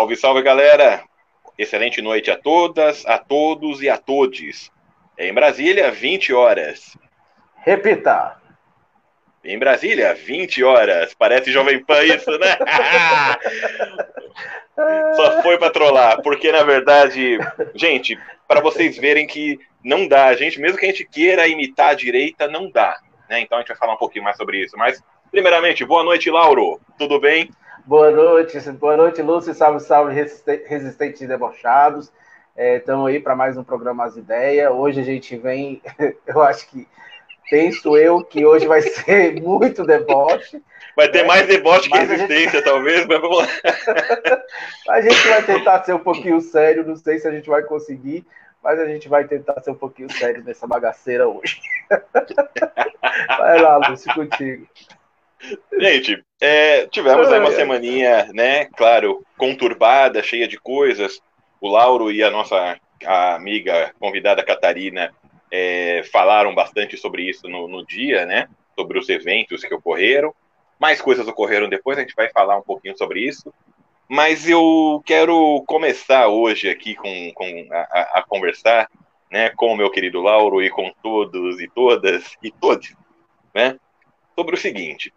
Salve, salve, galera! Excelente noite a todas, a todos e a todes. Em Brasília, 20 horas. Repita. Em Brasília, 20 horas. Parece Jovem Pan isso, né? Só foi para trollar, porque na verdade, gente, para vocês verem que não dá, a gente, mesmo que a gente queira imitar a direita, não dá, né? Então a gente vai falar um pouquinho mais sobre isso. Mas, primeiramente, boa noite, Lauro. Tudo bem? Boa noite, boa noite, Lúcio. Salve, salve, resistentes e debochados. Estamos é, aí para mais um programa As Ideias. Hoje a gente vem, eu acho que penso eu que hoje vai ser muito deboche. Vai ter né? mais deboche que resistência, gente... talvez, mas vamos lá. a gente vai tentar ser um pouquinho sério, não sei se a gente vai conseguir, mas a gente vai tentar ser um pouquinho sério nessa bagaceira hoje. vai lá, Lúcio, contigo. Gente, é, tivemos aí uma semaninha, né, claro, conturbada, cheia de coisas. O Lauro e a nossa a amiga convidada Catarina é, falaram bastante sobre isso no, no, dia, né? Sobre os eventos que ocorreram. Mais coisas ocorreram depois, a gente vai falar um pouquinho sobre isso. Mas eu quero começar hoje aqui com, com a, a, conversar né, com o meu querido Lauro e com todos e todas e todos, né? Sobre o seguinte.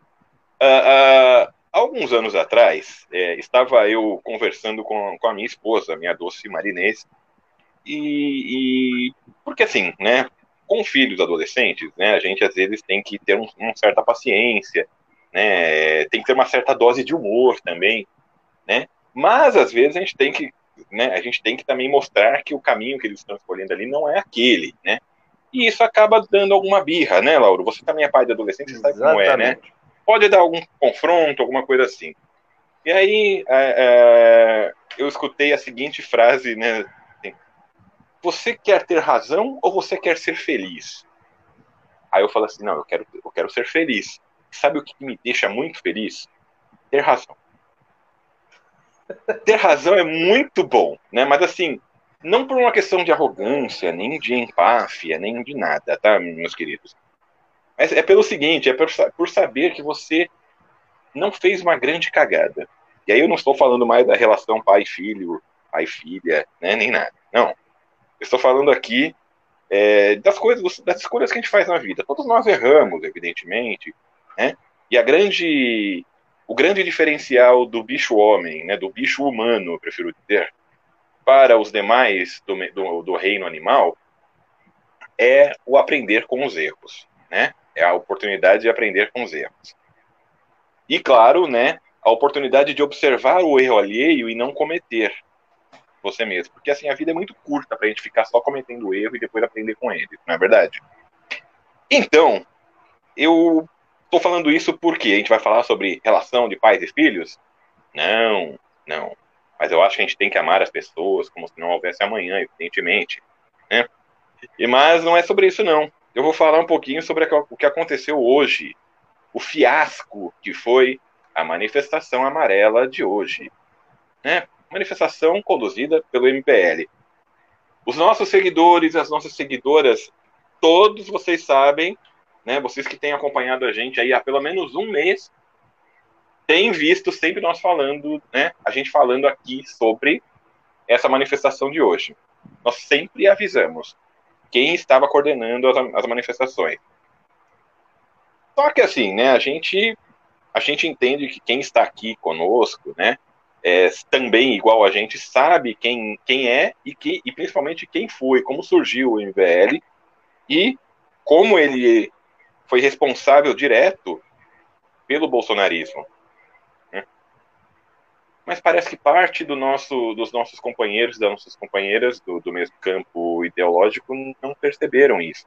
Uh, uh, alguns anos atrás, é, estava eu conversando com, com a minha esposa, minha doce marinês, e, e, porque assim, né, com filhos adolescentes, né, a gente às vezes tem que ter um, uma certa paciência, né, tem que ter uma certa dose de humor também, né, mas às vezes a gente tem que, né, a gente tem que também mostrar que o caminho que eles estão escolhendo ali não é aquele, né, e isso acaba dando alguma birra, né, Lauro? Você também é pai de adolescente, você sabe como é, né? Pode dar algum confronto, alguma coisa assim. E aí é, é, eu escutei a seguinte frase, né, você quer ter razão ou você quer ser feliz? Aí eu falo assim, não, eu quero, eu quero ser feliz. Sabe o que me deixa muito feliz? Ter razão. Ter razão é muito bom, né? Mas assim, não por uma questão de arrogância, nem de empáfia, nem de nada, tá, meus queridos? Mas é pelo seguinte, é por, por saber que você não fez uma grande cagada. E aí eu não estou falando mais da relação pai-filho, pai-filha, né, nem nada. Não estou falando aqui é, das coisas, das escolhas que a gente faz na vida. Todos nós erramos, evidentemente, né? E a grande, o grande diferencial do bicho homem, né, do bicho humano, prefiro dizer, para os demais do, do, do reino animal, é o aprender com os erros, né? É a oportunidade de aprender com os erros. E claro, né, a oportunidade de observar o erro alheio e não cometer você mesmo. Porque assim, a vida é muito curta para a gente ficar só cometendo erro e depois aprender com ele, não é verdade? Então, eu estou falando isso porque a gente vai falar sobre relação de pais e filhos? Não, não. Mas eu acho que a gente tem que amar as pessoas como se não houvesse amanhã, evidentemente. Né? E, mas não é sobre isso, não. Eu vou falar um pouquinho sobre o que aconteceu hoje. O fiasco que foi a manifestação amarela de hoje. Né? manifestação conduzida pelo MPL. Os nossos seguidores, as nossas seguidoras, todos vocês sabem, né, vocês que têm acompanhado a gente aí há pelo menos um mês, têm visto sempre nós falando, né, a gente falando aqui sobre essa manifestação de hoje. Nós sempre avisamos quem estava coordenando as, as manifestações. Só que assim, né, a gente a gente entende que quem está aqui conosco, né, é, também, igual a gente, sabe quem, quem é e, que, e principalmente quem foi, como surgiu o MBL e como ele foi responsável direto pelo bolsonarismo. Mas parece que parte do nosso, dos nossos companheiros, das nossas companheiras do, do mesmo campo ideológico não perceberam isso.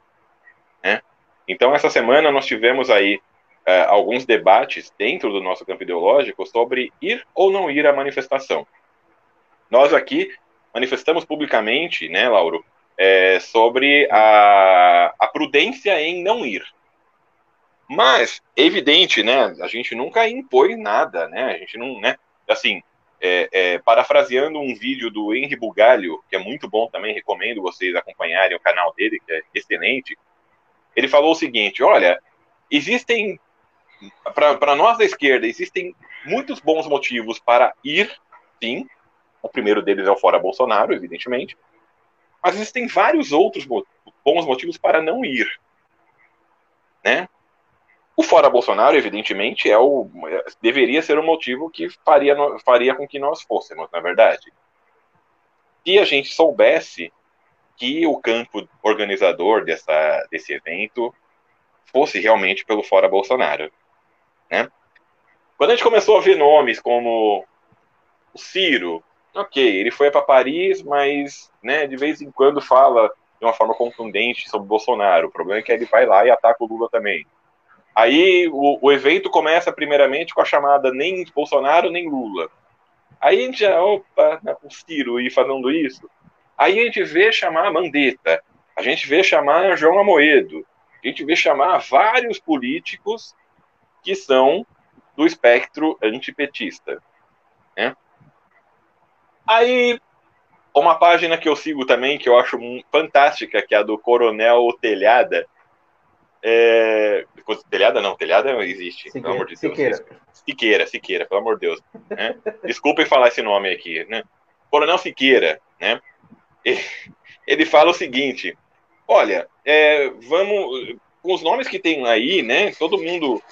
Né? Então, essa semana nós tivemos aí uh, alguns debates dentro do nosso campo ideológico sobre ir ou não ir à manifestação. Nós aqui manifestamos publicamente, né, Lauro, é, sobre a, a prudência em não ir. Mas, evidente, né, a gente nunca impõe nada, né, a gente não, né, assim, é, é, parafraseando um vídeo do Henry Bugalho, que é muito bom também, recomendo vocês acompanharem o canal dele, que é excelente, ele falou o seguinte, olha, existem para nós da esquerda, existem muitos bons motivos para ir, sim, O primeiro deles é o fora Bolsonaro, evidentemente. Mas existem vários outros bons motivos para não ir. Né? O fora Bolsonaro, evidentemente, é o, deveria ser o motivo que faria, faria com que nós fôssemos, na verdade. Se a gente soubesse que o campo organizador dessa, desse evento fosse realmente pelo fora Bolsonaro. Né? Quando a gente começou a ver nomes como o Ciro, ok, ele foi para Paris, mas né, de vez em quando fala de uma forma contundente sobre Bolsonaro. O problema é que ele vai lá e ataca o Lula também. Aí o, o evento começa primeiramente com a chamada nem Bolsonaro nem Lula. Aí a gente já, opa, o Ciro ir falando isso. Aí a gente vê chamar Mandetta, a gente vê chamar João Amoedo, a gente vê chamar vários políticos que são do espectro antipetista. Né? Aí, uma página que eu sigo também, que eu acho fantástica, que é a do Coronel Telhada, é... Telhada não, telhada existe, Siqueira, pelo amor de Deus. Siqueira. Siqueira, Siqueira, pelo amor de Deus. Né? Desculpem falar esse nome aqui. Né? Coronel Siqueira, né? Ele fala o seguinte: olha, é, vamos. Com os nomes que tem aí, né? Todo mundo.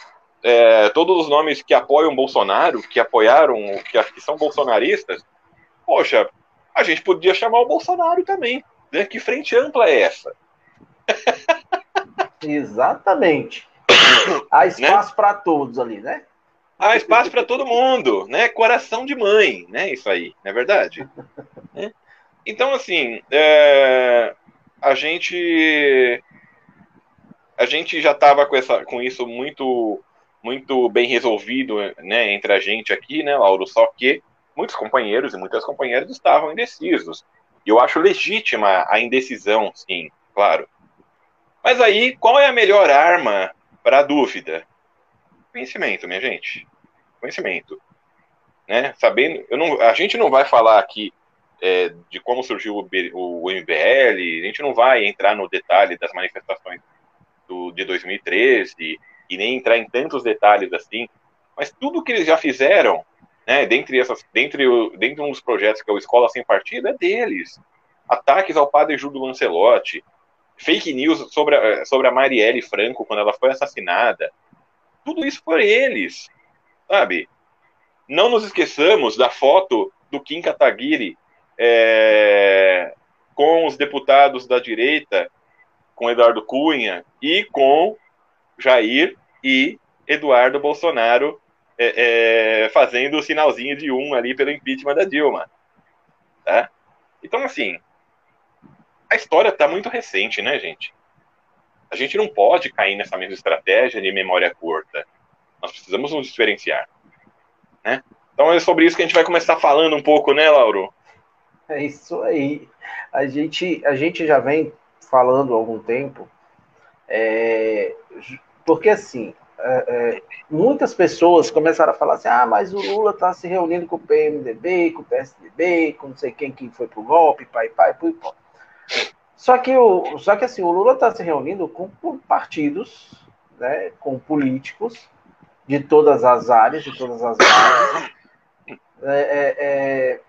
É, todos os nomes que apoiam Bolsonaro, que apoiaram, que, que são bolsonaristas, poxa, a gente podia chamar o Bolsonaro também. Né? Que frente ampla é essa? Exatamente. Há né? espaço né? para todos ali, né? Há espaço para todo mundo, né? Coração de mãe, né? Isso aí, não é verdade? né? Então, assim, é, a gente a gente já estava com, essa, com isso muito muito bem resolvido né, entre a gente aqui, né, Lauro? Só que muitos companheiros e muitas companheiras estavam indecisos. E eu acho legítima a indecisão, sim, claro. Mas aí, qual é a melhor arma para a dúvida? Conhecimento, minha gente. Conhecimento. Né? Sabendo, eu não, a gente não vai falar aqui é, de como surgiu o, o, MBL, a gente não vai entrar no detalhe das manifestações do, de 2013 e nem entrar em tantos detalhes assim, mas tudo que eles já fizeram, né, dentre, essas, dentre, o, dentre um dos projetos que é o Escola Sem Partido, é deles. Ataques ao padre Júlio Lancelotti, fake news sobre a, sobre a Marielle Franco quando ela foi assassinada. Tudo isso por eles, sabe? Não nos esqueçamos da foto do Kim Kataguiri é, com os deputados da direita, com Eduardo Cunha e com Jair e Eduardo Bolsonaro é, é, fazendo o sinalzinho de um ali pelo impeachment da Dilma. Tá? Então, assim, a história está muito recente, né, gente? A gente não pode cair nessa mesma estratégia de memória curta. Nós precisamos nos diferenciar. Né? Então é sobre isso que a gente vai começar falando um pouco, né, Lauro? É isso aí. A gente, a gente já vem falando há algum tempo, é, porque assim, é, é, muitas pessoas começaram a falar assim: ah, mas o Lula está se reunindo com o PMDB, com o PSDB, com não sei quem que foi pro golpe, pai, pai, pai, pai. Só que, o, só que assim, o Lula está se reunindo com, partidos, né, com políticos de todas as áreas, de todas as áreas. É, é, é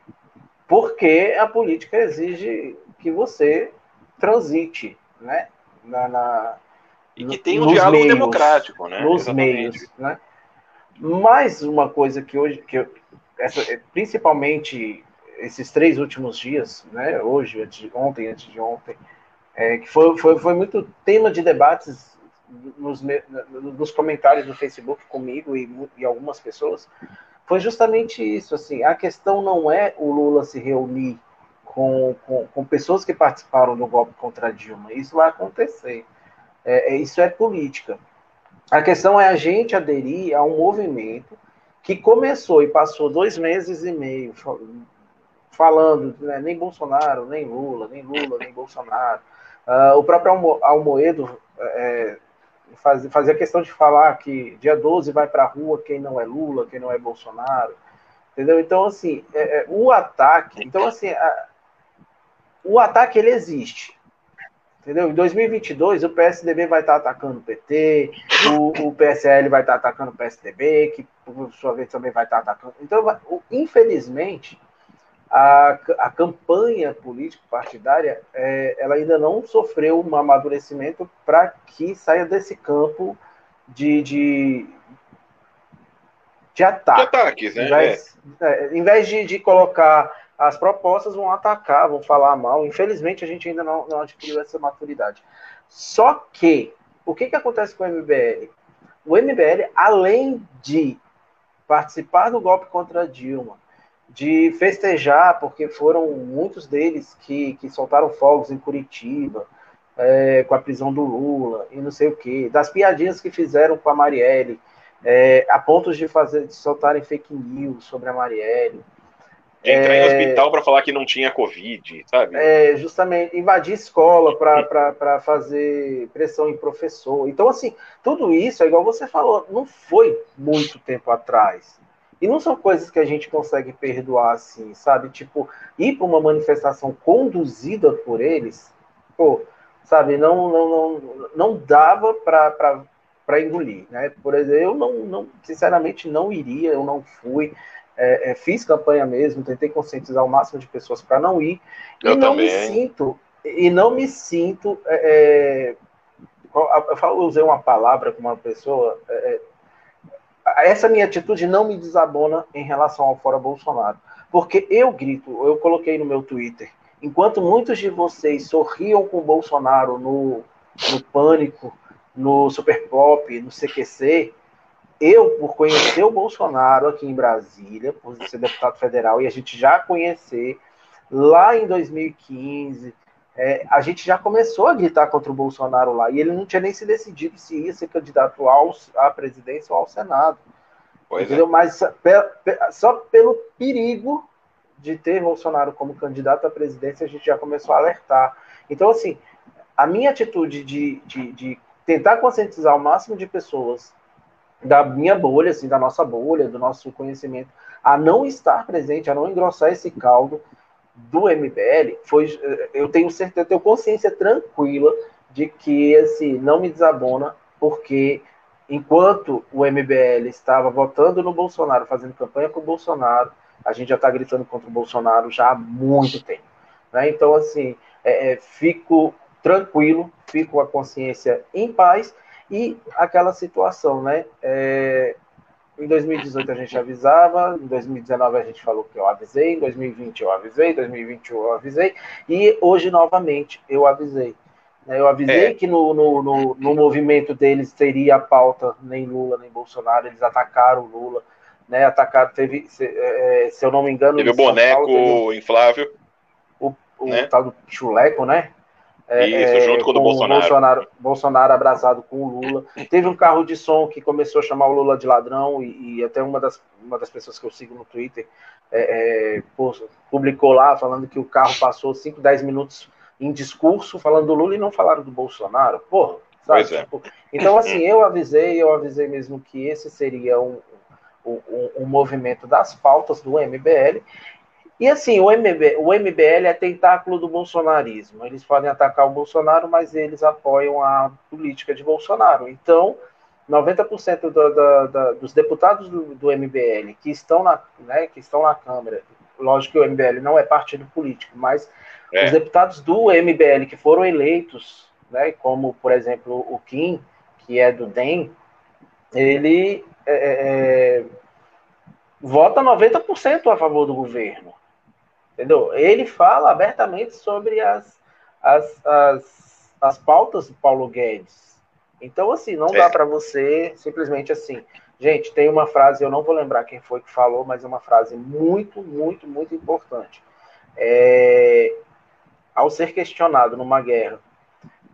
porque a política exige que você transite, né? Na, na e que tem um diálogo meios, democrático, né? Nos Exatamente. meios, né? Mais uma coisa que hoje, que eu, essa, principalmente esses três últimos dias, né? Hoje, antes ontem, antes de ontem, é, que foi, foi, foi muito tema de debates nos, nos comentários do Facebook comigo e, e algumas pessoas, foi justamente isso. Assim, a questão não é o Lula se reunir com, com, com pessoas que participaram do golpe contra Dilma. Isso vai acontecer. É, é, isso é política. A questão é a gente aderir a um movimento que começou e passou dois meses e meio falando né, nem Bolsonaro, nem Lula, nem Lula, nem Bolsonaro. Uh, o próprio Almo Almoedo é, faz, fazia questão de falar que dia 12 vai para a rua quem não é Lula, quem não é Bolsonaro, entendeu? Então, assim, é, é, o ataque, então, assim, a, o ataque, ele existe, entendeu? Em 2022, o PSDB vai estar atacando o PT, o, o PSL vai estar atacando o PSDB, que, por sua vez, também vai estar atacando. Então, infelizmente, a, a campanha político-partidária é, ela ainda não sofreu um amadurecimento para que saia desse campo de, de, de ataque. De ataques, né? Em vez, é. É, em vez de, de colocar as propostas, vão atacar, vão falar mal. Infelizmente, a gente ainda não, não adquiriu essa maturidade. Só que, o que, que acontece com o MBL? O MBL, além de participar do golpe contra Dilma, de festejar, porque foram muitos deles que, que soltaram fogos em Curitiba, é, com a prisão do Lula e não sei o quê, das piadinhas que fizeram com a Marielle, é, a pontos de fazer de soltarem fake news sobre a Marielle. De entrar é, em hospital para falar que não tinha Covid, sabe? É, justamente, invadir escola para fazer pressão em professor. Então, assim, tudo isso, é igual você falou, não foi muito tempo atrás. E não são coisas que a gente consegue perdoar assim, sabe? Tipo, ir para uma manifestação conduzida por eles, pô, sabe? Não, não, não, não dava para engolir, né? Por exemplo, eu não, não, sinceramente não iria, eu não fui. É, é, fiz campanha mesmo, tentei conscientizar o máximo de pessoas para não ir. Eu e não também. me sinto, e não me sinto. É, é eu, falo, eu usei uma palavra com uma pessoa é, é, essa minha atitude não me desabona em relação ao fora Bolsonaro. Porque eu grito, eu coloquei no meu Twitter, enquanto muitos de vocês sorriam com Bolsonaro no, no Pânico, no Super Pop, no CQC, eu, por conhecer o Bolsonaro aqui em Brasília, por ser deputado federal, e a gente já conhecer, lá em 2015, é, a gente já começou a gritar contra o Bolsonaro lá, e ele não tinha nem se decidido se ia ser candidato ao, à presidência ou ao Senado. Pois é. entendeu? É. Mas só pelo perigo de ter Bolsonaro como candidato à presidência, a gente já começou a alertar. Então, assim, a minha atitude de, de, de tentar conscientizar o máximo de pessoas da minha bolha, assim, da nossa bolha, do nosso conhecimento, a não estar presente, a não engrossar esse caldo, do MBL foi eu tenho certeza, eu tenho consciência tranquila de que esse não me desabona, porque enquanto o MBL estava votando no Bolsonaro, fazendo campanha com o Bolsonaro, a gente já está gritando contra o Bolsonaro já há muito tempo. Né? Então, assim, é, é, fico tranquilo, fico a consciência em paz e aquela situação, né? É, em 2018 a gente avisava, em 2019 a gente falou que eu avisei, em 2020 eu avisei, em 2021 eu avisei, e hoje novamente eu avisei. Né, eu avisei é. que no, no, no, no, movimento deles teria a pauta nem Lula nem Bolsonaro, eles atacaram o Lula, né? Atacaram, teve, se, é, se eu não me engano. Teve o boneco Paulo, teve inflável. O, o né? tal do chuleco, né? É, Isso, junto com, com o Bolsonaro. Bolsonaro. Bolsonaro abraçado com o Lula. Teve um carro de som que começou a chamar o Lula de ladrão, e, e até uma das, uma das pessoas que eu sigo no Twitter é, é, publicou lá falando que o carro passou 5, 10 minutos em discurso falando do Lula e não falaram do Bolsonaro. Porra, sabe? É. Tipo, então, assim, eu avisei, eu avisei mesmo que esse seria um, um, um movimento das pautas do MBL, e assim, o, MB, o MBL é tentáculo do bolsonarismo. Eles podem atacar o Bolsonaro, mas eles apoiam a política de Bolsonaro. Então, 90% do, do, do, dos deputados do, do, MBL que estão, na, né, que estão na Câmara, lógico que o MBL não é partido político, mas é. os deputados do MBL que foram eleitos, né, como, por exemplo, o Kim, que é do DEM, ele é, é, é vota 90% a favor do governo. Entendeu? Ele fala abertamente sobre as, as, as, as pautas do Paulo Guedes. Então, assim, não dá é. para você simplesmente assim. Gente, tem uma frase, eu não vou lembrar quem foi que falou, mas é uma frase muito, muito, muito importante. É, ao ser questionado numa guerra,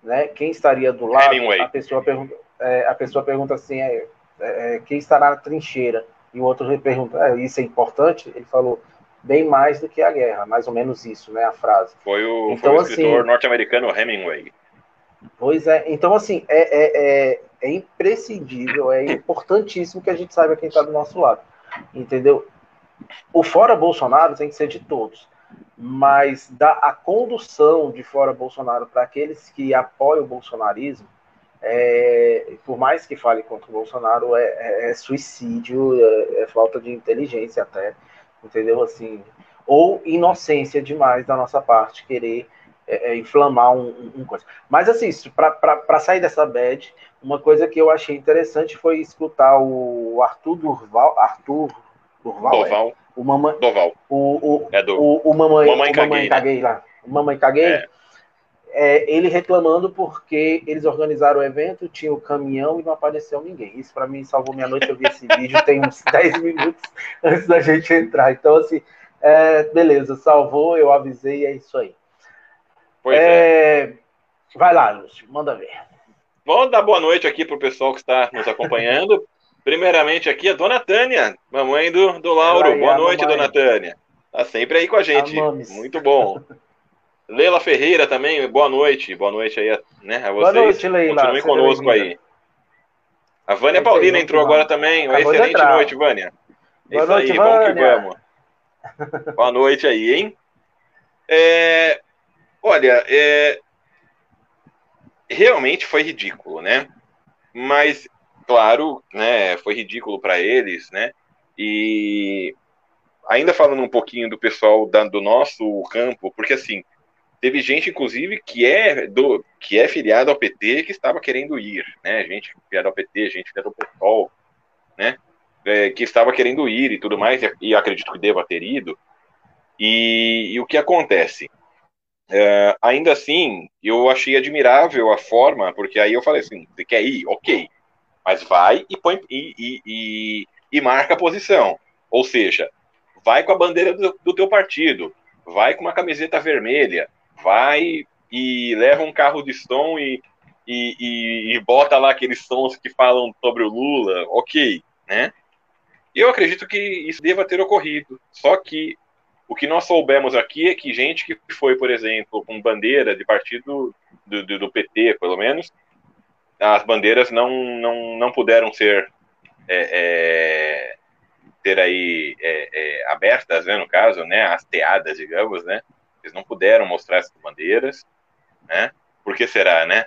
né, quem estaria do lado, a pessoa pergunta, é, a pessoa pergunta assim, é, é, quem estará na trincheira? E o outro pergunta, é, isso é importante? Ele falou, bem mais do que a guerra, mais ou menos isso, né, a frase. Foi o, então, foi o escritor assim, norte-americano Hemingway. Pois é, então assim, é, é, é, é imprescindível, é importantíssimo que a gente saiba quem está do nosso lado, entendeu? O fora Bolsonaro tem que ser de todos, mas da a condução de fora Bolsonaro para aqueles que apoiam o bolsonarismo, é, por mais que fale contra o Bolsonaro, é, é, é suicídio, é, é falta de inteligência até entendeu? Assim, ou inocência demais da nossa parte, querer é, é, inflamar um, um, coisa. Mas assim, para sair dessa bad, uma coisa que eu achei interessante foi escutar o Arthur Durval, Arthur Durval, Doval. É, o mamãe, Doval. O, o, é do, o, o mamãe, mamãe o mamãe caguei, né? lá, o mamãe caguei. É. É, ele reclamando porque eles organizaram o evento, tinha o caminhão e não apareceu ninguém. Isso para mim salvou minha noite. Eu vi esse vídeo tem uns 10 minutos antes da gente entrar. Então, assim, é, beleza, salvou, eu avisei, é isso aí. Pois é. é. Vai lá, Lúcio, manda ver. Vamos dar boa noite aqui para o pessoal que está nos acompanhando. Primeiramente aqui a dona Tânia, mamãe do, do Lauro. Aí, boa noite, mamãe. dona Tânia. Tá sempre aí com a gente. Muito bom. Leila Ferreira também, boa noite. Boa noite aí né, a vocês. Boa noite, Leila. Continue conosco aí. A Vânia Paulina entrou agora também. Uma excelente noite, Vânia. Boa Isso noite, aí, Vânia. vamos que vamos. boa noite aí, hein? É, olha, é, realmente foi ridículo, né? Mas, claro, né, foi ridículo para eles, né? E ainda falando um pouquinho do pessoal da, do nosso campo, porque assim, teve gente, inclusive, que é do que é filiado ao PT que estava querendo ir, né? Gente filiada ao PT, gente filiada ao PSOL, né? É, que estava querendo ir e tudo mais, e, e acredito que deva ter ido. E, e o que acontece? É, ainda assim, eu achei admirável a forma, porque aí eu falei assim: você quer ir? Ok. Mas vai e põe e, e, e, marca a posição. Ou seja, vai com a bandeira do, do teu partido, vai com uma camiseta vermelha, vai e leva um carro de som e, e, e, e, bota lá aqueles sons que falam sobre o Lula, ok, né? Eu acredito que isso deva ter ocorrido. Só que o que nós soubemos aqui é que gente que foi, por exemplo, com bandeira de partido do, do, do PT, pelo menos, as bandeiras não, não, não puderam ser é, é, ter aí é, é, abertas, né, no caso, né, hasteadas, digamos, né, eles não puderam mostrar essas bandeiras, né, por que será, né,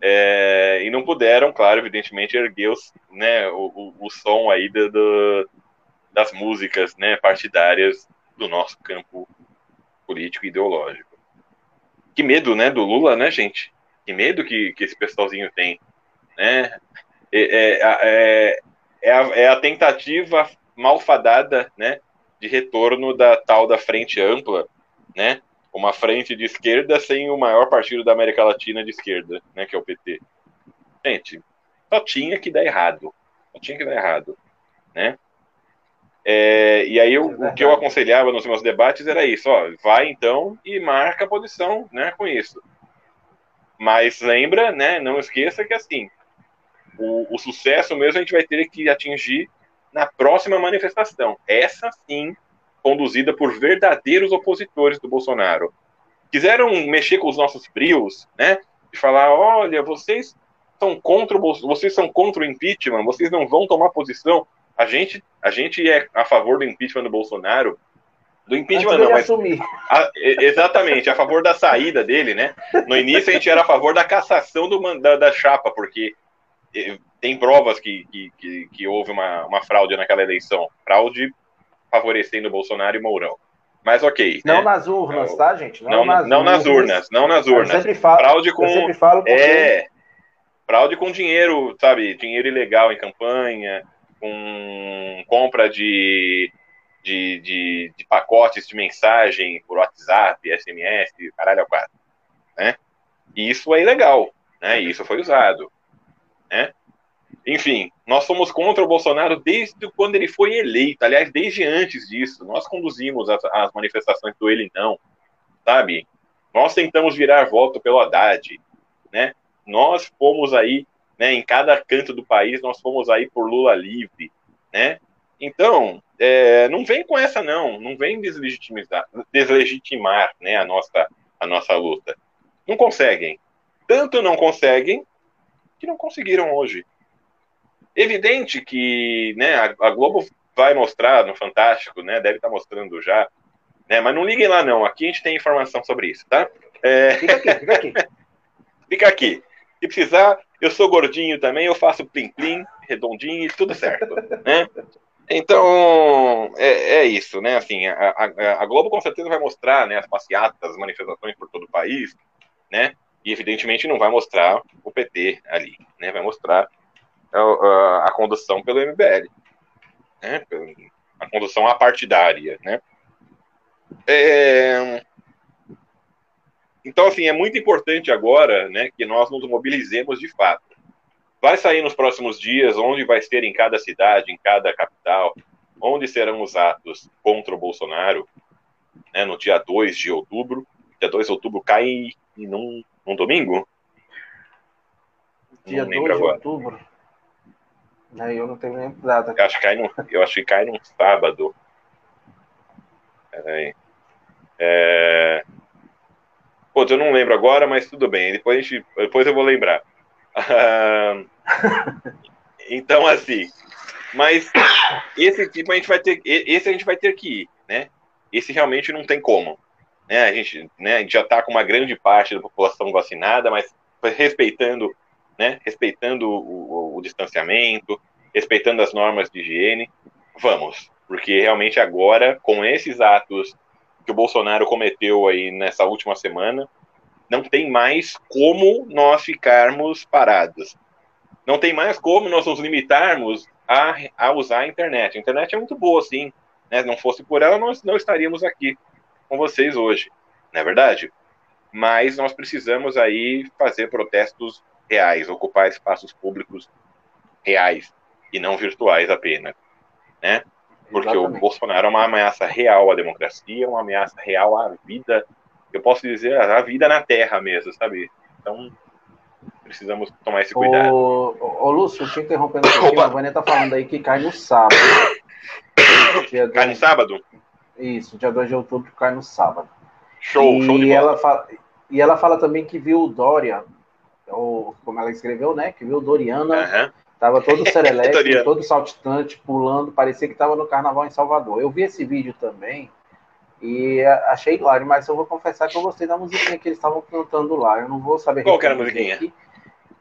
é, e não puderam, claro, evidentemente, erguer os, né, o, o, o som aí do, do, das músicas, né, partidárias do nosso campo político e ideológico. Que medo, né, do Lula, né, gente? Que medo que, que esse pessoalzinho tem, né? É, é, é, é, a, é a tentativa malfadada, né, de retorno da tal da frente ampla, né? Uma frente de esquerda sem o maior partido da América Latina de esquerda, né, que é o PT. Gente, só tinha que dar errado. Só tinha que dar errado, né? É, e aí eu, o que eu aconselhava nos meus debates era isso, ó, vai então e marca a posição, né, com isso. Mas lembra, né, não esqueça que assim, o, o sucesso mesmo a gente vai ter que atingir na próxima manifestação. Essa sim, conduzida por verdadeiros opositores do Bolsonaro. Quiseram mexer com os nossos frios, né, de falar, olha, vocês são contra o vocês são contra o impeachment, vocês não vão tomar posição a gente, a gente é a favor do impeachment do Bolsonaro. Do impeachment não, mas. A, exatamente, a favor da saída dele, né? No início a gente era a favor da cassação do, da, da chapa, porque tem provas que, que, que, que, houve uma, uma fraude naquela eleição. Fraude favorecendo Bolsonaro e Mourão. Mas ok. Não né? nas urnas, tá, gente? Não, não, nas, não urnas. nas urnas. Não nas urnas. Eu sempre falo, fraude com. Eu sempre falo porque... É. Fraude com dinheiro, sabe? Dinheiro ilegal em campanha com compra de, de, de, de, pacotes de mensagem por WhatsApp, SMS, caralho, quatro, né? E isso é ilegal, né? E isso foi usado, né? Enfim, nós somos contra o Bolsonaro desde quando ele foi eleito, aliás, desde antes disso. Nós conduzimos as, as manifestações do ele não, sabe? Nós tentamos virar voto pelo Haddad, né? Nós fomos aí né? Em cada canto do país nós fomos aí por Lula livre, né? Então, é, não vem com essa não, não vem deslegitimar, deslegitimar, né, a nossa a nossa luta. Não conseguem. Tanto não conseguem que não conseguiram hoje. Evidente que, né, a, Globo vai mostrar no Fantástico, né? Deve estar mostrando já, né? Mas não liguem lá não. Aqui a gente tem informação sobre isso, tá? É... Fica aqui, fica aqui. fica aqui. Se precisar, eu sou gordinho também, eu faço plim-plim, redondinho e tudo certo, né? Então, é, é, isso, né? Assim, a, a, a, Globo com certeza vai mostrar né, as passeatas, as manifestações por todo o país, né? E evidentemente não vai mostrar o PT ali, né? Vai mostrar a, a, condução pelo MBL, né? A condução apartidária, né? É... Então, assim, é muito importante agora, né, que nós nos mobilizemos de fato. Vai sair nos próximos dias onde vai ser em cada cidade, em cada capital, onde serão os atos contra o Bolsonaro, né, no dia 2 de outubro. Dia 2 de outubro cai num, num domingo? Dia 2 de agora. outubro? Aí eu não tenho data. Eu acho, que cai num, eu acho que cai num sábado. Peraí. É... Eu não lembro agora, mas tudo bem. Depois, gente, depois eu vou lembrar. então, assim, mas esse tipo a gente vai ter, esse a gente vai ter que ir, né? Esse realmente não tem como. Né? A, gente, né, a gente já está com uma grande parte da população vacinada, mas respeitando, né, respeitando o, distanciamento, respeitando as normas de higiene, vamos. Porque realmente agora, com esses atos que o Bolsonaro cometeu aí nessa última semana, não tem mais como nós ficarmos parados. Não tem mais como nós nos limitarmos a, a usar a internet. A internet é muito boa, sim. Né? Não fosse por ela, nós não estaríamos aqui com vocês hoje, não é verdade? Mas nós precisamos aí fazer protestos reais, ocupar espaços públicos reais e não virtuais apenas, né? Porque Exatamente. o Bolsonaro é uma ameaça real à democracia, uma ameaça real à vida, eu posso dizer, à vida na Terra mesmo, sabe? Então, precisamos tomar esse cuidado. Ô, ô Lúcio, te interrompendo um pouquinho, a Vânia tá falando aí que cai no sábado. cai no sábado? Isso, dia 2 de outubro cai no sábado. Show, e show de ela fala, E ela fala também que viu o Dória, ou como ela escreveu, né? Que viu o Doriana, uhum. Tava todo sereleque, todo saltitante, pulando, parecia que tava no carnaval em Salvador. Eu vi esse vídeo também e achei hilário, mas eu vou confessar que eu gostei da musiquinha que eles estavam cantando lá. Eu não vou saber Qual que era a musiquinha? Aqui.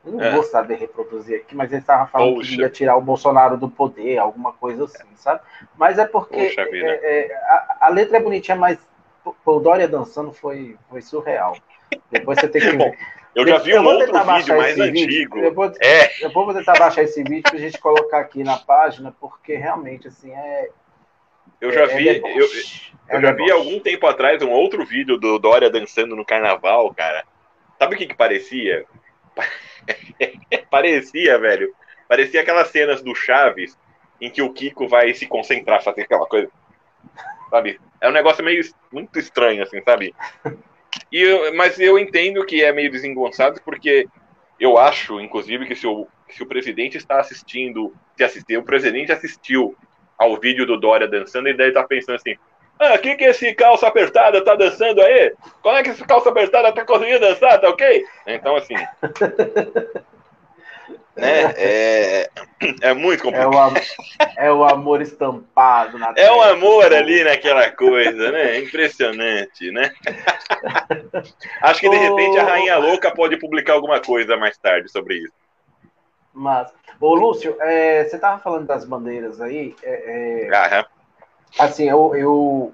Eu não é. vou saber reproduzir aqui, mas eles estavam falando Poxa. que ia tirar o Bolsonaro do poder, alguma coisa assim, sabe? Mas é porque é, é, a, a, letra é bonitinha, mas o Dória dançando foi, foi surreal. Depois você tem que. Bom, eu já vi um outro vídeo mais antigo. Eu vou, é. eu vou tentar baixar esse vídeo para a gente colocar aqui na página, porque realmente assim é. Eu já é, vi, eu, eu já vi algum tempo atrás um outro vídeo do Dória dançando no carnaval, cara. Sabe o que que parecia? Parecia, velho. Parecia aquelas cenas do Chaves em que o Kiko vai se concentrar, fazer aquela coisa. Sabe? É um negócio meio muito estranho, assim, sabe? E eu, mas eu entendo que é meio desengonçado, porque eu acho, inclusive, que se o, se o presidente está assistindo, se assistiu, o presidente assistiu ao vídeo do Dória dançando, ele deve estar pensando assim: ah, que que esse calça apertada tá dançando aí? Como é que esse calça apertada tá conseguindo dançar, tá ok? Então, assim. né? É, é muito complicado. É o, é o amor estampado na É o amor ali naquela coisa, né? Impressionante, né? Acho que de repente a Rainha Louca pode publicar alguma coisa mais tarde sobre isso. Mas, ô Lúcio, é, você tava falando das bandeiras aí. É, é... Assim, eu, eu,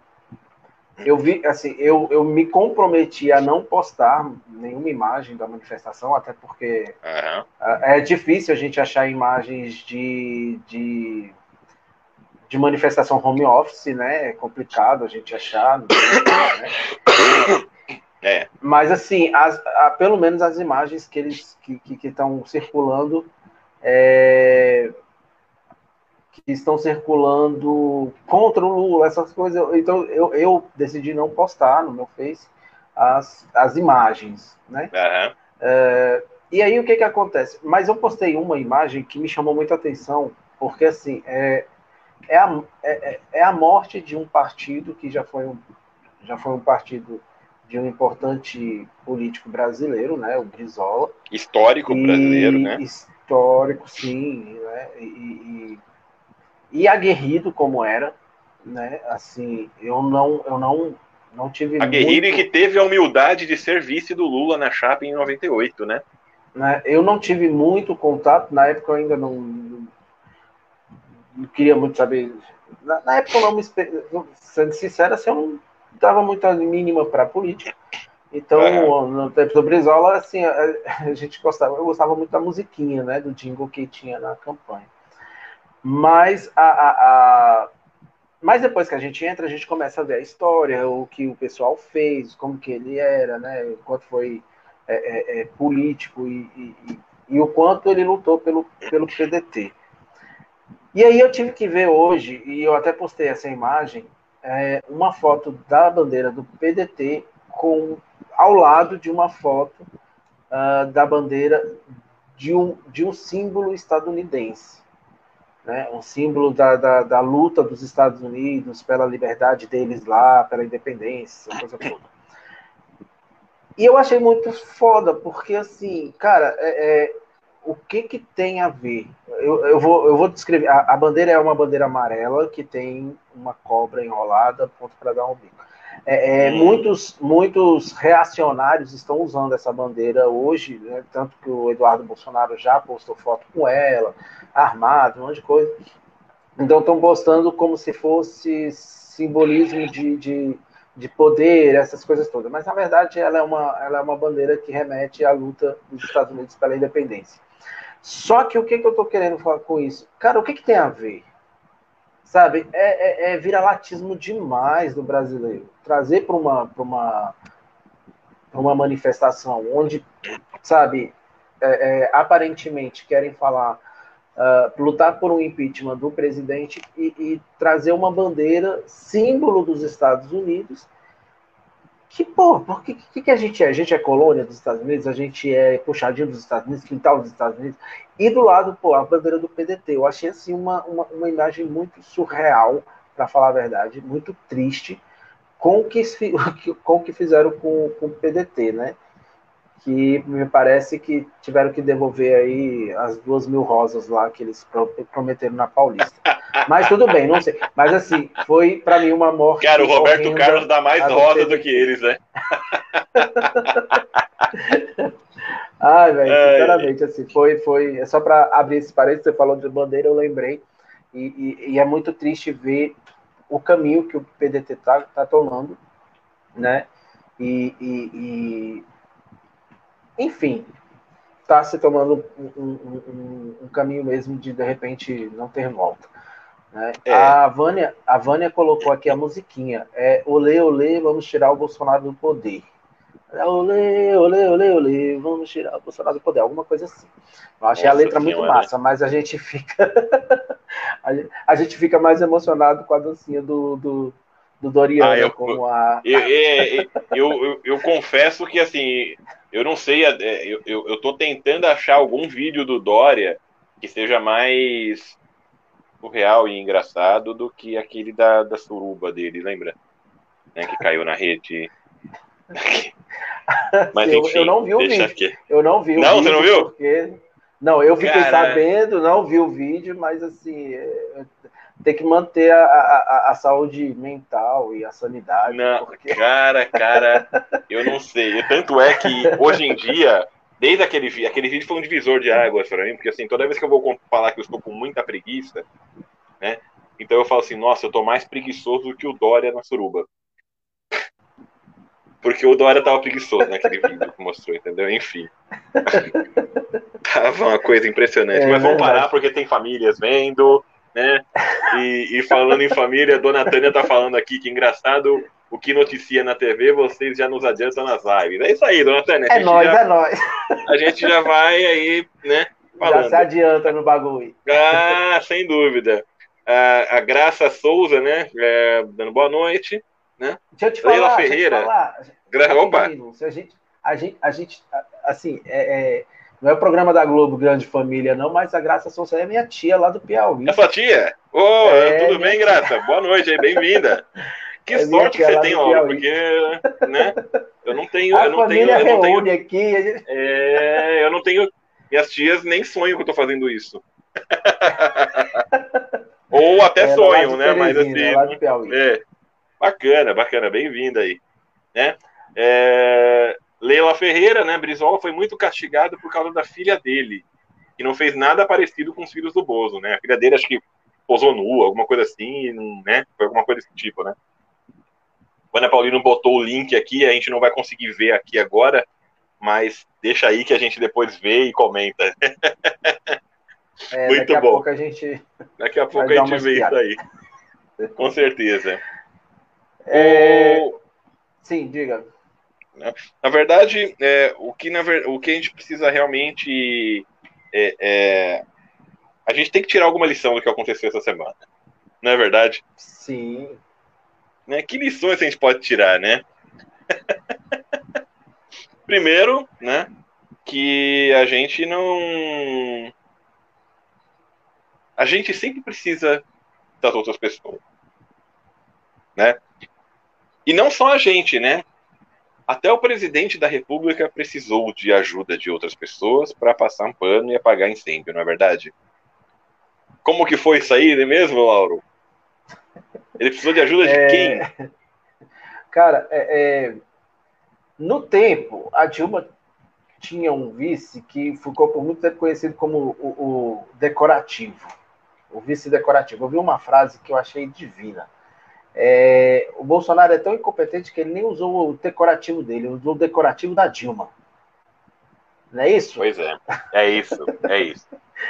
eu vi, assim, eu, eu me comprometi a não postar nenhuma imagem da manifestação, até porque uhum. é difícil a gente achar imagens de, de, de manifestação home office, né? É complicado a gente achar. Né? É. Mas assim, as, a, pelo menos as imagens que eles que estão circulando é, que estão circulando contra o Lula, essas coisas. Então eu, eu decidi não postar no meu Face as, as imagens, né? Uhum. É, e aí o que que acontece? Mas eu postei uma imagem que me chamou muita atenção, porque assim é, é, a, é, é a morte de um partido que já foi um, já foi um partido de um importante político brasileiro, né? O Brizola. Histórico e, brasileiro, né? Histórico, sim, né? e, e e aguerrido como era, né? Assim, eu não, eu não, não tive aguerrido muito... e que teve a humildade de ser vice do Lula na chapa em 98, né? né? Eu não tive muito contato na época, eu ainda não, não queria muito saber na, na época, eu não me, sendo sincero, assim, eu não dava muita mínima para política. Então, uhum. no tempo do Brizola, assim, a, a, gente gostava, eu gostava muito da musiquinha, né, do jingle que tinha na campanha. Mas a, a, a, mas depois que a gente entra, a gente começa a ver a história, o que o pessoal fez, como que ele era, né, quanto foi é, é, é, político e, e, e, o quanto ele lutou pelo, pelo PDT. E aí eu tive que ver hoje, e eu até postei essa imagem, é, uma foto da bandeira do PDT com ao lado de uma foto uh, da bandeira de um, de um símbolo estadunidense, né? um símbolo da, da, da luta dos Estados Unidos pela liberdade deles lá, pela independência, coisa toda. E eu achei muito foda, porque assim, cara, é, é, o que que tem a ver? Eu, eu, vou, eu vou descrever. A, a, bandeira é uma bandeira amarela que tem uma cobra enrolada, ponto para dar um bico. É, é, hum. muitos, muitos reacionários estão usando essa bandeira hoje, né, tanto que o Eduardo Bolsonaro já postou foto com ela, armado, um monte de coisa. Então estão postando como se fosse simbolismo de, de de poder, essas coisas todas. Mas, na verdade, ela é uma, ela é uma bandeira que remete à luta dos Estados Unidos pela independência. Só que o que, que eu estou querendo falar com isso? Cara, o que, que tem a ver? Sabe, é, é, é viralatismo demais do brasileiro. Trazer para uma, uma, uma manifestação onde, sabe, é, é, aparentemente querem falar uh, lutar por um impeachment do presidente e, e, trazer uma bandeira símbolo dos Estados Unidos. Que, pô, por que, que, que a gente é? A gente é colônia dos Estados Unidos, a gente é puxadinho dos Estados Unidos, quintal dos Estados Unidos, e do lado, pô, a bandeira do PDT. Eu achei, assim, uma, uma, uma imagem muito surreal, para falar a verdade, muito triste, com o que, com o que fizeram com, com o PDT, né? Que me parece que tiveram que devolver aí as duas mil rosas lá que eles prometeram na Paulista. Mas tudo bem, não sei. Mas assim, foi para mim uma morte. Cara, o Roberto Carlos dá mais rosa do que eles, né? Ai, velho, sinceramente, assim, foi, foi. É só para abrir esse parênteses, você falou de bandeira, eu lembrei. E, e, e, é muito triste ver o caminho que o PDT tá, tá tomando, né? E, e, enfim, está se tomando um, um, um, um, caminho mesmo de de repente não ter volta. Né? É. A, Vânia, a Vânia colocou aqui a musiquinha. É Olê, olê, vamos tirar o Bolsonaro do poder. É, olê, olê, olê, olê, vamos tirar o Bolsonaro do poder. Alguma coisa assim. Eu achei Nossa a letra muito massa, mas a gente fica. a gente fica mais emocionado com a dancinha do, do, do Doriano ah, eu, com a. Eu, eu, eu, eu, confesso que assim, eu não sei, é, eu, eu, eu tô tentando achar algum vídeo do Dória que seja mais real e engraçado do que aquele da, da suruba dele, lembra? Né, que caiu na rede. Mas enfim, eu, eu não vi o vídeo. Aqui. Eu não vi o não, vídeo. Não, você não viu? Porque... Não, eu fiquei Cara... sabendo, não vi o vídeo, mas assim, é, tem que manter a, a, a, saúde mental e a sanidade. Não, porque... Cara, cara, eu não sei. Tanto é que hoje em dia, desde aquele vídeo, aquele vídeo foi um divisor de águas para mim, porque assim, toda vez que eu vou falar que eu estou com muita preguiça, né? Então eu falo assim, nossa, eu tô mais preguiçoso do que o Dória na suruba. Porque o Dória tava preguiçoso naquele vídeo que mostrou, entendeu? Enfim. tava uma coisa impressionante. É, Mas vamos parar porque tem famílias vendo, né? E, e, falando em família, a dona Tânia tá falando aqui que engraçado o que noticia na TV, vocês já nos adiantam nas lives. É isso aí, dona Tânia. É nóis, já, é nóis. A gente já vai aí, né? Falando. Já se adianta no bagulho. Ah, sem dúvida. A, a Graça Souza, né? É, dando boa noite. Né? Deixa eu te falar. Leila Ferreira. Falar, Gra... Opa. A gente, a gente, a gente, assim, é, é não é o programa da Globo Grande Família, não, mas a Graça Souza é minha tia lá do Piauí. É sua tia? Ô, oh, é, tudo bem, Graça? Boa noite aí, bem-vinda. Que é sorte que você tem, ó, porque, né, eu não tenho, a eu não tenho, eu não tenho, aqui, gente... é, eu não tenho, minhas tias nem sonham que eu tô fazendo isso. Ou até é, sonham, né, mas assim, é, bacana, bacana, bem-vinda aí, né, é, Leila Ferreira, né, Brizola, foi muito castigado por causa da filha dele, que não fez nada parecido com os filhos do Bozo, né? A filha dele, acho que posou nu, alguma coisa assim, né? Foi alguma coisa desse tipo, né? O Ana Paulino botou o link aqui, a gente não vai conseguir ver aqui agora, mas deixa aí que a gente depois vê e comenta. É, Muito daqui bom. A pouco a gente daqui a pouco a gente vê isso aí. Com certeza. É... O... Sim, diga. Na verdade, é, o, que na, o que a gente precisa realmente é, é, a gente tem que tirar alguma lição do que aconteceu essa semana. Não é verdade? Sim. Né? Que lições a gente pode tirar, né? Primeiro, né? Que a gente não. A gente sempre precisa das outras pessoas. Né? E não só a gente, né? Até o presidente da República precisou de ajuda de outras pessoas para passar um pano e apagar incêndio, não é verdade? Como que foi isso aí, mesmo, Lauro? Ele precisou de ajuda de é... quem? Cara, é, é... no tempo, a Dilma tinha um vice que ficou por muito tempo conhecido como o, o decorativo. O vice decorativo. Eu vi uma frase que eu achei divina. É, o Bolsonaro é tão incompetente que ele nem usou o decorativo dele, usou o decorativo da Dilma. Não é isso? Pois é, é isso, é isso.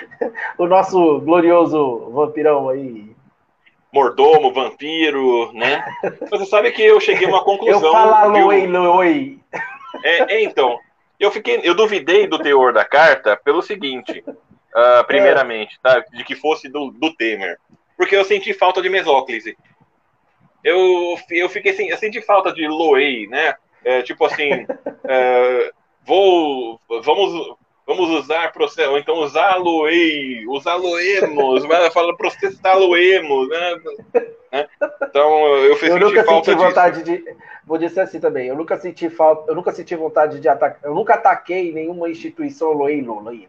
o nosso glorioso vampirão aí. Mordomo, vampiro, né? Você sabe que eu cheguei a uma conclusão. Eu falo oi, oi. É, é, então, eu fiquei, eu duvidei do teor da carta pelo seguinte, uh, primeiramente, tá? De que fosse do, do Temer. Porque eu senti falta de mesóclise eu, eu fiquei assim, eu senti falta de Loei, né? É, tipo assim, é, vou, vamos, vamos usar processo, ou então usar Loei, usar Loemos, vai falar processar Loemos, né? né? Então eu, fiz eu nunca falta senti vontade de, vou dizer assim também, eu nunca senti falta, eu nunca senti vontade de atacar, eu nunca ataquei nenhuma instituição Loei, Loei.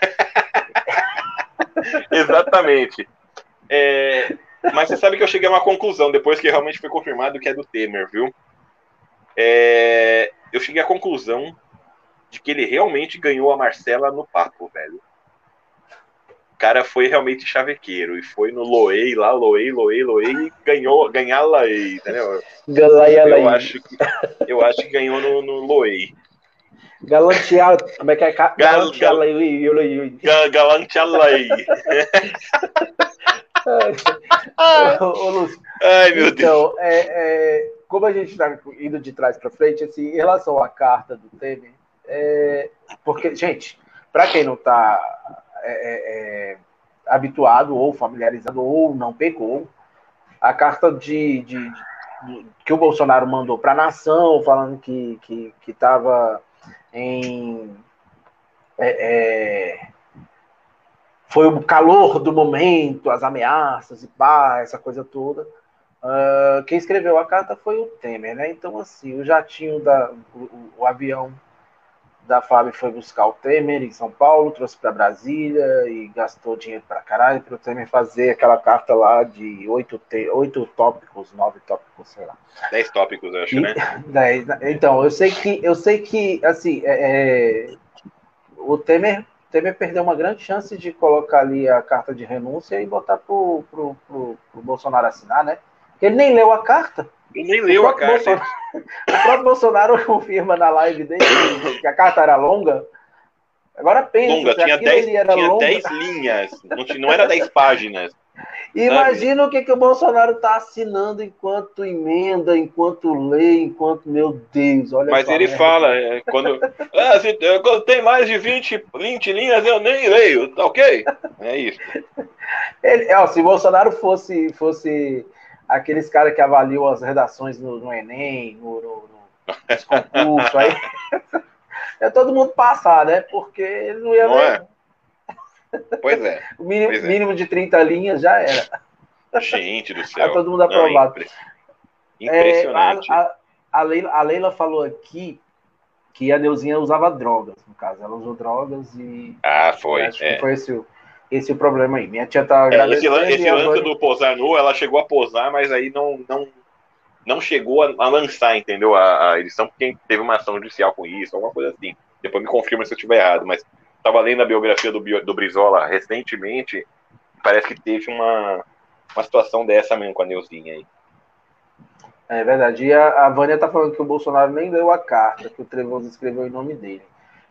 Exatamente. É, mas você sabe que eu cheguei a uma conclusão, depois que realmente foi confirmado que é do Temer, viu? É... Eu cheguei à conclusão de que ele realmente ganhou a Marcela no papo, velho. O cara foi realmente chavequeiro e foi no Loei lá, Loei, Loei, Loei e ganhou, ganhar Laei, entendeu? Eu acho que, eu acho que ganhou no, no Loei. Galantear, como é que é? Galantear Galantear Ai, ô, Lúcio. Ai, meu então, Deus. É, é, como a gente está indo de trás para frente, assim, em relação à carta do Temer, é, porque, gente, para quem não está é, é, é, habituado ou familiarizado ou não pegou, a carta de, de, de que o Bolsonaro mandou para a nação, falando que estava que, que em. É, foi o calor do momento, as ameaças e pá, essa coisa toda. Uh, quem escreveu a carta foi o Temer, né? Então, assim, o jatinho da. O, o avião da FAB foi buscar o Temer em São Paulo, trouxe para Brasília e gastou dinheiro para caralho para o Temer fazer aquela carta lá de oito, te, oito tópicos, nove tópicos, sei lá. Dez tópicos, acho, e, né? Dez, então, eu sei que, eu sei que assim, é, é, o Temer Temer perdeu uma grande chance de colocar ali a carta de renúncia e botar pro, pro, pro, pro Bolsonaro assinar, né? Porque ele nem leu a carta. Ele nem leu a carta. Bolsonaro, o próprio Bolsonaro confirma na live dele que a carta era longa. Agora pensa, longa, tinha 10 linhas, não, não era 10 páginas. Imagina o que, que o Bolsonaro está assinando enquanto emenda, enquanto lê, enquanto, meu Deus, olha Mas ele merda. fala, é, quando, ah, se, quando tem mais de 20, 20 linhas, eu nem leio, tá ok? É isso. Ele, ó, se o Bolsonaro fosse, fosse aqueles caras que avaliam as redações no, no Enem, no, no, no nos concursos, aí é todo mundo passar, né? Porque ele não ia não ler. É. Pois é. o mínimo, pois é. mínimo de 30 linhas já era. Gente do céu. Tá todo mundo aprovado. Não, impressionante. É, a, a, Leila, a Leila falou aqui que a Neuzinha usava drogas, no caso. Ela usou drogas e. Ah, foi. Acho é. que foi esse o, esse o problema aí. Minha tia tá. É, esse esse lance do posar nu, ela chegou a posar, mas aí não, não, não chegou a, a lançar, entendeu? A, a, edição, porque teve uma ação judicial com isso, alguma coisa assim. Depois me confirma se eu estiver errado, mas estava lendo a biografia do, do Brizola recentemente parece que teve uma, uma situação dessa mesmo com a Neuzinha aí. É verdade. E a, a Vânia tá falando que o Bolsonaro nem leu a carta que o Trevoso escreveu em nome dele.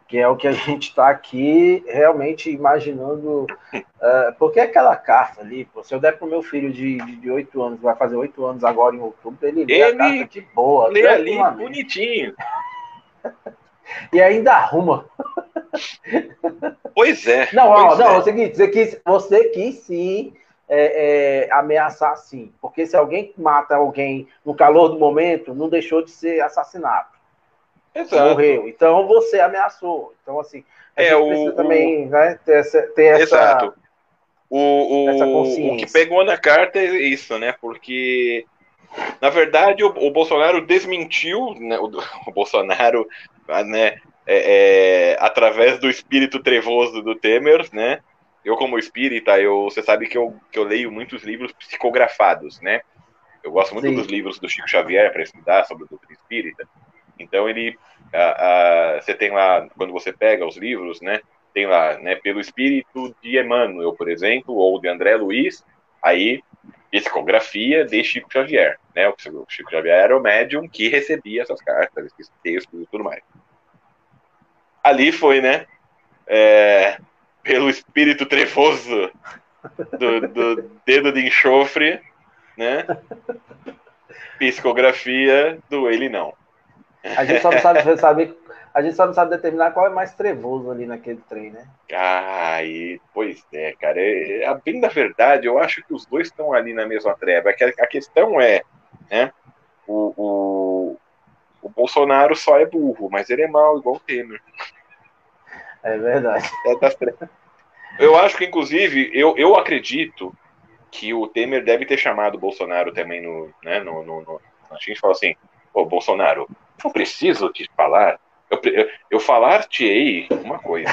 Que é o que a gente está aqui realmente imaginando. Uh, porque aquela carta ali, pô, se eu der pro meu filho de, de, 8 anos, vai fazer 8 anos agora em outubro, ele lê ele a carta de boa. Lê ali bonitinho. e ainda arruma. Pois é. Não, pois ó, é. não, é o seguinte, você quis, você quis sim é, é, ameaçar sim. Porque se alguém mata alguém no calor do momento, não deixou de ser assassinato. Exato. Morreu. Então você ameaçou. Então, assim, a É, o- também né, ter essa. Ter essa Exato. O, o, essa o que pegou na carta é isso, né? Porque, na verdade, o, o Bolsonaro desmentiu, né? O, o Bolsonaro, né? é, é, através do espírito trevoso do Temer, né? Eu, como espírita, eu, você sabe que eu, que eu leio muitos livros psicografados, né? Eu gosto muito Sim. dos livros do Chico Xavier para estudar sobre a doutrina espírita. Então, ele. a- a- você tem lá, quando você pega os livros, né? tem lá, né, pelo espírito de Emmanuel, por exemplo, ou de André Luiz, aí psicografia de Chico Xavier, né? O Chico Xavier era o médium que recebia essas cartas, esses textos e tudo mais. Ali foi, né, é, pelo espírito trevoso do, do dedo de enxofre, né? Psicografia do ele não. A gente só não sabe, sabe, a gente só não sabe determinar qual é mais trevoso ali naquele trem, né? Ai, pois é, cara. É, a bem da verdade, eu acho que os dois estão ali na mesma treva. É A, a questão é, né? O, o Bolsonaro só é burro, mas ele é mau, igual o Temer. É verdade. É das trevas. Eu acho que, inclusive, eu, eu acredito que o Temer deve ter chamado o Bolsonaro também no, né, no, no, no a gente falou assim, ô Bolsonaro, eu preciso te falar, eu, eu, eu falar-te-ei uma coisa,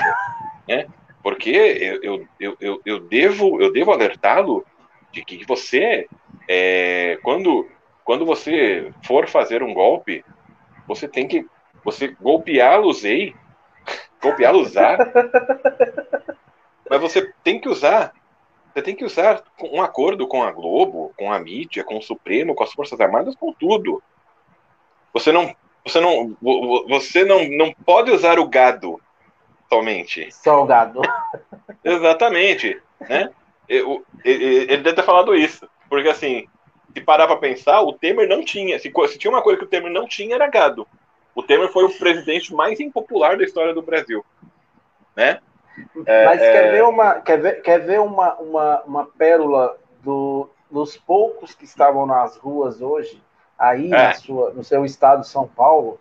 né? Porque eu, eu, eu, eu, eu devo, eu devo alertá-lo de que você, é, quando, quando você for fazer um golpe, você tem que, você golpeá-los-ei, golpeá-los-á, mas você tem que usar você tem que usar um acordo com a Globo, com a mídia, com o Supremo, com as Forças Armadas, com tudo. Você não, você não, vo- vo- você não, não pode usar o gado somente. Salgado. Exatamente, né? Eu- Ele ele deve ter falado isso, porque assim, se parar para pensar, o Temer não tinha, se, se tinha uma coisa que o Temer não tinha era gado. O Temer foi o presidente mais impopular da história do Brasil, né? É, Mas é. quer ver uma, quer ver, quer ver uma, uma, uma pérola do, dos poucos que estavam nas ruas hoje, aí É. na sua, no seu estado, São Paulo?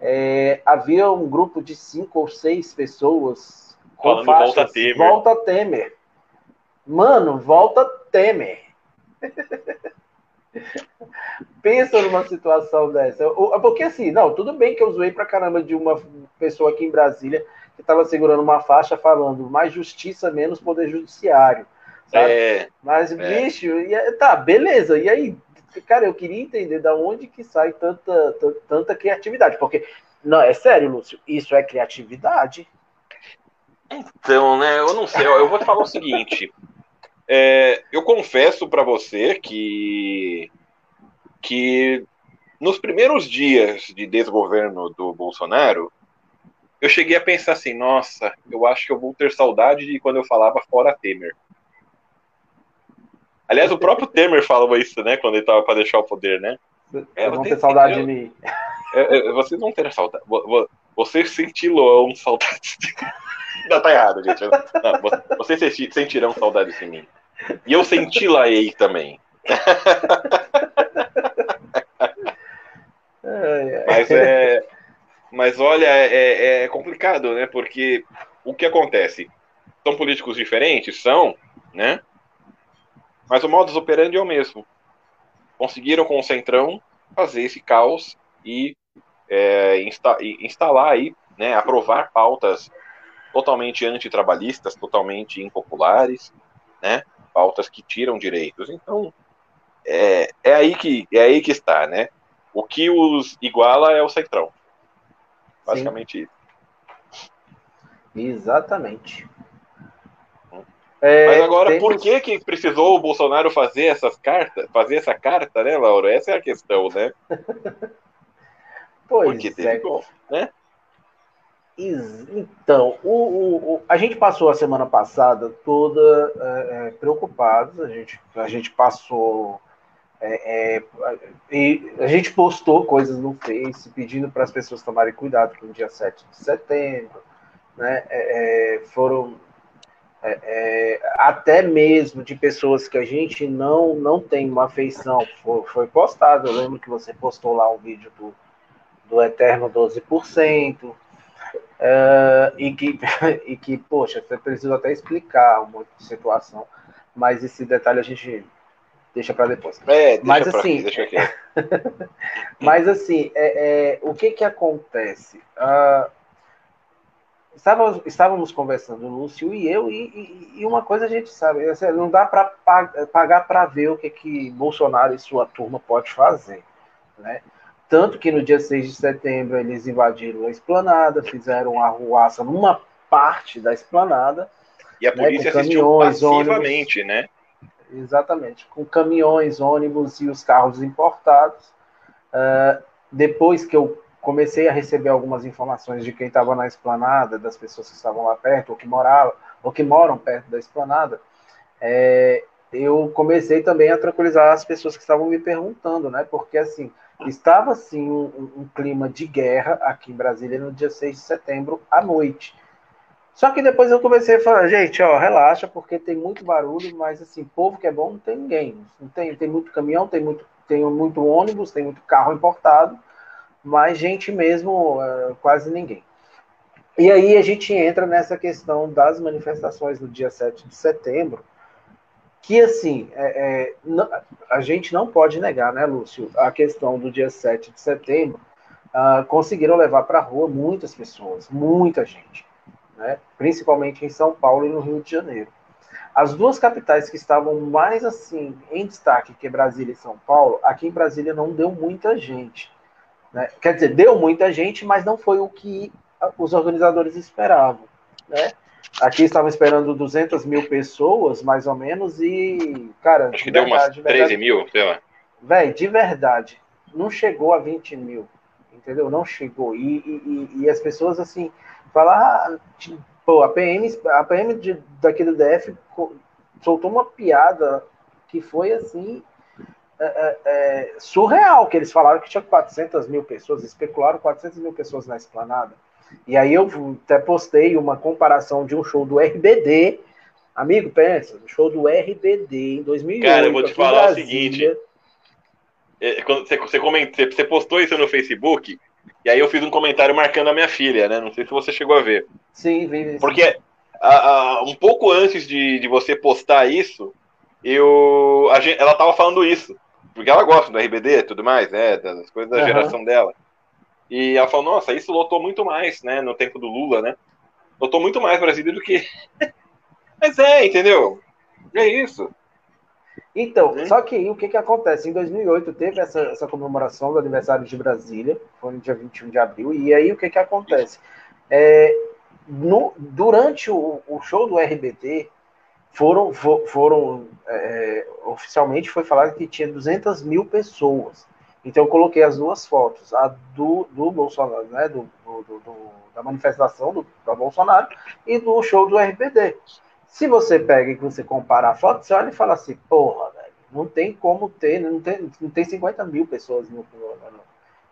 É, havia um grupo de cinco ou seis pessoas com Falando faixas, volta Temer. Volta Temer. Mano, volta Temer. Pensa numa situação dessa. O- Porque assim, não, tudo bem que eu zoei pra caramba de uma pessoa aqui em Brasília que estava segurando uma faixa falando mais justiça, menos poder judiciário. Sabe? É, Mas, É. bicho, e aí- tá, beleza. E aí, cara, eu queria entender da onde que sai tanta, tan- tanta criatividade. Porque, não, é sério, Lúcio, isso é criatividade. Então, né, eu não sei, eu vou te falar o seguinte. É, eu confesso para você que que nos primeiros dias de desgoverno do Bolsonaro, eu cheguei a pensar assim, nossa, eu acho que eu vou ter saudade de quando eu falava fora Temer. Aliás, o próprio Temer falava isso, né, quando ele estava para deixar o poder, né? É, vão tem- ter saudade de mim. É, é, vocês vão ter saudade. vo- vo- Vocês sentirão saudades. de- Não, tá errado, gente. Não, vo- vocês senti- sentirão saudades de mim. E eu senti-la-ei também. Ai, ai. Mas é. Mas olha, é, é complicado, né? Porque o que acontece? São políticos diferentes? São, né? Mas o modus operandi é o mesmo. Conseguiram com o Centrão fazer esse caos e é, insta- instalar aí, né? Aprovar pautas totalmente antitrabalhistas, totalmente impopulares, né? Pautas que tiram direitos. Então, é, é aí que é aí que está, né? O que os iguala é o Centrão. Basicamente isso. Exatamente. É, Mas agora, temos... por que que precisou o Bolsonaro fazer essas cartas, fazer essa carta, né, Laura? Essa é a questão, né? pois Porque teve é. Bom, né? Então, o, o, o, a gente passou a semana passada toda é, é preocupados, a gente, a gente passou é, é, e a gente postou coisas no Face pedindo para as pessoas tomarem cuidado com o dia 7 de setembro, né? É, é, foram é, é, até mesmo de pessoas que a gente não, não tem uma afeição, foi, foi postado. Eu lembro que você postou lá um vídeo do, do Eterno 12%, é, e, que, e que, poxa, você precisa até explicar uma situação, mas esse detalhe a gente deixa para depois. É, deixa mas assim, aqui, deixa aqui. mas assim, é, é, o que que acontece? Uh, estávamos, estávamos conversando, Lúcio e eu, e, e, e uma coisa a gente sabe, assim, não dá para pagar para ver o que que Bolsonaro e sua turma pode fazer, né? Tanto que no dia 6 de setembro eles invadiram a esplanada, fizeram uma arruaça numa parte da esplanada. E a né, polícia né, assistiu passivamente, ônibus, né? Exatamente, com caminhões, ônibus e os carros importados. Uh, depois que eu comecei a receber algumas informações de quem estava na esplanada, das pessoas que estavam lá perto, ou que moravam, ou que moram perto da esplanada, é, eu comecei também a tranquilizar as pessoas que estavam me perguntando, né? Porque assim, estava assim um, um, clima de guerra aqui em Brasília no dia 6 de setembro à noite. Só que depois eu comecei a falar, gente, ó, relaxa, porque tem muito barulho, mas assim, povo que é bom não tem ninguém. Não tem, tem muito caminhão, tem muito, tem muito ônibus, tem muito carro importado, mas gente mesmo, uh, quase ninguém. E aí a gente entra nessa questão das manifestações no dia 7 de setembro, que assim, é, é, a gente não pode negar, né, Lúcio, a questão do dia 7 de setembro, uh, conseguiram levar para a rua muitas pessoas, muita gente né? principalmente em São Paulo e no Rio de Janeiro. As duas capitais que estavam mais assim em destaque que Brasília e São Paulo, aqui em Brasília não deu muita gente. Né? Quer dizer, deu muita gente, mas não foi o que os organizadores esperavam. Né? Aqui estavam esperando 200 mil pessoas, mais ou menos, e, cara. Acho que deu umas 13 verdade, mil, sei lá. Véi, de verdade, não chegou a 20 mil, entendeu? Não chegou. E, e, e as pessoas, assim, falar, pô, a PM, a PM de, daqui do DF soltou uma piada que foi assim é, é, é, surreal, que eles falaram que tinha 400 mil pessoas, especularam 400 mil pessoas na esplanada. E aí eu até postei uma comparação de um show do RBD, amigo, pensa, show do RBD em 2008. Cara, eu vou te falar o seguinte, é, quando você, você, comentou, você postou isso no Facebook, e aí eu fiz um comentário marcando a minha filha, né? Não sei se você chegou a ver. Sim, vi. Porque a, a, um pouco antes de, de você postar isso, eu gente, ela tava falando isso. Porque ela gosta do RBD e tudo mais, né? Das coisas da uhum. geração dela. E ela falou, nossa, isso lotou muito mais, né? No tempo do Lula, né? Lotou muito mais Brasília do que. Mas é, entendeu? É isso. Então, uhum. só que aí o que, que acontece? Em 2008 teve essa, essa comemoração do aniversário de Brasília, foi no dia 21 de abril, e aí o que, que acontece? É, no, durante o, o, show do RBT, foram, for, foram é, oficialmente foi falado que tinha 200 mil pessoas. Então eu coloquei as duas fotos, a do, do Bolsonaro, né, do, do, do da manifestação do, do Bolsonaro e do show do RBD. Se você pega e você compara a foto, você olha e fala assim, porra, velho, não tem como ter, não tem, não tem 50 mil pessoas no, no,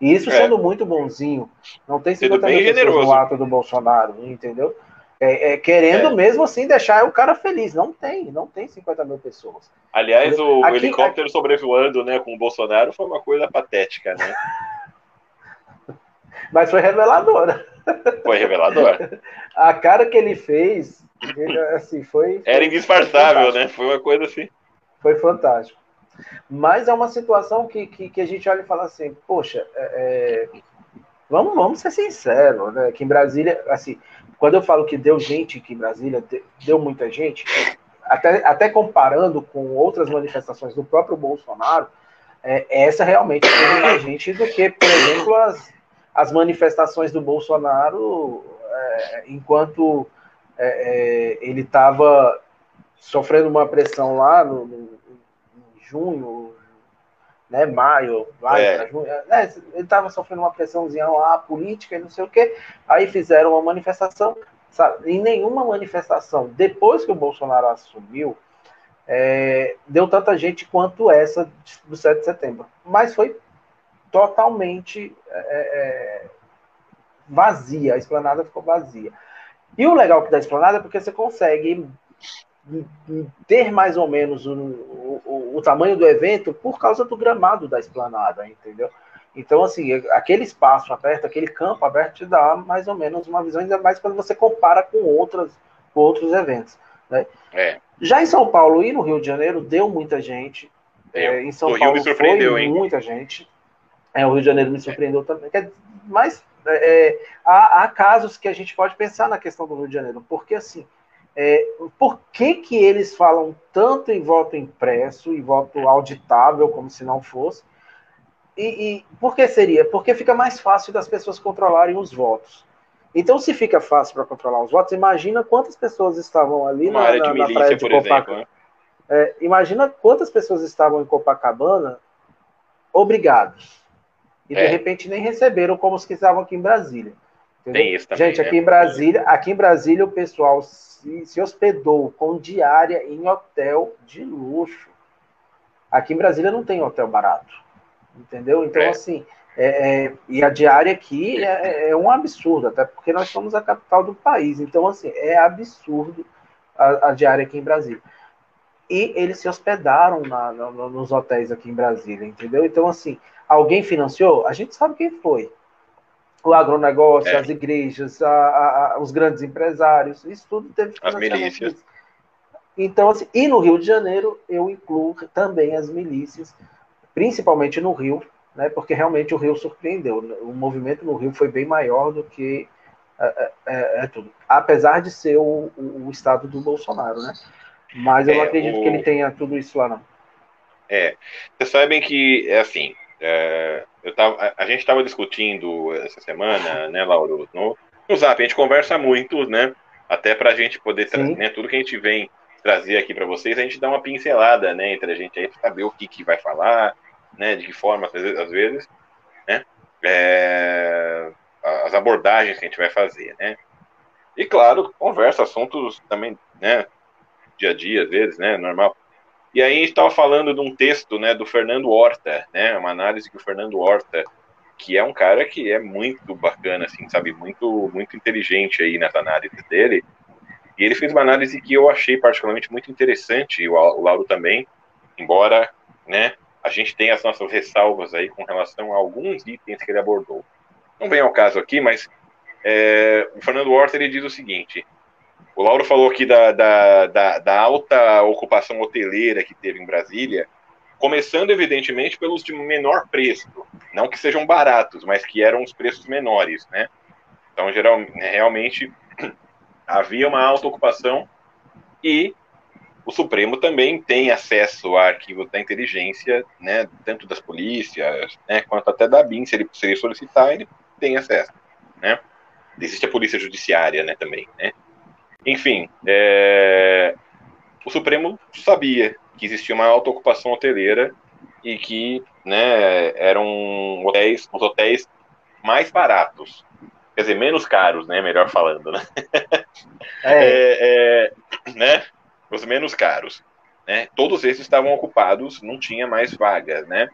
e isso é. sendo muito bonzinho. Não tem 50 mil pessoas generoso. no ato do Bolsonaro, entendeu? É, é, querendo é. mesmo assim deixar o cara feliz. Não tem, não tem 50 mil pessoas. Aliás, o, aqui, helicóptero aqui... sobrevoando né, com o Bolsonaro foi uma coisa patética, né? Mas foi reveladora. Foi revelador. A cara que ele fez assim, foi, Era indisfarçável, foi né? Foi uma coisa assim. Foi fantástico. Mas é uma situação que, que, que a gente olha e fala assim, poxa, é, é, vamos, vamos ser sinceros, né? Que em Brasília, assim, quando eu falo que deu gente que em Brasília, deu muita gente, até, até comparando com outras manifestações do próprio Bolsonaro, é, essa realmente tem mais gente do que, por exemplo, as, as manifestações do Bolsonaro é, enquanto é, é, ele estava sofrendo uma pressão lá no, no, em junho, né, maio, maio é. junho, é, ele estava sofrendo uma pressãozinha lá política e não sei o que, aí fizeram uma manifestação, sabe, em nenhuma manifestação, depois que o Bolsonaro assumiu, é, deu tanta gente quanto essa do 7 de setembro, mas foi totalmente é, é, vazia, a esplanada ficou vazia. E o legal que da esplanada é porque você consegue ter mais ou menos o, o, o, tamanho do evento por causa do gramado da esplanada, entendeu? Então, assim, aquele espaço aberto, aquele campo aberto te dá mais ou menos uma visão, ainda mais quando você compara com, outras, com outros eventos. Né? É. Já em São Paulo e no Rio de Janeiro, deu muita gente. É, em São o Paulo Rio me foi hein? muita gente. É, o Rio de Janeiro me surpreendeu é. também. Mas há, há casos que a gente pode pensar na questão do Rio de Janeiro, porque assim, é, por que, que eles falam tanto em voto impresso e voto auditável, como se não fosse? E, e por que seria? Porque fica mais fácil das pessoas controlarem os votos. Então, se fica fácil para controlar os votos, imagina quantas pessoas estavam ali na, na, na praia de Copacabana. Né? É, imagina quantas pessoas estavam em Copacabana obrigados. E é. de repente nem receberam como os que estavam aqui em Brasília. Tem isso também, Gente, aqui né? em Brasília, aqui em Brasília o pessoal se, se hospedou com diária em hotel de luxo. Aqui em Brasília não tem hotel barato. Entendeu? Então, é. assim, é, é, e a diária aqui é, é, um absurdo, até porque nós somos a capital do país. Então, assim, é absurdo a, a diária aqui em Brasília. E eles se hospedaram na, na, nos hotéis aqui em Brasília, entendeu? Então, assim, alguém financiou? A gente sabe quem foi o agronegócio, é. as igrejas, a, a, os grandes empresários, isso tudo teve As milícias. Então, assim, e no Rio de Janeiro eu incluo também as milícias, principalmente no Rio, né, porque realmente o Rio surpreendeu. O movimento no Rio foi bem maior do que é, é, é, é tudo. Apesar de ser o, o, o, estado do Bolsonaro, né? Mas eu não é, acredito o... que ele tenha tudo isso lá, não. É. Vocês sabem que, é assim, é, eu tava, a, gente estava discutindo essa semana, né, Lauro, no, no Zap. A gente conversa muito, né? Até para a gente poder trazer, né, tudo que a gente vem trazer aqui para vocês, a gente dá uma pincelada, né, entre a gente aí, saber o que, que vai falar, né, de que forma, às vezes, às vezes né, é, as abordagens que a gente vai fazer, né. E, claro, conversa, assuntos também, né, dia a dia, às vezes, né, normal. E aí a gente estava falando de um texto né, do Fernando Horta, né, uma análise que o Fernando Horta, que é um cara que é muito bacana, assim, sabe, muito, muito inteligente aí nessa análise dele. E ele fez uma análise que eu achei particularmente muito interessante, e o, o Lauro também, embora né, a gente tenha as nossas ressalvas aí com relação a alguns itens que ele abordou. Não vem ao caso aqui, mas é, o Fernando Horta ele diz o seguinte: o Lauro falou aqui da, da, da, da, alta ocupação hoteleira que teve em Brasília, começando, evidentemente, pelos de menor preço. Não que sejam baratos, mas que eram os preços menores, né? Então, geral, realmente, havia uma alta ocupação e o Supremo também tem acesso a arquivos da inteligência, né, tanto das polícias, né, quanto até da BIM, se ele, se ele solicitar, ele tem acesso, né? Existe a polícia judiciária, né, também, né? Enfim, é, o Supremo sabia que existia uma alta ocupação hoteleira e que né, eram hotéis, os hotéis mais baratos, quer dizer, menos caros, né, melhor falando, né? É. é, é né, os menos caros, né? Todos esses estavam ocupados, não tinha mais vagas, né?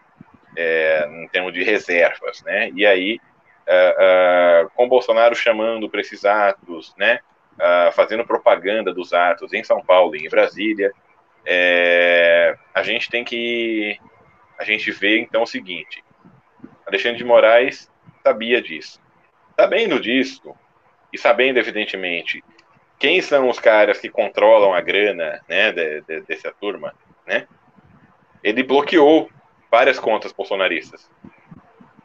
É, em termos de reservas, né? E aí, uh, uh, com Bolsonaro chamando para esses atos, né? Uh, fazendo propaganda dos atos em São Paulo e em Brasília, é, a gente tem que a gente vê então o seguinte: Alexandre de Moraes sabia disso, sabendo disso e sabendo evidentemente quem são os caras que controlam a grana, né, de, de, dessa turma, né? Ele bloqueou várias contas bolsonaristas,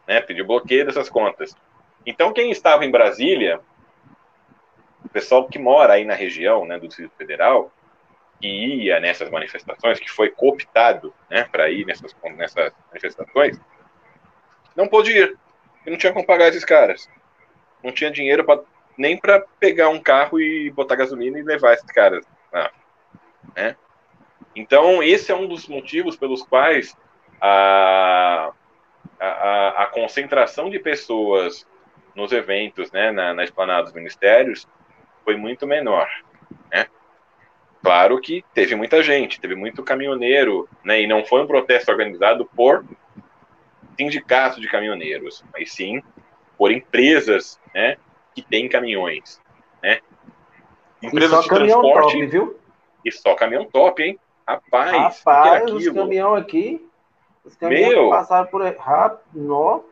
né? Pediu bloqueio dessas contas. Então quem estava em Brasília o pessoal que mora aí na região né, do Distrito Federal, que ia nessas manifestações, que foi cooptado né, para ir nessas, nessas manifestações, não pôde ir. E não tinha como pagar esses caras. Não tinha dinheiro pra, nem para pegar um carro e botar gasolina e levar esses caras. Ah, Né? Então, esse é um dos motivos pelos quais a, a, a concentração de pessoas nos eventos, né, na, na esplanada dos ministérios, foi muito menor. Né? Claro que teve muita gente, teve muito caminhoneiro, né, e não foi um protesto organizado por sindicatos de caminhoneiros, mas sim por empresas né, que têm caminhões. Né? Empresas de transporte. Top, viu? E só caminhão top, hein? Rapaz, Rapaz que é os caminhão aqui. Os caminhões Meu, passaram por. Rápido,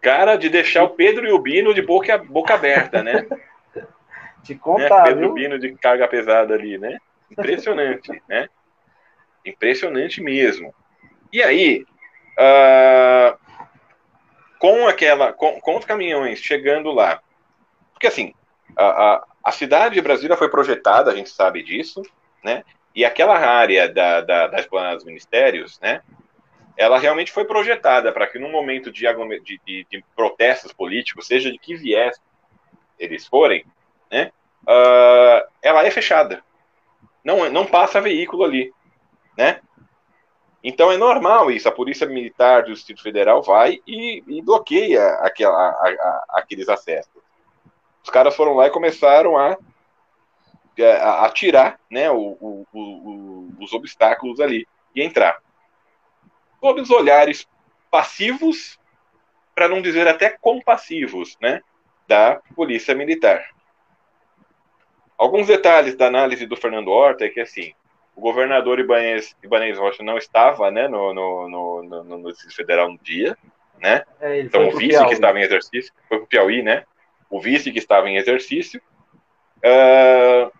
Cara, de deixar o Pedro e o Bino de boca, boca aberta, né? Te contar, né? Pedro viu? Bino de carga pesada ali, né? Impressionante, né? Impressionante mesmo. E aí, uh, com aquela, com, com, os caminhões chegando lá, porque assim, a, a, a, cidade de Brasília foi projetada, a gente sabe disso, né? E aquela área da, da, da esplanada dos ministérios, né? Ela realmente foi projetada para que num momento de, de, de, de, protestos políticos, seja de que viés eles forem, né? Uh, ela é fechada. Não, não passa veículo ali, né? Então é normal isso. A Polícia Militar do Distrito Federal vai e, e bloqueia aquela, a, a, aqueles acessos. Os caras foram lá e começaram a, a, a tirar né, o, o, o, os obstáculos ali e entrar. Sob os olhares passivos, para não dizer até compassivos, né, da Polícia Militar. Alguns detalhes da análise do Fernando Horta é que, assim, o governador Ibanez, Ibanez Rocha não estava né, no, no, no, no, no Federal no dia, né? É, então o vice Piauí. que estava em exercício, foi para o Piauí, né? O vice que estava em exercício, uh,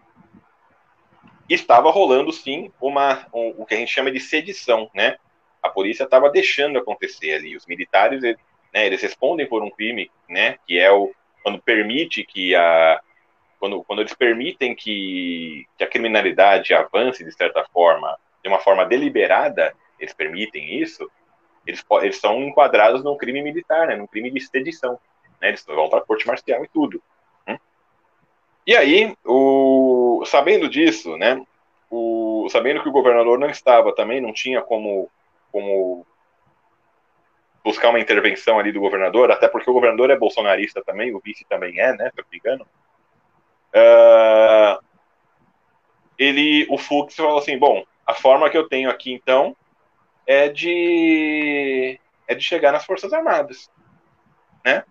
estava rolando sim uma, um, o que a gente chama de sedição, né? A polícia estava deixando acontecer ali. Os militares, né, eles respondem por um crime, né? Que é o quando permite que a quando, quando eles permitem que, que a criminalidade avance de certa forma, de uma forma deliberada, eles permitem isso, eles, eles são enquadrados num crime militar, né, num crime de sedição. Né, eles vão para a corte marcial e tudo. Hum? E aí, o, sabendo disso, né, o, sabendo que o governador não estava também, não tinha como, como buscar uma intervenção ali do governador, até porque o governador é bolsonarista também, o vice também é, né, se eu não me engano. Uh, ele, o Fux falou assim, bom, a forma que eu tenho aqui então é de é de chegar nas Forças Armadas, né?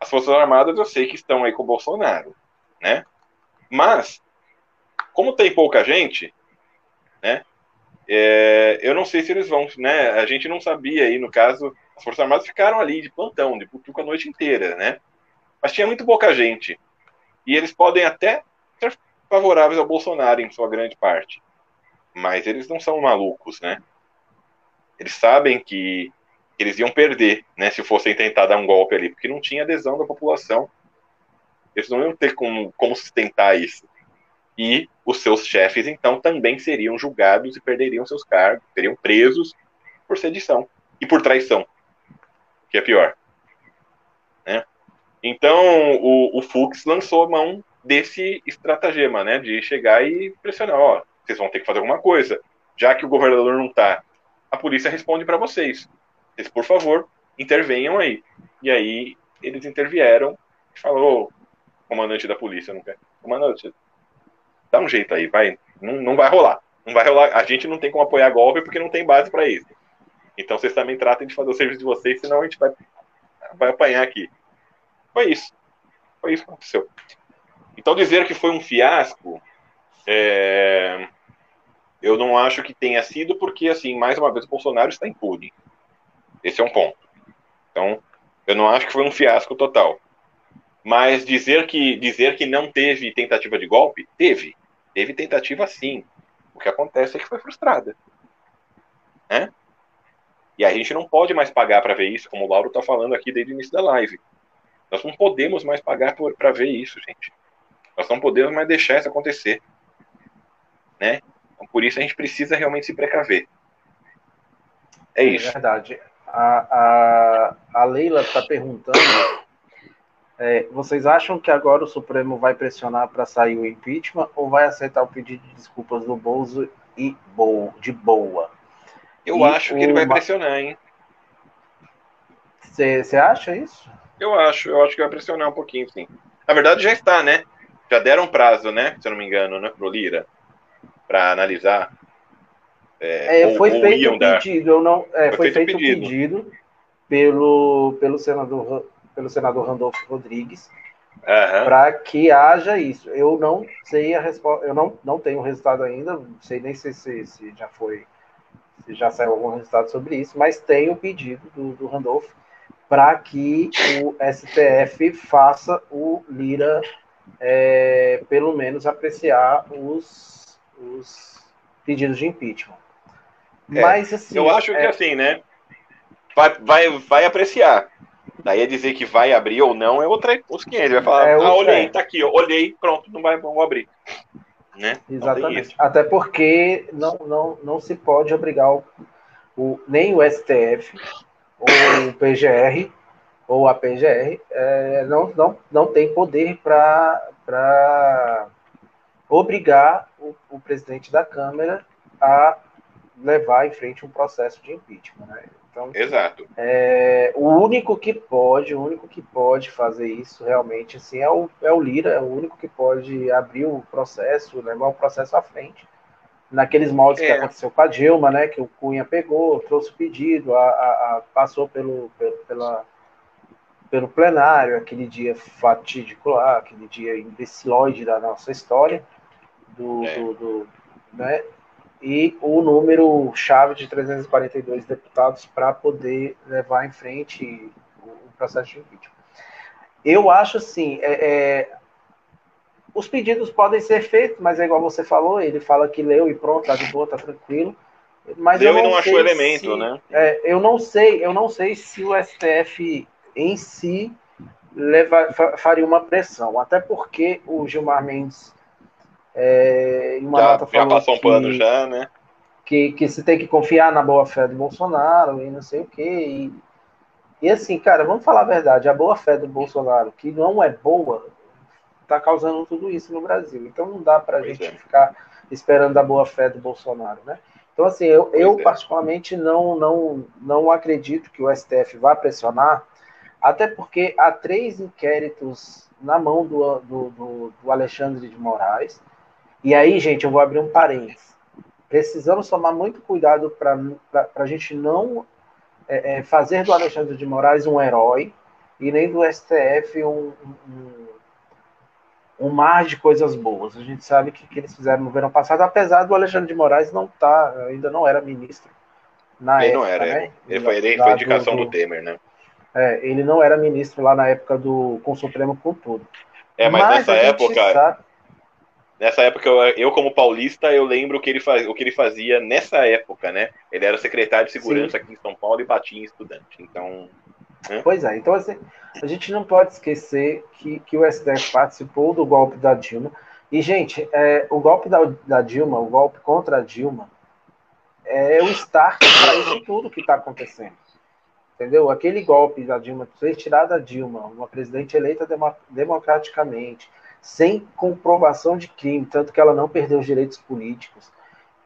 As Forças Armadas eu sei que estão aí com o Bolsonaro, né? Mas como tem pouca gente, né? É, eu não sei se eles vão, né? A gente não sabia aí, no caso, as Forças Armadas ficaram ali de plantão, de putuca a noite inteira, né? Mas tinha muito pouca gente. E eles podem até ser favoráveis ao Bolsonaro em sua grande parte. Mas eles não são malucos, né? Eles sabem que eles iam perder, né, se fossem tentar dar um golpe ali, porque não tinha adesão da população. Eles não iam ter como, como sustentar isso. E os seus chefes, então, também seriam julgados e perderiam seus cargos, seriam presos por sedição e por traição, que é pior. Então, o, o Fux lançou a mão desse estratagema, né, de chegar e pressionar, ó, vocês vão ter que fazer alguma coisa. Já que o governador não tá, a polícia responde para vocês. Vocês, por favor, intervenham aí. E aí eles intervieram e falou, comandante da polícia, não quer. Comandante, dá um jeito aí, vai, não, não vai rolar. Não vai rolar. A gente não tem como apoiar golpe porque não tem base para isso. Então vocês também tratem de fazer o serviço de vocês, senão a gente vai, vai apanhar aqui. Foi isso. Foi isso que aconteceu. Então, dizer que foi um fiasco, é... eu não acho que tenha sido, porque, assim, mais uma vez, o Bolsonaro está impune. Esse é um ponto. Então, eu não acho que foi um fiasco total. Mas dizer que, dizer que não teve tentativa de golpe, teve. Teve tentativa sim. O que acontece é que foi frustrada. Né? E a gente não pode mais pagar para ver isso, como o Lauro está falando aqui desde o início da live. Nós não podemos mais pagar para ver isso, gente. Nós não podemos mais deixar isso acontecer. Né? Então, por isso a gente precisa realmente se precaver. É, é isso. É verdade. A, a, a Leila está perguntando É, vocês acham que agora o Supremo vai pressionar para sair o impeachment ou vai aceitar o pedido de desculpas do Bolso e bo de boa? Eu e acho que ele vai pressionar, hein? Você acha isso? Eu acho, eu acho que vai pressionar um pouquinho, sim. Na verdade, já está, né? Já deram prazo, né? Se eu não me engano, né? Pro Lira, para analisar. É, é, foi ou, feito o pedido, eu não, é, foi, foi, feito o pedido. pedido pelo, pelo senador pelo senador Randolfo Rodrigues uhum. para que haja isso. Eu não sei a resposta, eu não, não tenho o resultado ainda, não sei nem se, se, se, já foi, se já saiu algum resultado sobre isso, mas tem o pedido do, do Randolfo para que o STF faça o Lira é, pelo menos apreciar os, os pedidos de impeachment. É, mas assim, eu acho que é, assim, né? Vai, vai, vai apreciar. Daí é dizer que vai abrir ou não é outra, os 500. Ele vai falar, é ah, olhei, tá aqui, ó, olhei, pronto, não vai, vamos abrir. Né? Exatamente. Até porque não, não, não se pode obrigar o, o, nem o STF o PGR ou a PGR é, não, não, não tem poder para obrigar o, o presidente da Câmara a levar em frente um processo de impeachment. Né? Então, Exato. É, o único que pode, o único que pode fazer isso realmente assim, é, o, é o Lira, é o único que pode abrir o processo, levar o processo à frente. Naqueles moldes é. que aconteceu com a Dilma, né? Que o Cunha pegou, trouxe o pedido, a, a, a passou pelo, pelo, pela, pelo plenário, aquele dia fatídico lá, aquele dia imbecilóide da nossa história, do, é. do, do né? e o número chave de 342 deputados para poder levar em frente o, processo de impeachment. Eu acho assim, é, é, os pedidos podem ser feitos, mas é igual você falou, ele fala que leu e pronto, tá de boa, tá tranquilo. Mas leu eu não e não achou elemento, se, né? É, eu não sei, eu não sei se o STF em si leva, faria uma pressão, até porque o Gilmar Mendes é, em uma já, nota já passou um pano já, né? Que, que se tem que confiar na boa fé do Bolsonaro e não sei o quê. E, e assim, cara, vamos falar a verdade, a boa fé do Bolsonaro, que não é boa, está causando tudo isso no Brasil. Então não dá para a gente é. ficar esperando a boa fé do Bolsonaro, né? Então, assim, eu, eu é. particularmente não, não, não acredito que o STF vá pressionar, até porque há três inquéritos na mão do, do, do, do Alexandre de Moraes, e aí, gente, eu vou abrir um parênteses. Precisamos tomar muito cuidado para a gente não é, é, fazer do Alexandre de Moraes um herói e nem do STF um, um, um mar de coisas boas. A gente sabe que, que eles fizeram no verão passado, apesar do Alexandre de Moraes não tá, ainda não era ministro. Na ele época, não era, né? ele foi, ele foi indicação do, do, Temer, né? É, ele não era ministro lá na época do com o Supremo com tudo. É, mas, mas nessa época, sabe, Nessa época, eu, eu, como paulista, eu lembro o que, ele faz, o que ele fazia nessa época, né? Ele era secretário de segurança Sim. aqui em São Paulo e batia em estudante. Então. Né? Pois é, então assim, a gente não pode esquecer que, que o STF participou do golpe da Dilma. E, gente, é, o golpe da, da Dilma, o golpe contra a Dilma, é o start para isso tudo que está acontecendo. Entendeu? Aquele golpe da Dilma, fez tirar da Dilma, uma presidente eleita democraticamente, sem comprovação de crime, tanto que ela não perdeu os direitos políticos.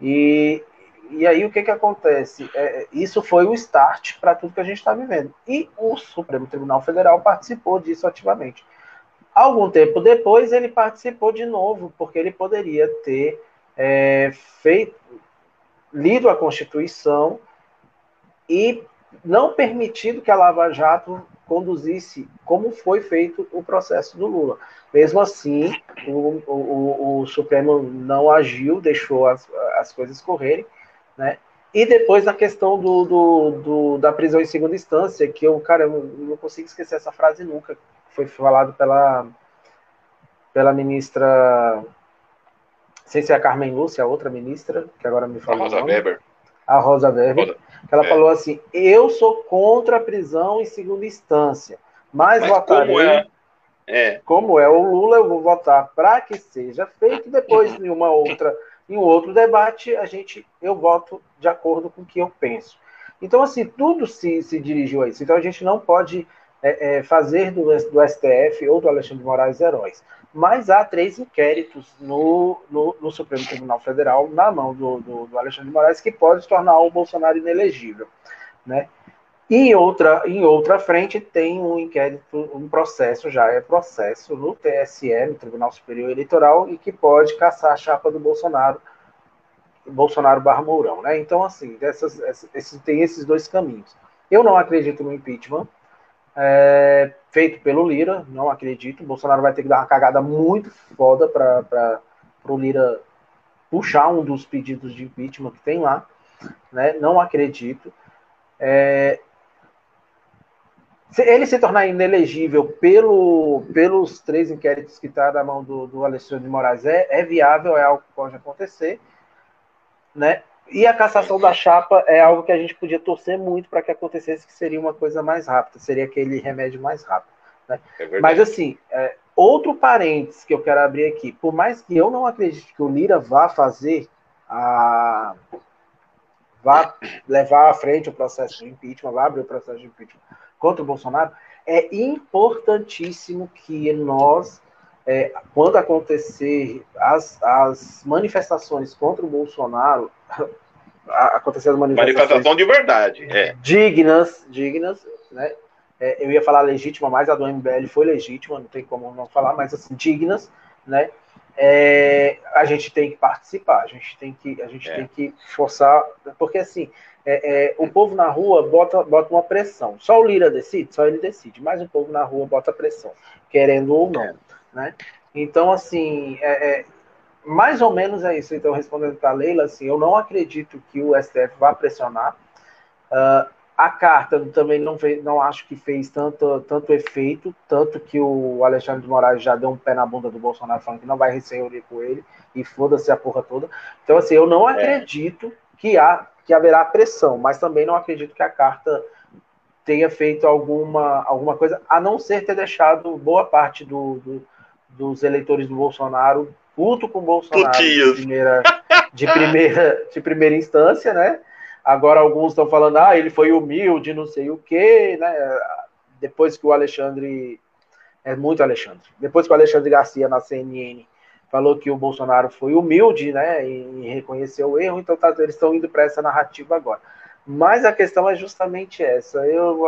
E, e aí o que, que acontece? É, isso foi o start para tudo que a gente está vivendo. E o Supremo Tribunal Federal participou disso ativamente. Algum tempo depois, ele participou de novo, porque ele poderia ter é, feito, lido a Constituição e não permitido que a Lava Jato conduzisse como foi feito o processo do Lula. Mesmo assim, o, o, o Supremo não agiu, deixou as, as coisas correrem, né? E depois na questão do, do, do, da prisão em segunda instância, que eu, cara, eu não consigo esquecer essa frase nunca, foi falado pela, pela ministra, sem ser a Carmen Lúcia, a outra ministra, que agora me falou. A Rosa Weber. A Rosa Weber, Rosa. que ela é. falou assim: eu sou contra a prisão em segunda instância, mas, mas votarei. Como é? É. Como é o Lula, eu vou votar para que seja feito, e depois, em uma outra, em um outro debate, a gente, eu voto de acordo com o que eu penso. Então, assim, tudo se, se dirigiu a isso. Então, a gente não pode é, é, fazer do, do STF ou do Alexandre de Moraes heróis. Mas há três inquéritos no, no, no Supremo Tribunal Federal, na mão do, do, do, Alexandre de Moraes, que pode tornar o Bolsonaro inelegível. Né? Em outra, em outra frente, tem um inquérito, um processo, já é processo, no TSE, no Tribunal Superior Eleitoral, e que pode caçar a chapa do Bolsonaro, Bolsonaro barra Mourão. Né? Então, assim, esses, tem esses dois caminhos. Eu não acredito no impeachment, é, feito pelo Lira, não acredito. O Bolsonaro vai ter que dar uma cagada muito foda para o Lira puxar um dos pedidos de impeachment que tem lá. Né? Não acredito. É, ele se tornar inelegível pelo, pelos três inquéritos que está na mão do, do Alexandre de Moraes, é, é viável, é algo que pode acontecer. Né? E a cassação da chapa é algo que a gente podia torcer muito para que acontecesse, que seria uma coisa mais rápida, seria aquele remédio mais rápido. Né? É Mas assim, é, outro parênteses que eu quero abrir aqui, por mais que eu não acredite que o Lira vá fazer a vá levar à frente o processo de impeachment, vá abrir o processo de impeachment contra o Bolsonaro, é importantíssimo que nós é, quando acontecer as, as manifestações contra o Bolsonaro, acontecer as manifestações manifestação de verdade, é. dignas, dignas, né? É, eu ia falar legítima, mas a do MBL foi legítima, não tem como não falar, mas assim dignas, né? É, a gente tem que participar, a gente tem que, a gente é. tem que forçar, porque assim, é, é, o povo na rua bota, bota uma pressão. Só o Lira decide, só ele decide, mas o povo na rua bota pressão, querendo ou não. É. Né? Então, assim, é, mais ou menos é isso. Então, respondendo para a Leila, assim, eu não acredito que o STF vá pressionar. Uh, a carta também não, fez, não acho que fez tanto, tanto efeito, tanto que o Alexandre de Moraes já deu um pé na bunda do Bolsonaro falando que não vai receber com ele e foda-se a porra toda. Então, assim, eu não é. acredito que, há, que haverá pressão, mas também não acredito que a carta tenha feito alguma, alguma coisa, a não ser ter deixado boa parte do, do dos eleitores do Bolsonaro puto com o Bolsonaro de primeira, de primeira, de primeira instância, né? Agora alguns estão falando, ah, ele foi humilde, não sei o quê, né? Depois que o Alexandre. É muito Alexandre. Depois que o Alexandre Garcia na CNN falou que o Bolsonaro foi humilde, né? E reconheceu o erro, então tá, eles estão indo para essa narrativa agora. Mas a questão é justamente essa. Eu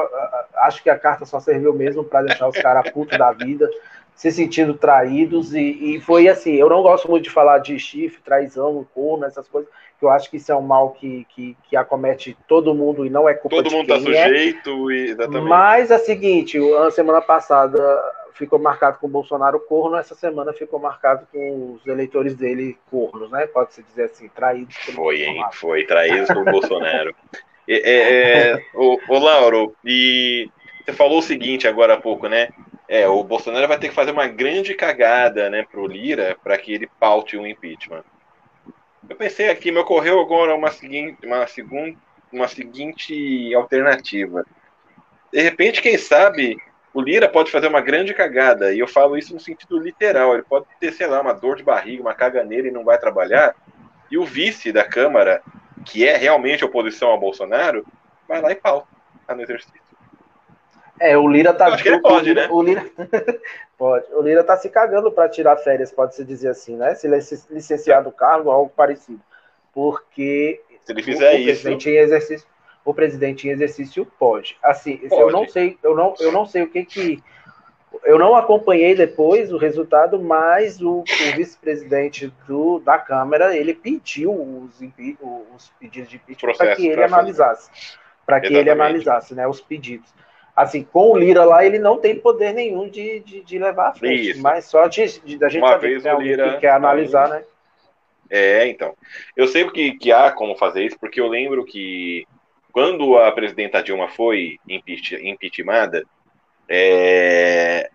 acho que a carta só serviu mesmo para deixar os caras putos da vida, se sentindo traídos, e, e, foi assim, eu não gosto muito de falar de chifre, traição, corno, essas coisas, que eu acho que isso é um mal que, que, que acomete todo mundo e não é culpa todo de mundo tá sujeito, é. exatamente. Mas é a seguinte, a semana passada ficou marcado com o Bolsonaro corno, essa semana ficou marcado com os eleitores dele cornos, né? Pode-se dizer assim, traídos pelo Foi, hein? Foi, traídos pelo Bolsonaro. É, é, é, o, o Lauro, e você falou o seguinte agora há pouco, né? É, o Bolsonaro vai ter que fazer uma grande cagada, né, pro Lira para que ele paute o impeachment. Eu pensei aqui, me ocorreu agora uma seguinte, uma segunda, uma seguinte alternativa. De repente, quem sabe, o Lira pode fazer uma grande cagada, e eu falo isso no sentido literal. Ele pode ter, sei lá, uma dor de barriga, uma caganeira e não vai trabalhar. E o vice da Câmara, que é realmente oposição ao Bolsonaro, vai lá e pauta no exercício. É, o Lira tá. acho que ele pode, o Lira, né? O Lira, pode. O Lira tá se cagando para tirar férias, pode-se dizer assim, né? Se licenciar do cargo, algo parecido. Porque. Se ele fizer o, isso. Presidente em exercício, o presidente em exercício pode. Assim, pode. eu não sei, eu não, eu não sei o que que. Eu não acompanhei depois o resultado, mas o, o vice-presidente da Câmara ele pediu os, os pedidos de impeachment para que ele analisasse. Para que ele analisasse né, os pedidos assim, com o Lira lá, ele não tem poder nenhum de, de, de levar à frente, Isso. mas só de, de da gente Uma saber vez que, o Lira, que quer analisar, né? É, então. Eu sei que, que há como fazer isso, porque eu lembro que quando a presidenta Dilma foi impeachmentada, é...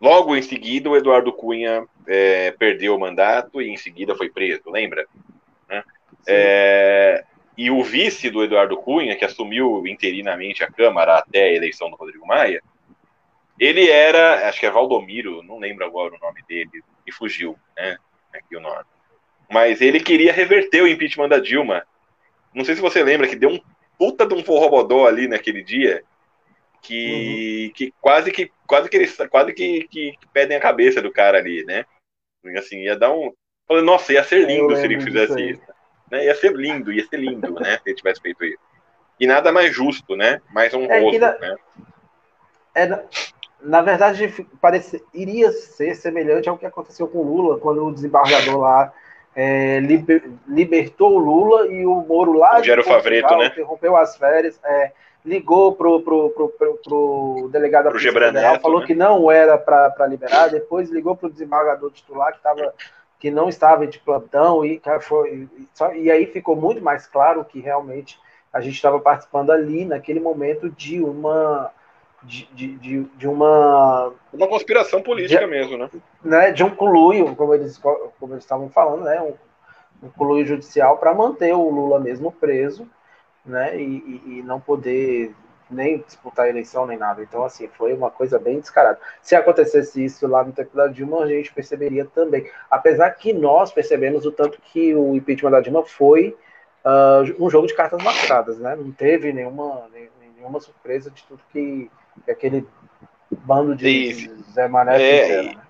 logo em seguida o Eduardo Cunha é, perdeu o mandato e em seguida foi preso, lembra? Né? É... E o vice do Eduardo Cunha, que assumiu interinamente a Câmara até a eleição do Rodrigo Maia, ele era, acho que é Valdomiro, não lembro agora o nome dele, e fugiu, né? Aqui o nome. Mas ele queria reverter o impeachment da Dilma. Não sei se você lembra que deu um puta de um forrobodó ali naquele dia, que, uhum. que quase que quase que eles quase que, que, que, pedem a cabeça do cara ali, né? Assim, ia dar um. Nossa, ia ser lindo se ele fizesse isso. Né? Ia ser lindo, ia ser lindo, né? Se ele tivesse feito isso. E nada mais justo, né? Mais honroso, é na, né? É, na, na verdade, parece, iria ser semelhante ao que aconteceu com o Lula, quando o desembargador lá é, liber, libertou o Lula e o Moro lá o de Favreto, né? interrompeu as férias, é, ligou pro, pro, pro, pro, pro delegado pro Federal, falou né? que não era para liberar, depois ligou para o desembargador titular que, tava, que não estava de plantão e, foi, e, aí ficou muito mais claro que realmente a gente estava participando ali naquele momento de uma de, de, de, uma. Uma conspiração política de, mesmo, né? né? De um coluio, como eles, como eles estavam falando, né? Um, um coluio judicial para manter o Lula mesmo preso, né? E, e, e, não poder nem disputar a eleição nem nada. Então, assim, foi uma coisa bem descarada. Se acontecesse isso lá no tempo da Dilma, a gente perceberia também. Apesar que nós percebemos o tanto que o impeachment da Dilma foi uh, um jogo de cartas marcadas, né? Não teve nenhuma, nenhuma surpresa de tudo que aquele bando de e, Zé Mané é, fizeram, né?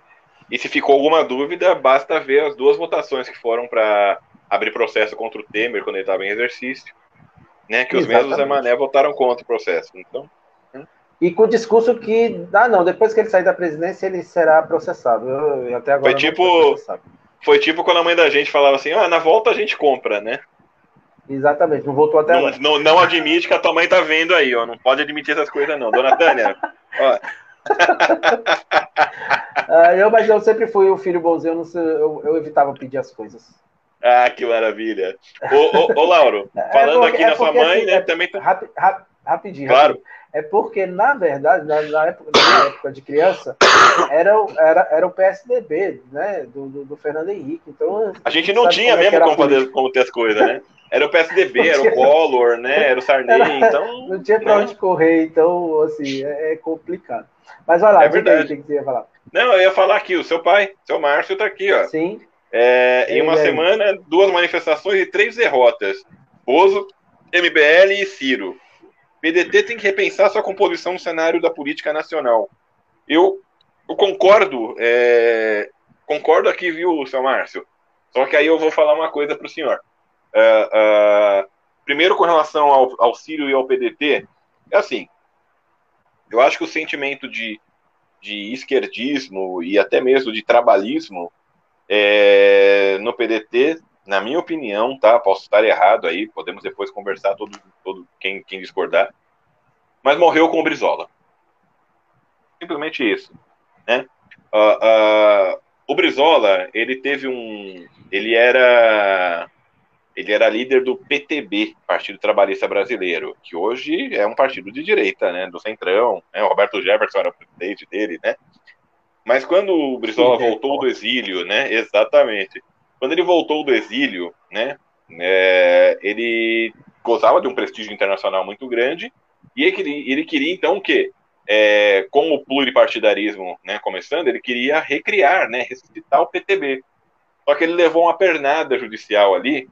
E se ficou alguma dúvida, basta ver as duas votações que foram para abrir processo contra o Temer quando ele estava em exercício, né? Que os mesmos Zé Mané votaram contra o processo. Então. Hum. E com o discurso que, ah, não, depois que ele sair da presidência, ele será processado. Eu, eu até agora foi tipo, foi tipo quando a mãe da gente falava assim, ah, na volta a gente compra, né? Exatamente, não voltou até não, não, não, admite que a tua mãe tá vendo aí, ó. Não pode admitir essas coisas, não. Dona Tânia, ó. ah, eu, mas eu sempre fui o filho bonzinho, eu, eu, eu, evitava pedir as coisas. Ah, que maravilha. Ô, ô, ô Lauro, é falando é porque, aqui é na sua mãe, assim, né, é, também tá... Rapi, rap, rapidinho, claro. Rapidinho. É porque, na verdade, na, na, época, na época de criança, era, era, era o PSDB, né? Do, do, do Fernando Henrique. Então, a gente não tinha mesmo como, fazer, como ter as coisas, né? Era o PSDB, era o Collor, né? Era o Sarney, era, então. Não tinha pra né? onde correr, então, assim, é, é complicado. Mas vai lá, é verdade. o que você ia falar. Não, eu ia falar aqui, o seu pai, seu Márcio, tá aqui, ó. Sim. É, em uma semana, duas manifestações e três derrotas. Bozo, MBL e Ciro. PDT tem que repensar sua composição no cenário da política nacional. Eu, eu concordo, é, concordo aqui, viu, seu Márcio? Só que aí eu vou falar uma coisa para o senhor. Uh, uh, primeiro, com relação ao, ao Ciro e ao PDT, é assim: eu acho que o sentimento de, de esquerdismo e até mesmo de trabalhismo é, no PDT, na minha opinião, tá? Posso estar errado aí, podemos depois conversar todo, todo quem, quem discordar, mas morreu com o Brizola. Simplesmente isso, né? Uh, o Brizola, ele teve um, ele era ele era líder do PTB, Partido Trabalhista Brasileiro, que hoje é um partido de direita, né, do Centrão, né, o Roberto Jefferson era o presidente dele, né, mas quando o Brizola Sim, voltou do exílio, né, exatamente, quando ele voltou do exílio, né, é, ele gozava de um prestígio internacional muito grande, e ele, ele queria então o quê? É, com o pluripartidarismo né, começando, ele queria recriar, né, ressuscitar o PTB. Só que ele levou uma pernada judicial ali,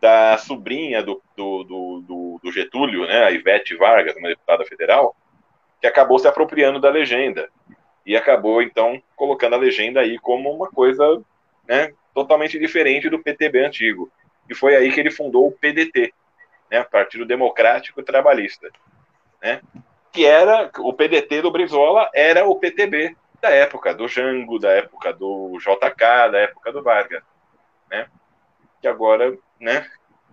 da sobrinha do, do, do, do, Getúlio, né, a Ivete Vargas, uma deputada federal, que acabou se apropriando da legenda. E acabou, então, colocando a legenda aí como uma coisa né, totalmente diferente do PTB antigo. E foi aí que ele fundou o PDT, né, Partido Democrático Trabalhista. Né, que era, o PDT do Brizola era o PTB da época do Jango, da época do JK, da época do Vargas. Né, que agora né?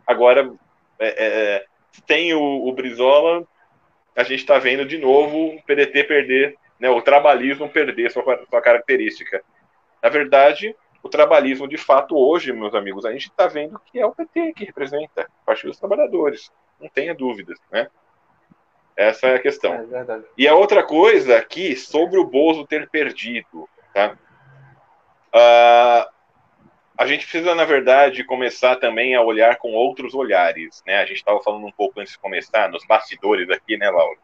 Agora, é, é, tem o, o, Brizola, a gente está vendo de novo o PDT perder, né, o trabalhismo perder sua, sua característica. Na verdade, o trabalhismo, de fato, hoje, meus amigos, a gente está vendo que é o PT que representa o Partido dos Trabalhadores. Não tenha dúvidas, né? Essa é a questão. É e a outra coisa aqui, sobre o Bozo ter perdido, tá? Uh, a gente precisa, na verdade, começar também a olhar com outros olhares, né? A gente estava falando um pouco antes de começar, nos bastidores aqui, né, Laura,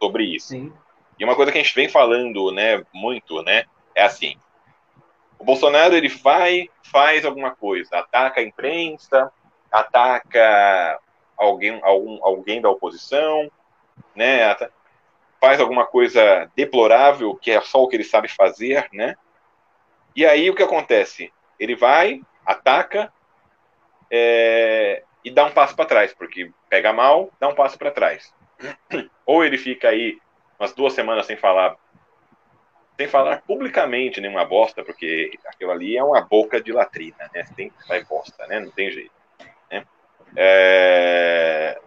sobre isso. Sim. E uma coisa que a gente vem falando, né, muito, né, é assim, o Bolsonaro, ele vai, faz alguma coisa, ataca a imprensa, ataca alguém, algum, alguém da oposição, né, faz alguma coisa deplorável, que é só o que ele sabe fazer, né? E aí o que acontece? Ele vai, ataca é, e dá um passo para trás, porque pega mal, dá um passo para trás. Ou ele fica aí umas duas semanas sem falar sem falar publicamente nenhuma bosta, porque aquilo ali é uma boca de latrina, né? Tem que sair bosta, né? Não tem jeito. Né? É...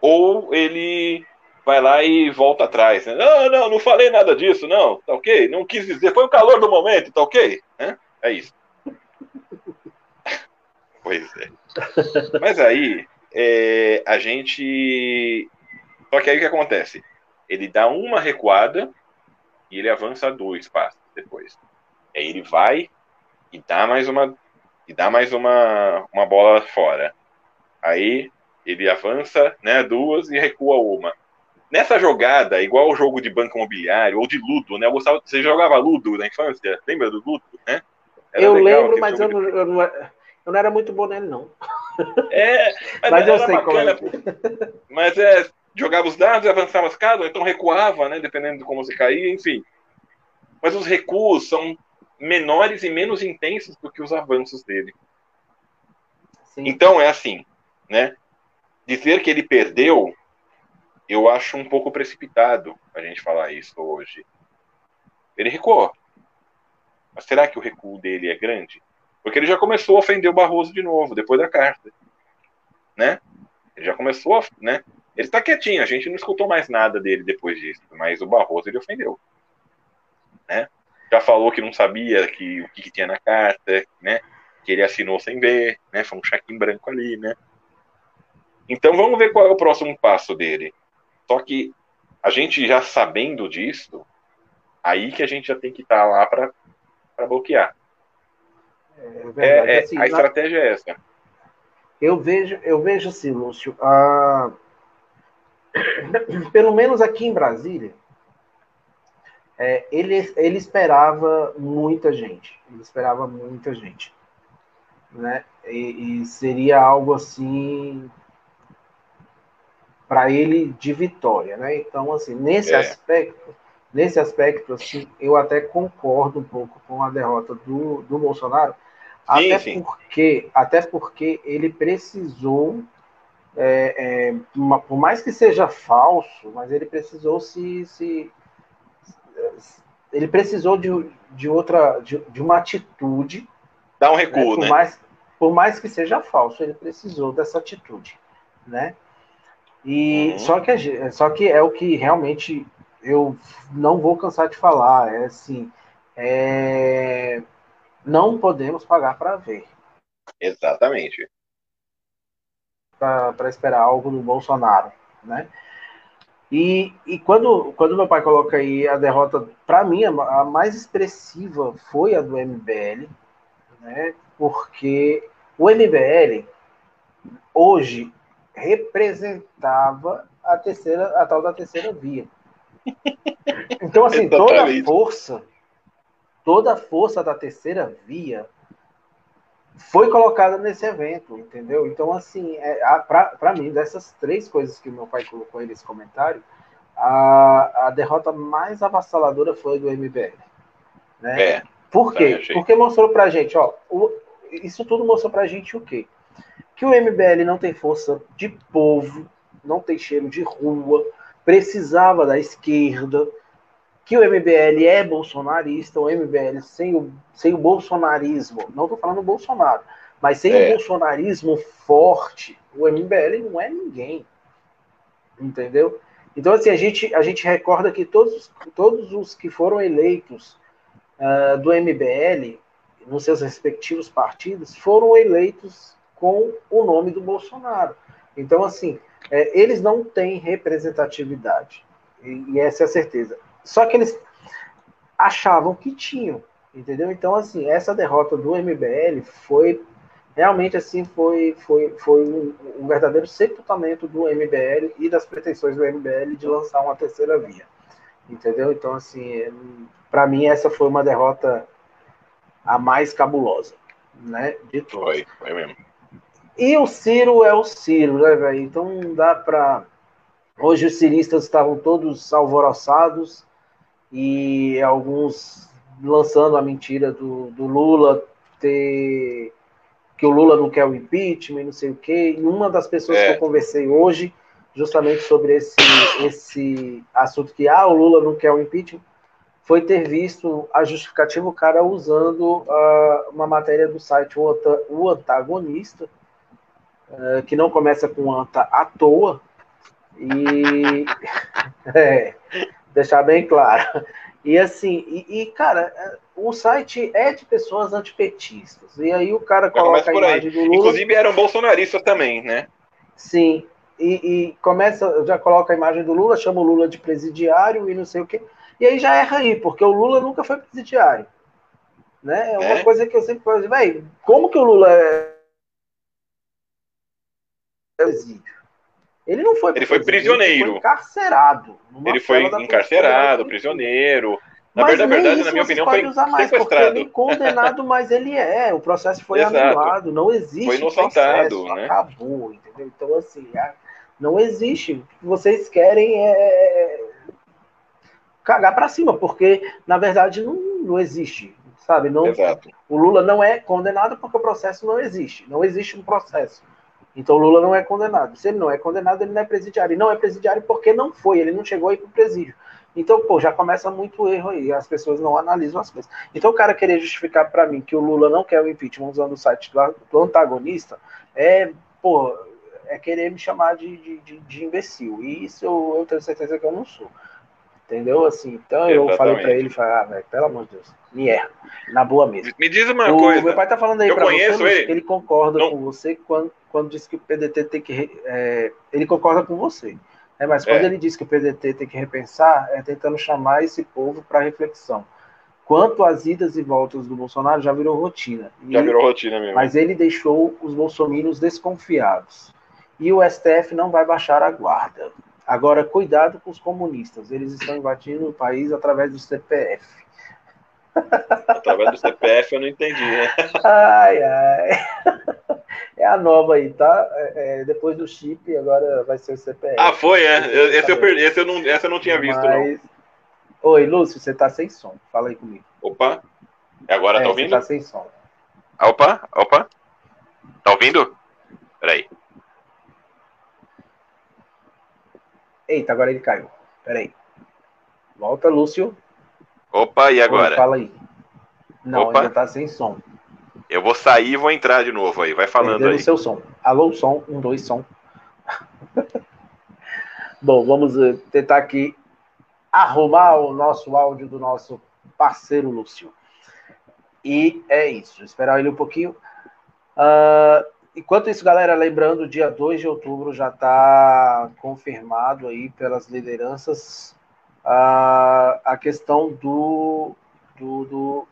Ou ele vai lá e volta atrás. Né? Não, não, não falei nada disso, não, tá ok? Não quis dizer, foi o calor do momento, tá ok? Né? É isso. pois é. Mas aí, é, a gente. Só que aí o que acontece? Ele dá uma recuada e ele avança dois passos depois. Aí ele vai e dá mais uma e dá mais uma, uma bola fora. Aí ele avança, né, duas e recua uma. Nessa jogada, igual o jogo de banco imobiliário ou de ludo, né? Eu gostava, você jogava ludo na infância? Lembra do ludo, né? Era eu lembro, mas eu não, eu não, eu, não, era muito bom nele, não. É, mas, mas eu sei bacana, como é. Mas é, jogava os dados e avançava as casas, então recuava, né? Dependendo de como você caía, enfim. Mas os recuos são menores e menos intensos do que os avanços dele. Sim. Então é assim, né? Dizer que ele perdeu, eu acho um pouco precipitado a gente falar isso hoje. Ele recuou. Mas será que o recuo dele é grande? Porque ele já começou a ofender o Barroso de novo, depois da carta. Né? Ele já começou a, né? Ele está quietinho, a gente não escutou mais nada dele depois disso, mas o Barroso ele ofendeu. Né? Já falou que não sabia que, o que, que tinha na carta, né? Que ele assinou sem ver, né? Foi um cheque em branco ali, né? Então vamos ver qual é o próximo passo dele. Só que a gente já sabendo disso, aí que a gente já tem que estar tá lá para bloquear. É, é, é assim, a estratégia é essa. Eu vejo, eu vejo assim, Lúcio, a pelo menos aqui em Brasília, é, ele, ele esperava muita gente. Ele esperava muita gente. Né? E, e seria algo assim para ele de vitória, né? Então, assim, nesse é. aspecto, nesse aspecto, assim, eu até concordo um pouco com a derrota do, do Bolsonaro, sim, até sim. porque, até porque ele precisou é, é, uma, por mais que seja falso, mas ele precisou se, se ele precisou de, de outra de, de uma atitude. Dá um recuo, né? Por, né? Mais, por mais que seja falso, ele precisou dessa atitude, né? E uhum. só que só que é o que realmente eu não vou cansar de falar, é assim, é, não podemos pagar para ver. Exatamente para esperar algo do Bolsonaro, né? E, e quando, quando meu pai coloca aí a derrota, para mim, a, mais expressiva foi a do MBL, né? Porque o MBL hoje representava a terceira, a tal da terceira via. Então, assim, toda a força, toda a força da terceira via foi colocada nesse evento, entendeu? Então, assim, é, para mim, dessas três coisas que meu pai colocou aí nesse comentário, a, a derrota mais avassaladora foi do MBL. Né? É, Por quê? Porque mostrou pra gente, ó, o, isso tudo mostrou pra gente o quê? Que o MBL não tem força de povo, não tem cheiro de rua, precisava da esquerda, que o MBL é bolsonarista, o MBL sem o, sem o bolsonarismo, não estou falando Bolsonaro, mas sem é. o bolsonarismo forte, o MBL não é ninguém. Entendeu? Então, assim, a gente, a gente recorda que todos, todos os que foram eleitos uh, do MBL, nos seus respectivos partidos, foram eleitos com o nome do Bolsonaro. Então, assim, é, eles não têm representatividade. E, e essa é a certeza. Só que eles achavam que tinham, entendeu? Então, assim, essa derrota do MBL foi realmente assim foi foi foi um, um, verdadeiro sepultamento do MBL e das pretensões do MBL de lançar uma terceira via, entendeu? Então, assim, para mim essa foi uma derrota a mais cabulosa, né? De todas. Foi, foi mesmo. E o Ciro é o Ciro, né, velho? Então não dá para Hoje os ciristas estavam todos alvoroçados e alguns lançando a mentira do, do Lula ter que o Lula não quer o impeachment, não sei o quê. E uma das pessoas é. que eu conversei hoje, justamente sobre esse, esse assunto que ah, o Lula não quer o impeachment, foi ter visto a justificativa o cara usando uh, uma matéria do site O Antagonista, uh, que não começa com anta à toa, e é, deixar bem claro. E assim, e, e, cara, o site é de pessoas antipetistas. E aí o cara coloca a imagem do Lula. Inclusive eram bolsonaristas também, né? Sim. E, e, começa, já coloca a imagem do Lula, chama o Lula de presidiário e não sei o quê. E aí já erra aí, porque o Lula nunca foi presidiário. Né? É uma é. coisa que eu sempre falo, velho, como que o Lula é presídio? Ele não foi Ele foi prisioneiro. Ele foi encarcerado. Ele foi encarcerado, prisioneiro. Na mas verdade, verdade na minha opinião, foi usar mais, sequestrado. Porque ele condenado, mas ele é. O processo foi Exato. anulado. Não existe foi inocentado, processo, né? Acabou, entendeu? Então, assim, não existe. O que vocês querem é, é cagar para cima, porque, na verdade, não, não existe, sabe? Não, Exato. O Lula não é condenado porque o processo não existe. Não existe um processo. Então Lula não é condenado. Se ele não é condenado, ele não é presidiário. E não é presidiário porque não foi, ele não chegou aí para o presídio. Então, pô, já começa muito erro aí, as pessoas não analisam as coisas. Então, o cara querer justificar para mim que o Lula não quer o impeachment usando o site do, antagonista é, pô, é querer me chamar de, de, de, de imbecil. E isso eu, eu, tenho certeza que eu não sou. Entendeu? Assim, então Exatamente. eu falei para ele, falei, ah, velho, pelo amor de Deus, me erra. Na boa mesmo. Me diz uma o, coisa. Meu pai tá falando aí eu pra conheço você, ele. ele concorda não. com você quando quando disse que o PDT tem que. É, ele concorda com você. Né? Mas quando é. ele diz que o PDT tem que repensar, é tentando chamar esse povo para reflexão. Quanto às idas e voltas do Bolsonaro, já virou rotina. Já virou rotina mesmo. Mas ele deixou os bolsominions desconfiados. E o STF não vai baixar a guarda. Agora, cuidado com os comunistas. Eles estão invadindo o país através do CPF. Através do CPF eu não entendi, né? Ai, ai. É a nova aí, tá? É, é, depois do chip, agora vai ser o CPF. Ah, foi, é. Esse eu, perdi, esse eu, não, essa eu não tinha visto, Mas... não. Oi, Lúcio, você tá sem som. Fala aí comigo. Opa. Agora tá é, tá ouvindo? Você tá sem som. Opa, opa. Tá ouvindo? Peraí. Eita, agora ele caiu. Peraí. Volta, Lúcio. Opa, e agora? Oi, fala aí. Não, Opa. ainda tá sem som. Eu vou sair e vou entrar de novo aí. Vai falando Perdeu aí. seu som. Alô, som. Um, dois, som. Bom, vamos eh, tentar aqui arrumar o nosso áudio do nosso parceiro Lúcio. E é isso. Esperar ele um pouquinho. Uh, enquanto isso, galera, lembrando, dia 2 de outubro já está confirmado aí pelas lideranças uh, a questão do, do, do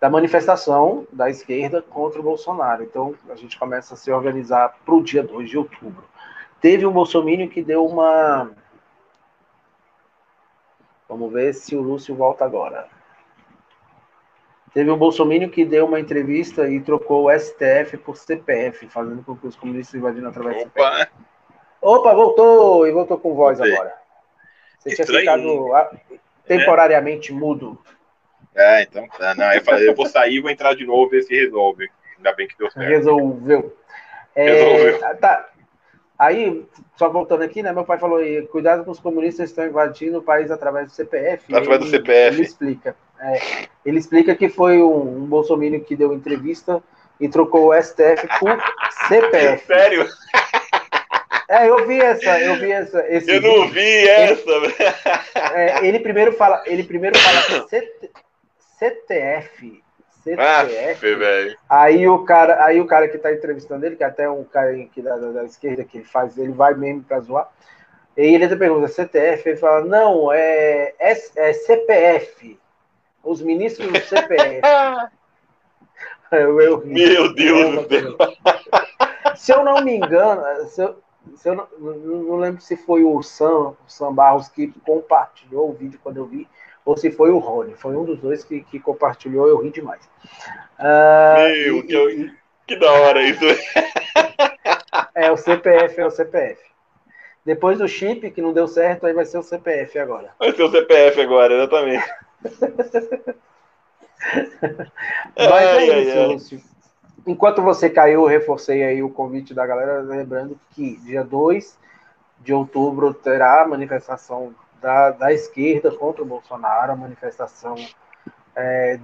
da manifestação da esquerda contra o Bolsonaro. Então, a gente começa a se organizar para o dia 2 de outubro. Teve um Bolsonaro que deu uma. Vamos ver se o Lúcio volta agora. Teve um Bolsonaro que deu uma entrevista e trocou o STF por CPF, fazendo com que os comunistas invadiram através do CPF. Opa, voltou! E voltou com voz agora. Você tinha ficado temporariamente é. mudo. É, então tá. Não, eu, falei, eu vou sair vou entrar de novo e se resolve. Ainda bem que deu certo. Resolveu. É, Resolveu. Tá. Aí, só voltando aqui, né? Meu pai falou: cuidado com os comunistas que estão invadindo o país através do CPF. Através do CPF. Ele explica. É, ele explica que foi um, um Bolsonaro que deu entrevista e trocou o STF por CPF. Sério? É, eu vi essa, eu vi essa. Esse eu não vi essa. Ele, é, ele primeiro fala, ele primeiro fala CTF. CTF. aí o cara, aí o cara que tá entrevistando ele, que é até um cara aqui da, da, esquerda que ele faz, ele vai mesmo para zoar. E ele até pergunta CTF, ele fala: "Não, é, é, é CPF. Os ministros do CPF". eu, eu, Meu Deus do céu. Se eu não me engano, se eu, eu não, não, lembro se foi o Sam, o Sam Barros que compartilhou o vídeo quando eu vi, ou se foi o Rony. Foi um dos dois que, que compartilhou, eu ri demais. Uh, Meu, e, que, que da hora isso. é, o CPF é o CPF. Depois do chip, que não deu certo, aí vai ser o CPF agora. Vai ser o CPF agora, exatamente. Mas é isso, Lúcio. Enquanto você caiu, reforcei aí o convite da galera, lembrando que dia 2 de outubro terá a manifestação da, da esquerda contra o Bolsonaro, a manifestação é,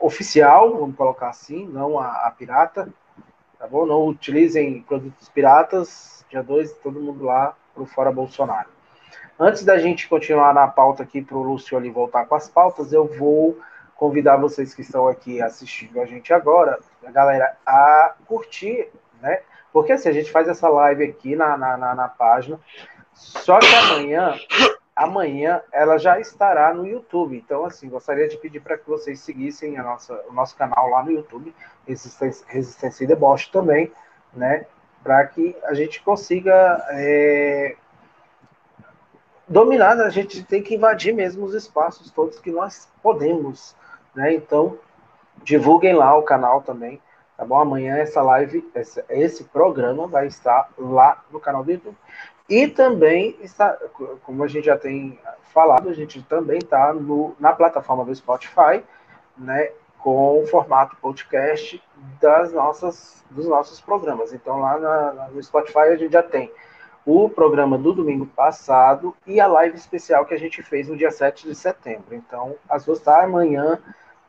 oficial, vamos colocar assim, não a, a, pirata, tá bom? Não utilizem produtos piratas, dia 2, todo mundo lá pro Fora Bolsonaro. Antes da gente continuar na pauta aqui para o Lúcio ali voltar com as pautas, eu vou convidar vocês que estão aqui assistindo a gente agora, a galera, a curtir, né? Porque assim, a gente faz essa live aqui na, na, na, na página, só que amanhã, amanhã ela já estará no YouTube. Então, assim, gostaria de pedir para que vocês seguissem a nossa, o nosso canal lá no YouTube, Resistência, Resistência e Deboche também, né? Para que a gente consiga é, dominar, a gente tem que invadir mesmo os espaços todos que nós podemos né? Então, divulguem lá o canal também, tá bom? Amanhã essa live, esse, esse programa vai estar lá no canal do YouTube. E também está, como a gente já tem falado, a gente também está na plataforma do Spotify, né? Com o formato podcast das nossas, dos nossos programas. Então, lá na, no Spotify a gente já tem o programa do domingo passado e a live especial que a gente fez no dia 7 de setembro. Então, as duas tá amanhã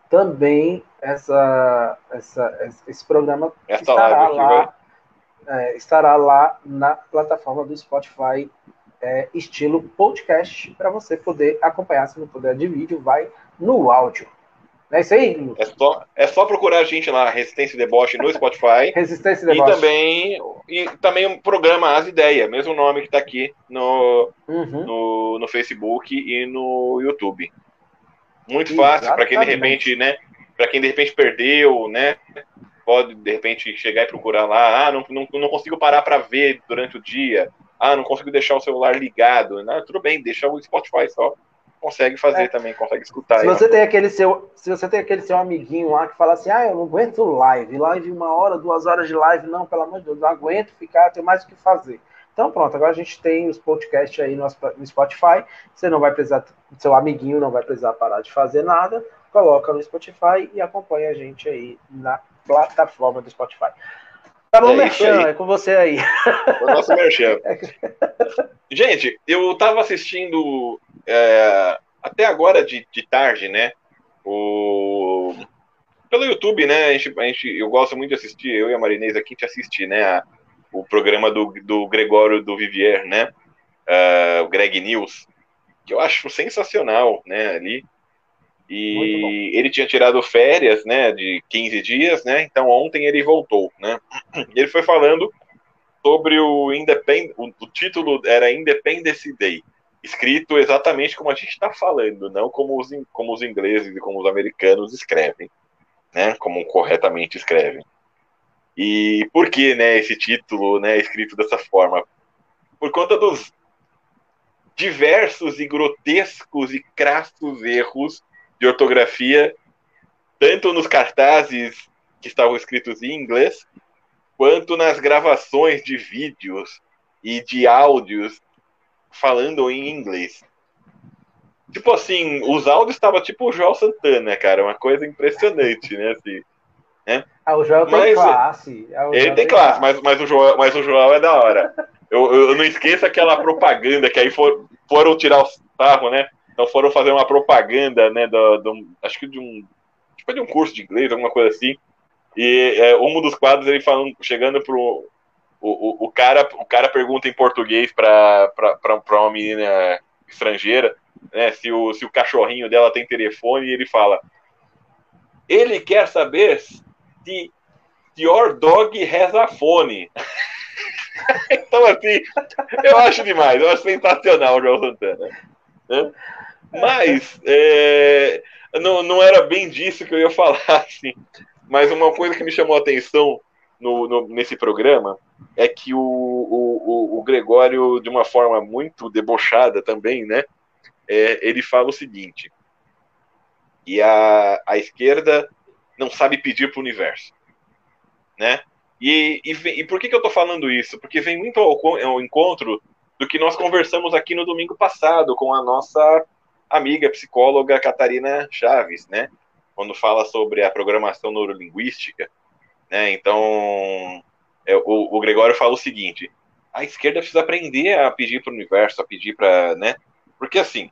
também essa, essa, esse programa estará lá, é, estará lá na plataforma do Spotify, é, estilo podcast, para você poder acompanhar. Se não puder de vídeo, vai no áudio. Não é isso aí, É só, é só procurar a gente lá, Resistência Deboche, no Spotify. Resistência Deboche. E também, e também o um programa As Ideias, mesmo nome que está aqui no, uhum. no, no Facebook e no YouTube. Muito fácil para quem de repente, né? Para quem de repente perdeu, né? Pode de repente chegar e procurar lá. Ah, não, não, não consigo parar para ver durante o dia. Ah, não consigo deixar o celular ligado. Não, tudo bem, deixa o Spotify só. Consegue fazer é. também, consegue escutar. Se você tem aquele seu, se você tem aquele seu amiguinho lá que fala assim, ah, eu não aguento live, live uma hora, duas horas de live, não, pelo amor de Deus, não aguento ficar, tenho mais o que fazer. Então pronto, agora a gente tem os podcasts aí no, Spotify. Você não vai precisar, seu amiguinho não vai precisar parar de fazer nada. Coloca no Spotify e acompanha a gente aí na plataforma do Spotify. Tá bom, é Merchan, é com você aí. O nosso Merchan. Gente, eu tava assistindo é, até agora de, de tarde, né? O, pelo YouTube, né? A gente, a gente, eu gosto muito de assistir, eu e a Marinês aqui, a gente assiste, né? A, o programa do, do Gregório do Vivier, né? Uh, o Greg News, que eu acho sensacional, né? Ali. E ele tinha tirado férias, né? De 15 dias, né? Então ontem ele voltou, né? Ele foi falando sobre o Independ... o, título era Independence Day, escrito exatamente como a gente está falando, não como os, como os ingleses e como os americanos escrevem, né? Como corretamente escrevem. E por que, né, esse título, né, escrito dessa forma? Por conta dos diversos e grotescos e crassos erros de ortografia, tanto nos cartazes que estavam escritos em inglês, quanto nas gravações de vídeos e de áudios falando em inglês. Tipo assim, os áudios estavam tipo o João Santana, cara, uma coisa impressionante, né? Assim, né? Ah, o Joel tem mas, classe. Ah, ele tem classe, classe, Mas, mas, o Joel, mas o Joel é da hora. Eu, eu não esqueço aquela propaganda que aí for, foram tirar o sarro, né? Então foram fazer uma propaganda, né? Do, do, acho que de um. Tipo de um curso de inglês, alguma coisa assim. E é, um dos quadros ele falando, chegando pro. O, o, o, cara, o cara pergunta em português para uma menina estrangeira né, se, o, se o cachorrinho dela tem telefone e ele fala: ele quer saber se Your Dog has a phone. então, assim, eu acho demais, eu acho sensacional o João Santana. Né? Mas, é, não, não era bem disso que eu ia falar, assim. Mas uma coisa que me chamou a atenção no, no, nesse programa é que o, o, o, Gregório, de uma forma muito debochada também, né? É, ele fala o seguinte: e a, a esquerda não sabe pedir para o universo, né? E, e, e, por que, que eu estou falando isso? Porque vem muito ao, ao encontro do que nós conversamos aqui no domingo passado com a nossa amiga psicóloga Catarina Chaves, né? Quando fala sobre a programação neurolinguística, né? Então, é, o, o Gregório fala o seguinte: a esquerda precisa aprender a pedir para o universo, a pedir para, né? Porque assim,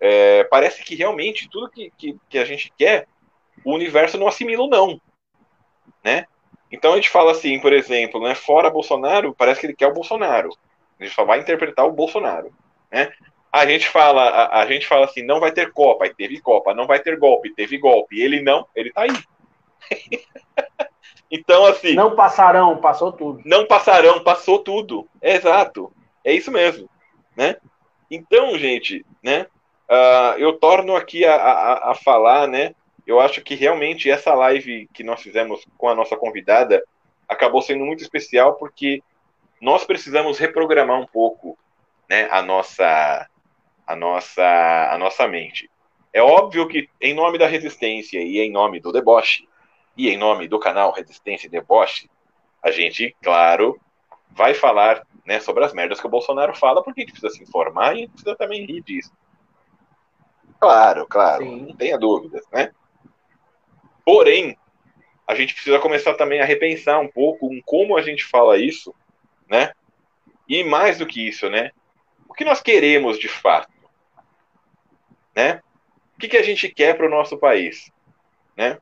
é, parece que realmente tudo que, que, que, a gente quer, o universo não assimila não, né? Então a gente fala assim, por exemplo, né, fora Bolsonaro, parece que ele quer o Bolsonaro. A gente só vai interpretar o Bolsonaro, né? A gente fala, a, a gente fala assim, não vai ter Copa, aí teve Copa, não vai ter golpe, teve golpe. Ele não, ele tá aí. então, assim. Não passarão, passou tudo. Não passarão, passou tudo. É exato. É isso mesmo. Né? Então, gente, né? Uh, eu torno aqui a, a, a falar, né? Eu acho que realmente essa live que nós fizemos com a nossa convidada acabou sendo muito especial porque nós precisamos reprogramar um pouco né, a nossa a nossa a nossa mente. É óbvio que em nome da resistência e em nome do deboche e em nome do canal Resistência e Deboche, a gente, claro, vai falar né, sobre as merdas que o Bolsonaro fala, porque a gente precisa se informar e a gente precisa também rir disso. Claro, claro, Sim. não tenha dúvidas, né? Porém, a gente precisa começar também a repensar um pouco em como a gente fala isso, né? E mais do que isso, né? O que nós queremos de fato, né? O que, que a gente quer para o nosso país, né?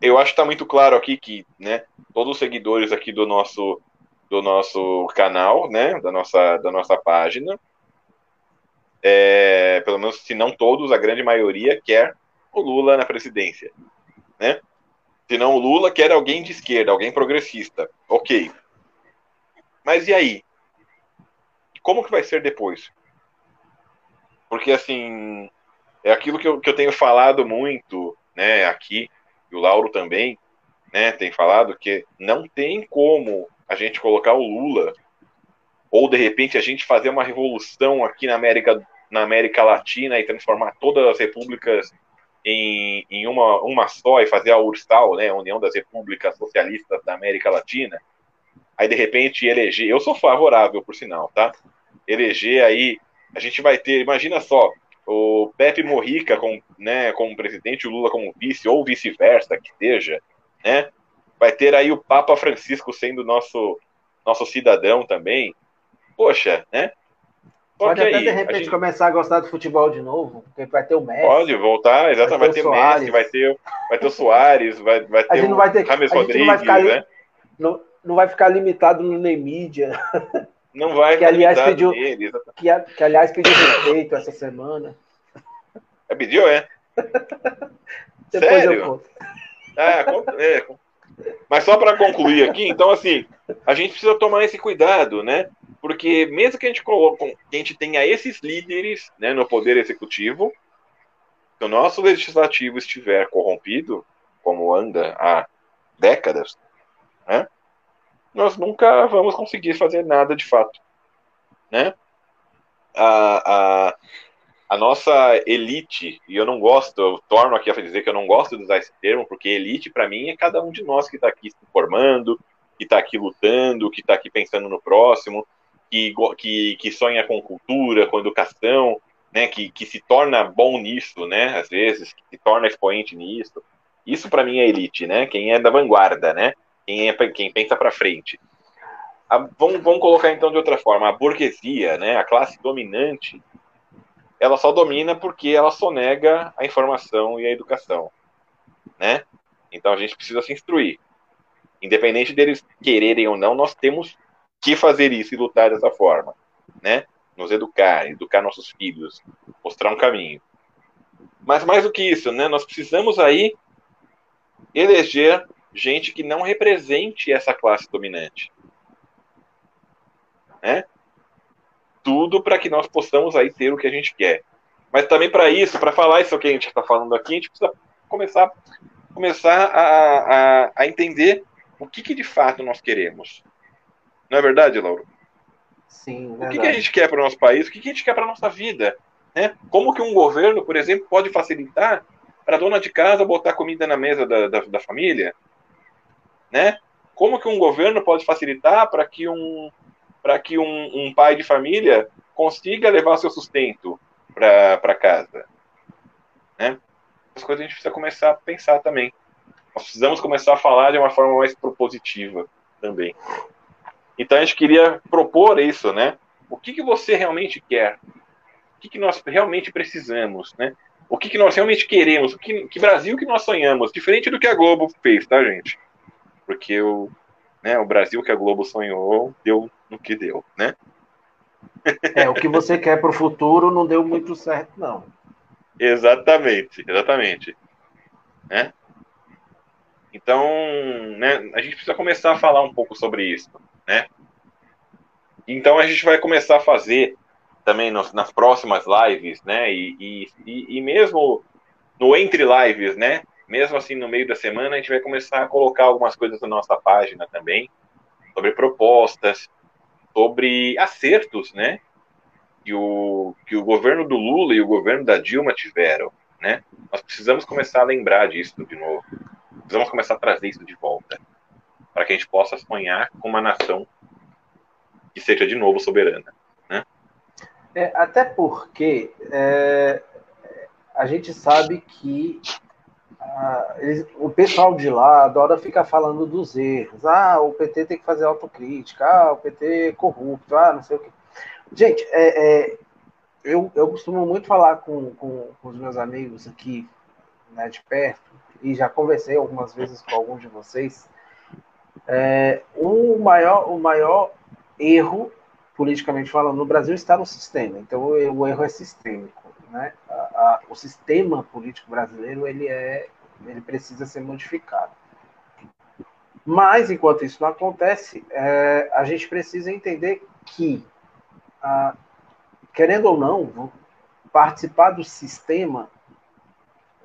Eu acho que está muito claro aqui que, né? Todos os seguidores aqui do nosso do nosso canal, né? Da nossa da nossa página, é, pelo menos se não todos, a grande maioria quer o Lula na presidência, né? Se não o Lula quer alguém de esquerda, alguém progressista, ok. Mas e aí? Como que vai ser depois? Porque assim é aquilo que eu, que eu tenho falado muito, né? Aqui e o Lauro também, né? Tem falado que não tem como a gente colocar o Lula ou de repente a gente fazer uma revolução aqui na América, na América Latina e transformar todas as repúblicas em, em uma, uma só e fazer a URSAL, né, a União das Repúblicas Socialistas da América Latina, aí de repente eleger, eu sou favorável por sinal, tá? Eleger aí, a gente vai ter, imagina só, o Pepe Morrica como, né, como presidente, o Lula como vice, ou vice-versa, que seja, né? Vai ter aí o Papa Francisco sendo nosso nosso cidadão também poxa, né? Pode até, aí, de repente, gente... começar a gostar do futebol de novo, porque vai ter o Messi. Pode voltar, exatamente, vai ter, vai ter o Messi, vai ter, vai ter o Soares, vai, vai ter o vai ter, James Rodrigues, não vai, ficar, né? não, não vai ficar limitado no Nemídia. Não vai que, aliás, pediu, nele, que, que, aliás, pediu respeito essa semana. É, pediu, é? Sério? É, é, mas só para concluir aqui, então, assim, a gente precisa tomar esse cuidado, né? Porque mesmo que a gente coloque, que a gente tenha esses líderes né, no poder executivo, se o nosso legislativo estiver corrompido, como anda há décadas, né, nós nunca vamos conseguir fazer nada de fato. Né? A, a, a nossa elite, e eu não gosto, eu torno aqui a dizer que eu não gosto de usar esse termo, porque elite para mim é cada um de nós que está aqui se formando, que está aqui lutando, que está aqui pensando no próximo, que, que, que sonha com cultura, com educação, né, que, que se torna bom nisso, né, às vezes, que se torna expoente nisso. Isso para mim é elite, né? Quem é da vanguarda, né? Quem, é, quem pensa para frente. A, vamos, vamos colocar então de outra forma, a burguesia, né, a classe dominante, ela só domina porque ela sonega a informação e a educação, né? Então a gente precisa se instruir. Independente deles quererem ou não, nós temos que fazer isso e lutar dessa forma, né? Nos educar, educar nossos filhos, mostrar um caminho. Mas mais do que isso, né? Nós precisamos aí eleger gente que não represente essa classe dominante, né? Tudo para que nós possamos aí ter o que a gente quer. Mas também para isso, para falar isso que a gente está falando aqui, a gente precisa começar, começar a, a, a entender o que, que de fato nós queremos. Não é verdade, Lauro? Sim. O que, que, a gente quer para o nosso país? O que, que a gente quer para a nossa vida? Né? Como que um governo, por exemplo, pode facilitar para a dona de casa botar comida na mesa da, da, da, família? Né? Como que um governo pode facilitar para que um, que um, um, pai de família consiga levar seu sustento para casa. Né? As coisas a gente precisa começar a pensar também. Nós precisamos começar a falar de uma forma mais propositiva também. Então a gente queria propor isso, né? O que, que você realmente quer? O que, que nós realmente precisamos, né? O que, que nós realmente queremos? O que, que Brasil que nós sonhamos? Diferente do que a Globo fez, tá, gente? Porque o, né, o Brasil que a Globo sonhou deu no que deu, né? É, o que você quer para o futuro não deu muito certo, não. Exatamente, exatamente. Né? Então, né, a gente precisa começar a falar um pouco sobre isso, né? Então a gente vai começar a fazer também nos, nas próximas lives, né? E, e, e mesmo no entre lives, né? Mesmo assim no meio da semana a gente vai começar a colocar algumas coisas na nossa página também sobre propostas, sobre acertos, né? Que o, que o governo do Lula e o governo da Dilma tiveram, né? Nós precisamos começar a lembrar disso de novo. Precisamos começar a trazer isso de volta para que a gente possa sonhar com uma nação que seja de novo soberana. Né? É, até porque é, a gente sabe que ah, eles, o pessoal de lá adora ficar falando dos erros. Ah, o PT tem que fazer autocrítica. Ah, o PT é corrupto. Ah, não sei o que. Gente, é, é, eu, eu costumo muito falar com, com, com os meus amigos aqui né, de perto, e já conversei algumas vezes com alguns de vocês. É, o, maior, o maior erro, politicamente falando, no Brasil está no sistema. Então, o erro é sistêmico. Né? A, a, o sistema político brasileiro ele é, ele precisa ser modificado. Mas, enquanto isso não acontece, é, a gente precisa entender que, a, querendo ou não, participar do sistema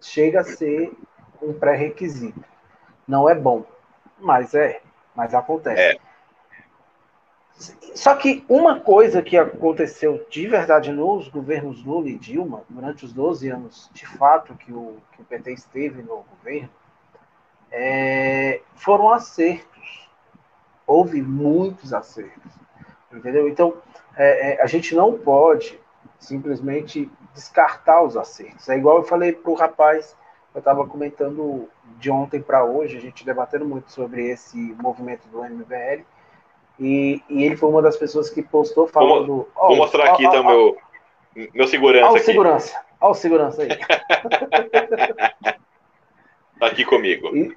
chega a ser um pré-requisito. Não é bom, mas é, mas acontece. É. Só que uma coisa que aconteceu de verdade nos governos Lula e Dilma, durante os 12 anos de fato que o, que o PT esteve no governo, é, foram acertos. Houve muitos acertos. Entendeu? Então, é, é, a gente não pode simplesmente descartar os acertos. É igual eu falei para o rapaz, eu estava comentando de ontem para hoje, a gente debatendo muito sobre esse movimento do MBL, e, e, ele foi uma das pessoas que postou falando. Vou, oh, vou mostrar aqui oh, então meu, meu segurança. Olha o segurança. Olha o segurança aí. tá aqui comigo. E,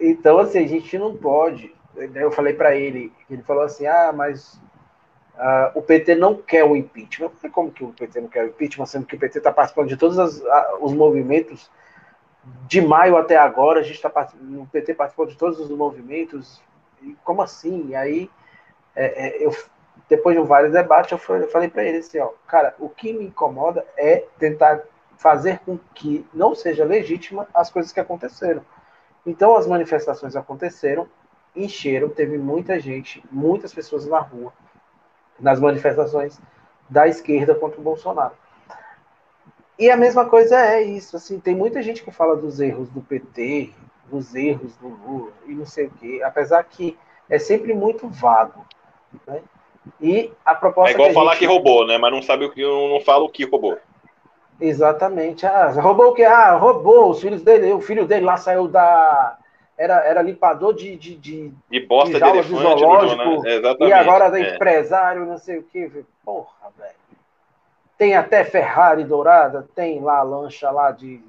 então, assim, a gente não pode. Eu falei para ele, ele falou assim: ah, mas uh, o PT não quer o impeachment. Como que o PT não quer o impeachment, sendo que o PT está participando de todos as, uh, os movimentos de maio até agora, a gente está o PT participou de todos os movimentos. Como assim? E aí é, é, eu, depois de vários debates, eu, eu falei para ele assim, ó, cara, o que me incomoda é tentar fazer com que não seja legítima as coisas que aconteceram. Então as manifestações aconteceram, encheram, teve muita gente, muitas pessoas na rua, nas manifestações da esquerda contra o Bolsonaro. E a mesma coisa é isso, assim, tem muita gente que fala dos erros do PT, dos erros do Lula e não sei o quê, apesar que é sempre muito vago. Né? E a proposta. É igual que falar gente... que roubou, né? Mas não sabe o que, não fala o que roubou. Exatamente. Ah, roubou o que? Ah, roubou os filhos dele. O filho dele lá saiu da. Era, era limpador de, de, de, de bosta de, de elefante, zoológico, né? e agora é, é empresário, não sei o que. Porra, velho. Tem até Ferrari dourada, tem lá a lancha lá de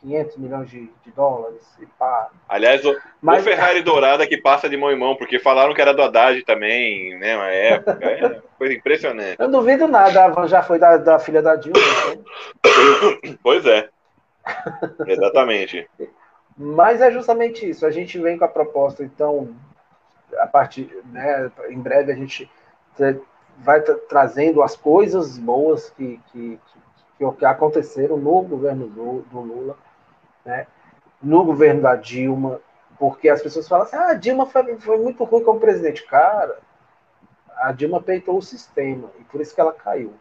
500 milhões de, de dólares. E pá. Aliás, o, Mas, o Ferrari dourada que passa de mão em mão, porque falaram que era do Haddad também, né? Uma época. É coisa impressionante. Eu não duvido nada, a Van já foi da, da filha da Dilma. Né? Pois é. Exatamente. Mas é justamente isso. A gente vem com a proposta, então, a partir, né, em breve a gente vai trazendo as coisas boas que, que, que, que aconteceram no governo do, do Lula né, no governo da Dilma, porque as pessoas falam assim: ah, a Dilma foi, foi muito ruim como presidente. Cara, a Dilma peitou o sistema e por isso que ela caiu.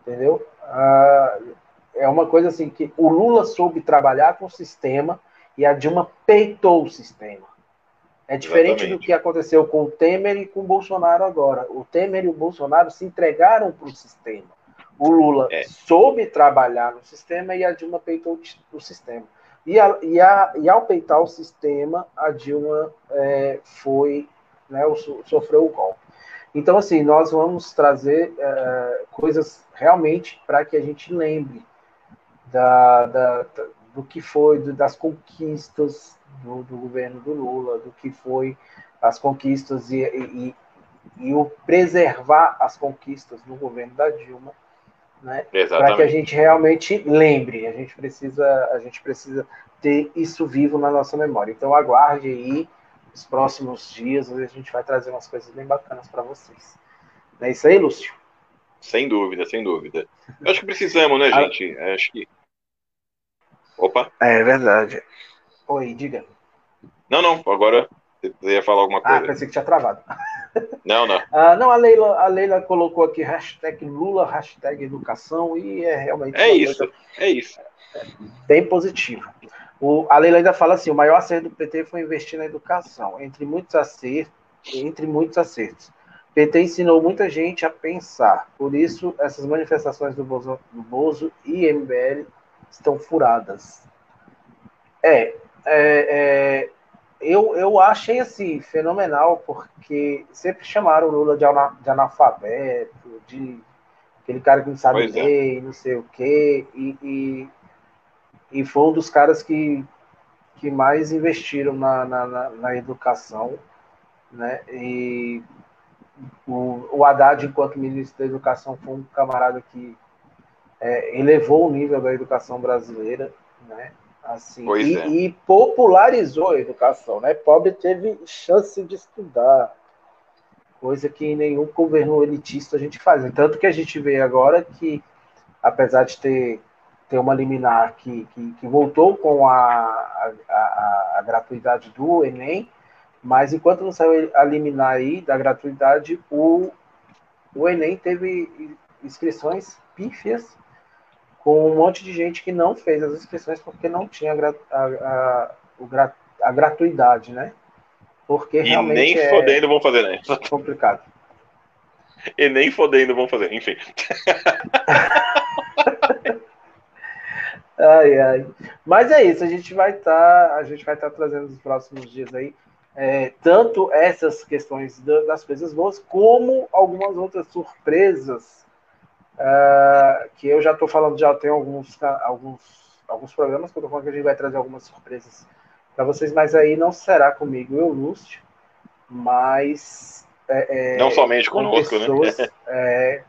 Entendeu? Ah, é uma coisa assim que o Lula soube trabalhar com o sistema e a Dilma peitou o sistema. É diferente Exatamente. do que aconteceu com o Temer e com o Bolsonaro agora. O Temer e o Bolsonaro se entregaram para o sistema. O Lula é. soube trabalhar no sistema e a Dilma peitou o sistema. E, a, e, a, e ao peitar o sistema, a Dilma é, foi, né, sofreu o golpe. Então, assim, nós vamos trazer é, coisas realmente para que a gente lembre da, da, do que foi, das conquistas do, do, governo do Lula, do que foi as conquistas e, e, e o preservar as conquistas do governo da Dilma, né? Para que a gente realmente lembre. A gente precisa, a gente precisa ter isso vivo na nossa memória. Então aguarde aí os próximos dias, a gente vai trazer umas coisas bem bacanas para vocês. Não é isso aí, Lúcio? Sem dúvida, sem dúvida. Eu acho que precisamos, né, ah. gente? Acho que. Opa. É verdade. Oi, diga. Não, não, agora você ia falar alguma ah, coisa. Ah, pensei que tinha travado. Não, não. Ah, não, a Leila, a Leila colocou aqui hashtag Lula, hashtag educação, e é realmente. É isso, coisa, é isso. Bem positivo. O, a Leila ainda fala assim: o maior acerto do PT foi investir na educação, entre muitos acertos, entre muitos acertos. O PT ensinou muita gente a pensar, por isso essas manifestações do Bozo, do Bozo e MBL estão furadas. É, é, é eu, eu achei assim fenomenal, porque sempre chamaram o Lula de, analfabeto, de aquele cara que não sabe pois é. ler, é. não sei o quê, e, e, e, foi um dos caras que, que mais investiram na, na, na, na educação, né? E o, o Haddad, enquanto ministro da Educação, foi um camarada que é, elevou o nível da educação brasileira, né? Assim, e, é. e, popularizou a educação, né? Pobre teve chance de estudar, coisa que nenhum governo elitista a gente faz. Tanto que a gente vê agora que, apesar de ter, ter uma liminar que, que, que voltou com a, a, a, a, gratuidade do Enem, mas enquanto não saiu a liminar aí da gratuidade, o, o Enem teve inscrições pífias com um monte de gente que não fez as inscrições porque não tinha a, a, a, a gratuidade, né? Porque e realmente nem é fodendo vão fazer, né? Complicado. E nem fodendo vão fazer, enfim. ai, ai. Mas é isso, a gente vai estar, tá, a gente vai estar tá trazendo nos próximos dias aí é, tanto essas questões das coisas boas como algumas outras surpresas Uh, que eu já estou falando, já tem alguns, alguns, alguns programas que eu estou falando que a gente vai trazer algumas surpresas para vocês, mas aí não será comigo, eu, Lúcio, mas. É, é, não somente conosco, né? pessoas, né? é,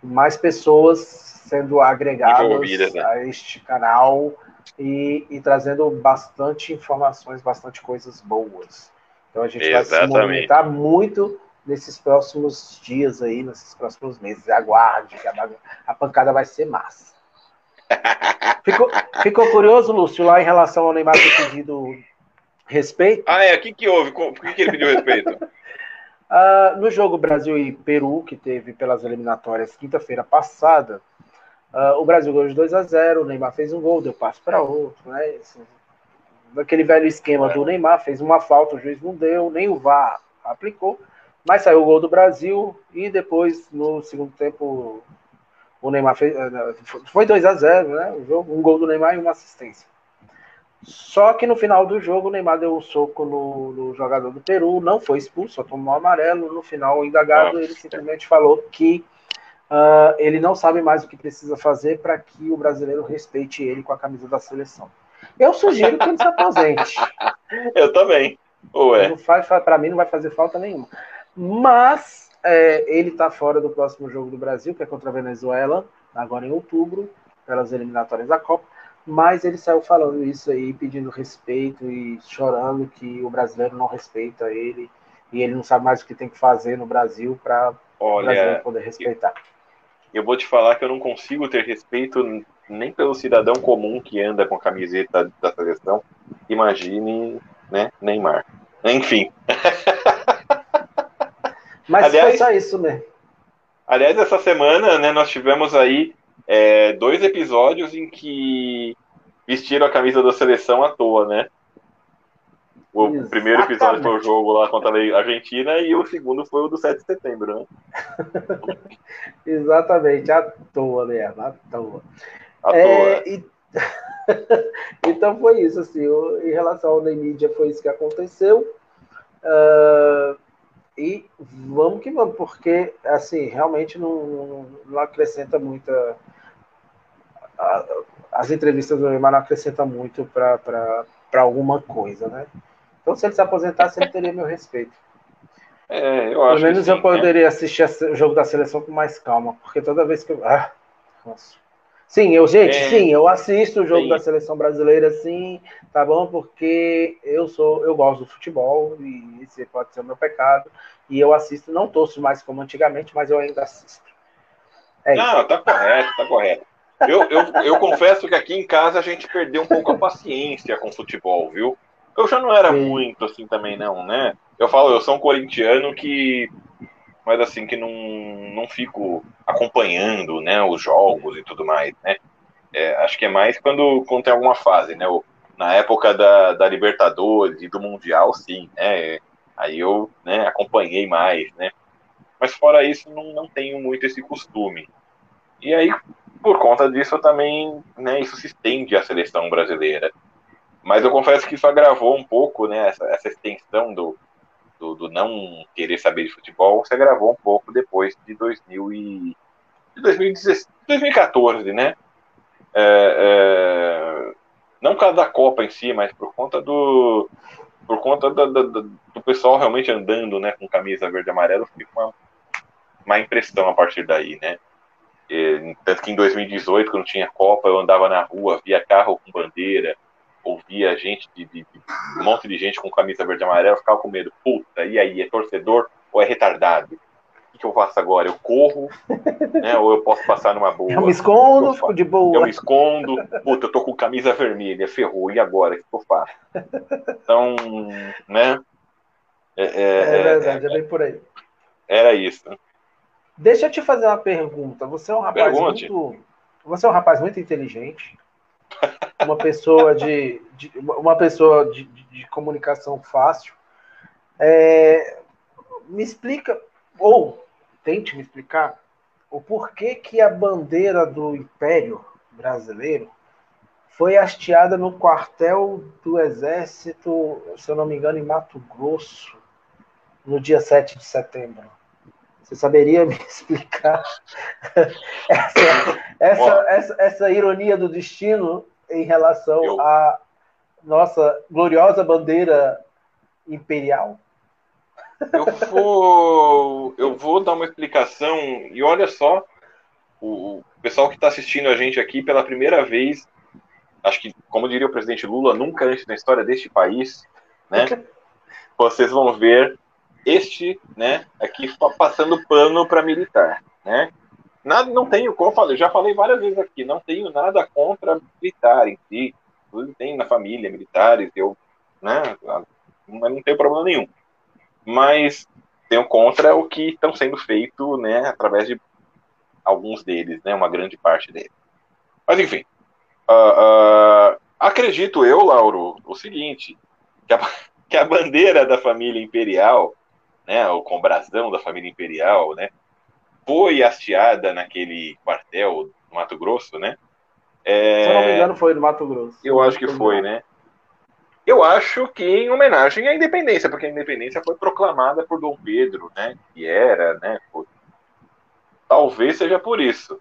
mais pessoas sendo agregadas né? a este canal e, e, trazendo bastante informações, bastante coisas boas. Então a gente Exatamente. vai se movimentar muito nesses próximos dias aí, nesses próximos meses. Aguarde, que a, a pancada vai ser massa. Ficou, ficou curioso, Lúcio, lá em relação ao Neymar ter pedido respeito? Ah, é. O que, que houve? Por que, que ele pediu respeito? uh, no jogo Brasil e Peru, que teve pelas eliminatórias quinta-feira passada, uh, o Brasil ganhou de 2 a 0 o Neymar fez um gol, deu passo para outro, né? Assim, daquele velho esquema do Neymar, fez uma falta, o juiz não deu, nem o VAR aplicou. Mas saiu o gol do Brasil e depois, no segundo tempo, o Neymar fez. Eh, foi 2 a 0 né? O jogo, um gol do Neymar e uma assistência. Só que no final do jogo, o Neymar deu um soco no, no jogador do Peru, não foi expulso, só tomou amarelo. No final, indagado, ele simplesmente falou que uh, ele não sabe mais o que precisa fazer para que o brasileiro respeite ele com a camisa da seleção. Eu sugiro que ele se aposente. Eu também. Ué. Para mim, não vai fazer falta nenhuma. Mas é, ele está fora do próximo jogo do Brasil, que é contra a Venezuela, agora em outubro, pelas eliminatórias da Copa. Mas ele saiu falando isso aí, pedindo respeito e chorando que o brasileiro não respeita ele e ele não sabe mais o que tem que fazer no Brasil para o brasileiro poder respeitar. Eu, eu vou te falar que eu não consigo ter respeito nem pelo cidadão comum que anda com a camiseta da seleção. Imagine, né, Neymar. Enfim. Mas aliás, foi só isso mesmo. Aliás, essa semana, né, nós tivemos aí é, dois episódios em que vestiram a camisa da seleção à toa, né? o primeiro episódio foi o jogo lá contra a Argentina e o segundo foi o do 7 de setembro, né? Exatamente, à toa mesmo, à toa. À é, toa. E... então foi isso, assim, em relação ao Ney foi isso que aconteceu. Uh, e vamos que vamos, porque assim, realmente não, não, acrescenta muita. as entrevistas do Neymar não acrescentam muito para alguma coisa, né? Então, se ele se aposentasse, ele teria meu respeito. É, eu Pelo menos sim, eu né? poderia né? assistir o jogo da seleção com mais calma, porque toda vez que eu. Ah, nossa. Sim, eu, gente, é, sim, eu assisto o jogo sim. da seleção brasileira, sim, tá bom? Porque eu sou, eu gosto do futebol e esse pode ser o meu pecado. E eu assisto, não torço mais como antigamente, mas eu ainda assisto. É não, tá correto, tá correto. Eu, eu, eu confesso que aqui em casa a gente perdeu um pouco a paciência com o futebol, viu? Eu já não era sim. muito assim também, não, né? Eu falo, eu sou um corintiano que mas assim, que não, não fico acompanhando né, os jogos e tudo mais, né? É, acho que é mais quando, quando tem alguma fase, né? Na época da, da Libertadores e do Mundial, sim, né? Aí eu né, acompanhei mais, né? Mas fora isso, não, não tenho muito esse costume. E aí, por conta disso, também, né, isso se estende à seleção brasileira. Mas eu confesso que isso agravou um pouco, né, essa, essa extensão do, do, do, não querer saber de futebol se agravou um pouco depois de 2000 e, de 2016, 2014, né? É, é, não por causa da Copa em si, mas por conta do por conta do, do, do pessoal realmente andando, né, com camisa verde e amarela, fica uma, uma impressão a partir daí, né? E, tanto que em 2018, quando tinha Copa, eu andava na rua, via carro com bandeira, ouvia gente, de, de, um monte de gente com camisa verde e amarela, ficava com medo. Puta, e aí, é torcedor ou é retardado? O que, eu faço agora? Eu corro, né? Ou eu posso passar numa boa? Eu me escondo, fico de boa. Eu me escondo, puta, eu tô com camisa vermelha, ferrou, e agora? O que, que eu faço? Então, né? É, é, é verdade, é, é bem por aí. Era isso. Deixa eu te fazer uma pergunta. Você é um rapaz Pergunte. muito. Você é um rapaz muito inteligente uma pessoa de, de uma pessoa de, de, de comunicação fácil. É, me explica, ou tente me explicar, o porquê que a bandeira do Império Brasileiro foi hasteada no quartel do Exército, se eu não me engano, em Mato Grosso, no dia 7 de setembro. Você saberia me explicar essa, essa, essa, essa ironia do destino em relação eu... à nossa gloriosa bandeira imperial? Eu vou, eu vou dar uma explicação e olha só, o, pessoal que está assistindo a gente aqui pela primeira vez, acho que, como diria o presidente Lula, nunca antes na história deste país, né? vocês vão ver este, né, aqui passando pano para militar, né? Nada, não tenho, como eu já falei várias vezes aqui, não tenho nada contra militar em si. Tudo tem na família militares, eu, né, não tenho problema nenhum. Mas tenho contra o que estão sendo feito, né, através de alguns deles, né, uma grande parte deles. Mas enfim, uh, uh, acredito eu, Lauro, o seguinte, que a, que a bandeira da família imperial, né, o brasão da família imperial, né, foi hasteada naquele quartel no Mato Grosso, né? É... Se eu não me engano, foi no Mato Grosso. Eu acho que foi, né? Eu acho que em homenagem à independência, porque a independência foi proclamada por Dom Pedro, né? Que era, né? Talvez seja por isso.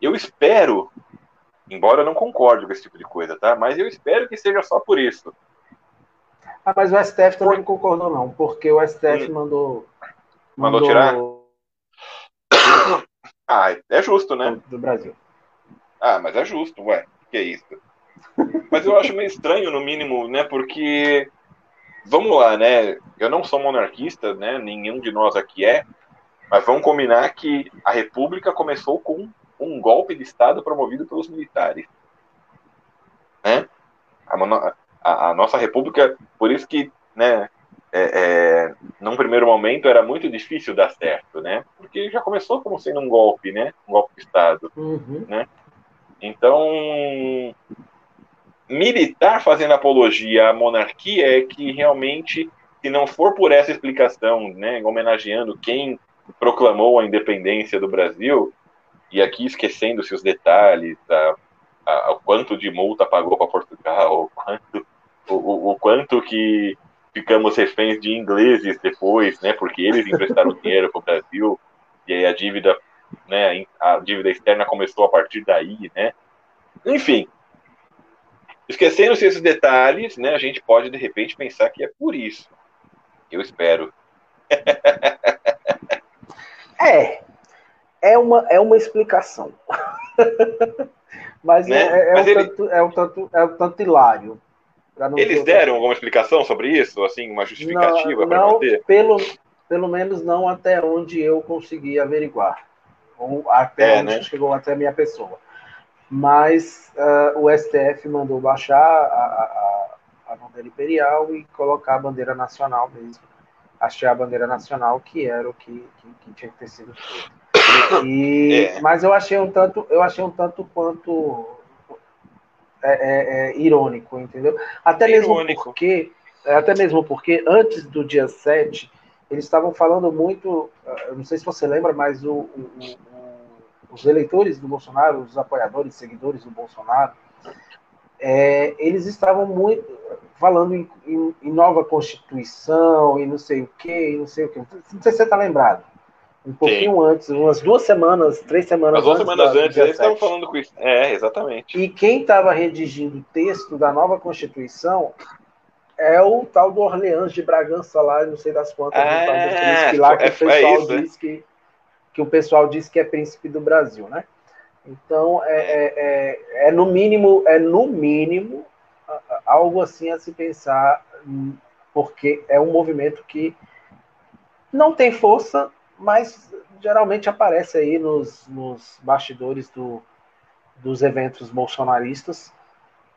Eu espero, embora eu não concorde com esse tipo de coisa, tá? Mas eu espero que seja só por isso. Ah, mas o STF também não concordou, não, porque o STF hum. mandou, mandou. Mandou tirar? Ah, é justo, né? Do Brasil. Ah, mas é justo, ué. Que é isso? Mas eu acho meio estranho, no mínimo, né? Porque, vamos lá, né? Eu não sou monarquista, né? Nenhum de nós aqui é. Mas vamos combinar que a República começou com um golpe de Estado promovido pelos militares. Né? A, a, a nossa República, por isso que, né? É, é, num primeiro momento era muito difícil dar certo, né? Porque já começou como sendo um golpe, né? Um golpe de Estado, uhum. né? Então, militar fazendo apologia à monarquia é que realmente, se não for por essa explicação, né, homenageando quem proclamou a independência do Brasil, e aqui esquecendo-se os detalhes, a, a, o quanto de multa pagou para Portugal, o quanto, o, o, quanto que ficamos reféns de ingleses depois, né, porque eles emprestaram dinheiro para o Brasil, e aí a dívida, né, a dívida externa começou a partir daí, né, enfim, esquecendo-se esses detalhes, né, a gente pode de repente pensar que é por isso. Eu espero. é, é uma, é uma explicação. Mas, né? é, é, Mas um ele... tanto, é, um tanto, é um tanto hilário. Eles deram alguma explicação sobre isso? Assim, uma justificativa para manter? Pelo, pelo menos não até onde eu consegui averiguar. Ou até é, onde né? chegou até a minha pessoa mas uh, o STF mandou baixar a, a, a, bandeira imperial e colocar a bandeira nacional mesmo. Achei a bandeira nacional que era o que, que, que tinha que ter sido feito. E, é. Mas eu achei um tanto, eu achei um tanto quanto é, é, é irônico, entendeu? Até mesmo irônico. porque, até mesmo porque antes do dia 7, eles estavam falando muito, ah, não sei se você lembra, mas o, o, os eleitores do Bolsonaro, os apoiadores, seguidores do Bolsonaro, é, eles estavam muito falando em, em, em, nova Constituição e não sei o que, não sei o que. Não sei se você está lembrado. Um pouquinho Sim. antes, umas duas semanas, três semanas As duas antes. semanas antes, eles estavam falando com isso. É, exatamente. E quem estava redigindo o texto da nova Constituição é o tal do Orleans de Bragança lá, não sei das quantas, ah, que lá que é, o pessoal é isso, diz que que o pessoal diz que é príncipe do Brasil, né? Então é, é, é, é no mínimo é no mínimo algo assim a se pensar, porque é um movimento que não tem força, mas geralmente aparece aí nos, nos bastidores do, dos eventos bolsonaristas,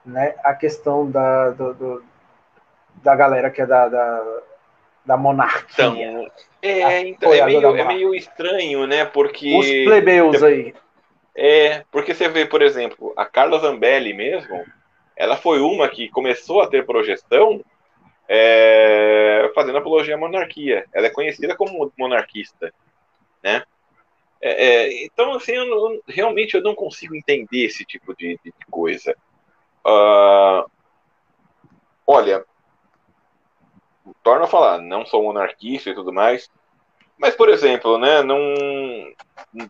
né? A questão da, do, do, da galera que é da, da da monarquia. Então, é, então é, meio, é meio estranho, né? Porque. Os plebeus aí. É, porque você vê, por exemplo, a Carla Zambelli mesmo, ela foi uma que começou a ter projeção é, fazendo apologia à monarquia. Ela é conhecida como monarquista, né? É, é, então, assim, eu realmente eu não consigo entender esse tipo de, de coisa. Uh, olha, torno a falar, não sou monarquista e tudo mais, mas, por exemplo, né, num,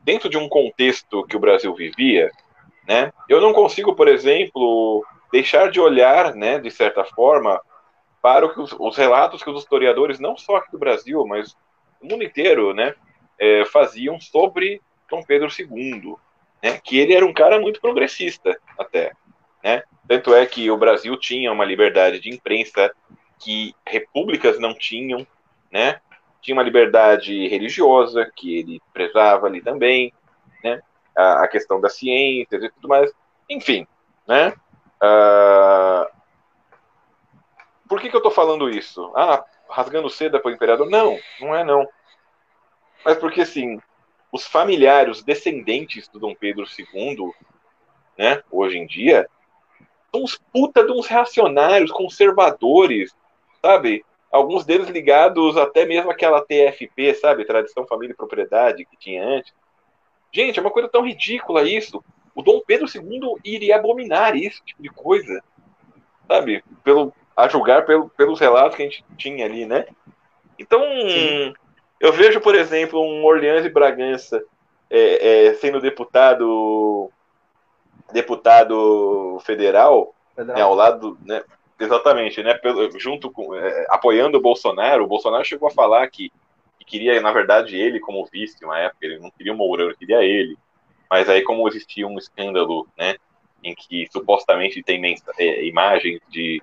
dentro de um contexto que o Brasil vivia, né, eu não consigo, por exemplo, deixar de olhar, né, de certa forma, para os, os relatos que os historiadores, não só aqui do Brasil, mas do mundo inteiro, né, é, faziam sobre Dom Pedro II, né, que ele era um cara muito progressista, até, né, tanto é que o Brasil tinha uma liberdade de imprensa que repúblicas não tinham, né? Tinha uma liberdade religiosa que ele prezava ali também, né? A, a questão das ciências e tudo mais, enfim, né? Uh... Por que, que eu estou falando isso? Ah, rasgando seda para o imperador? Não, não é não. Mas porque assim, os familiares, os descendentes do Dom Pedro II, né? Hoje em dia, são uns puta de uns reacionários, conservadores, sabe? Alguns deles ligados até mesmo àquela TFP, sabe? Tradição, Família e Propriedade que tinha antes. Gente, é uma coisa tão ridícula isso. O Dom Pedro II iria abominar esse tipo de coisa, sabe? Pelo, a julgar pelo, pelos relatos que a gente tinha ali, né? Então, Sim. eu vejo, por exemplo, um Orleans de Bragança é, é, sendo deputado deputado federal, federal. Né, ao lado, né, Exatamente, né? Pelo, junto com é, apoiando o Bolsonaro, o Bolsonaro chegou a falar que, que, queria, na verdade, ele como vice uma época, ele não queria o Mourão, ele queria ele. Mas aí, como existia um escândalo, né? Em que supostamente tem é, imagens de,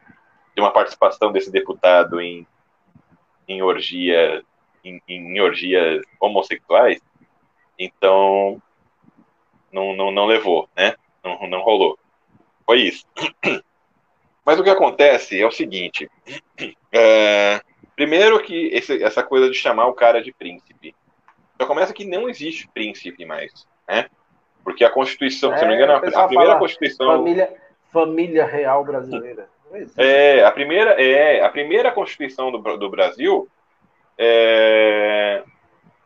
de uma participação desse deputado em, em orgia em, em orgias homossexuais, então não, não, não levou, né? Não, não rolou. Foi isso. Mas o que acontece é o seguinte: é, primeiro que esse, essa coisa de chamar o cara de príncipe. Já começa que não existe príncipe mais, né? Porque a Constituição, é, se não me engano, a, a primeira Constituição. Família, família real brasileira. É, a primeira, é, a primeira Constituição do, do Brasil, é,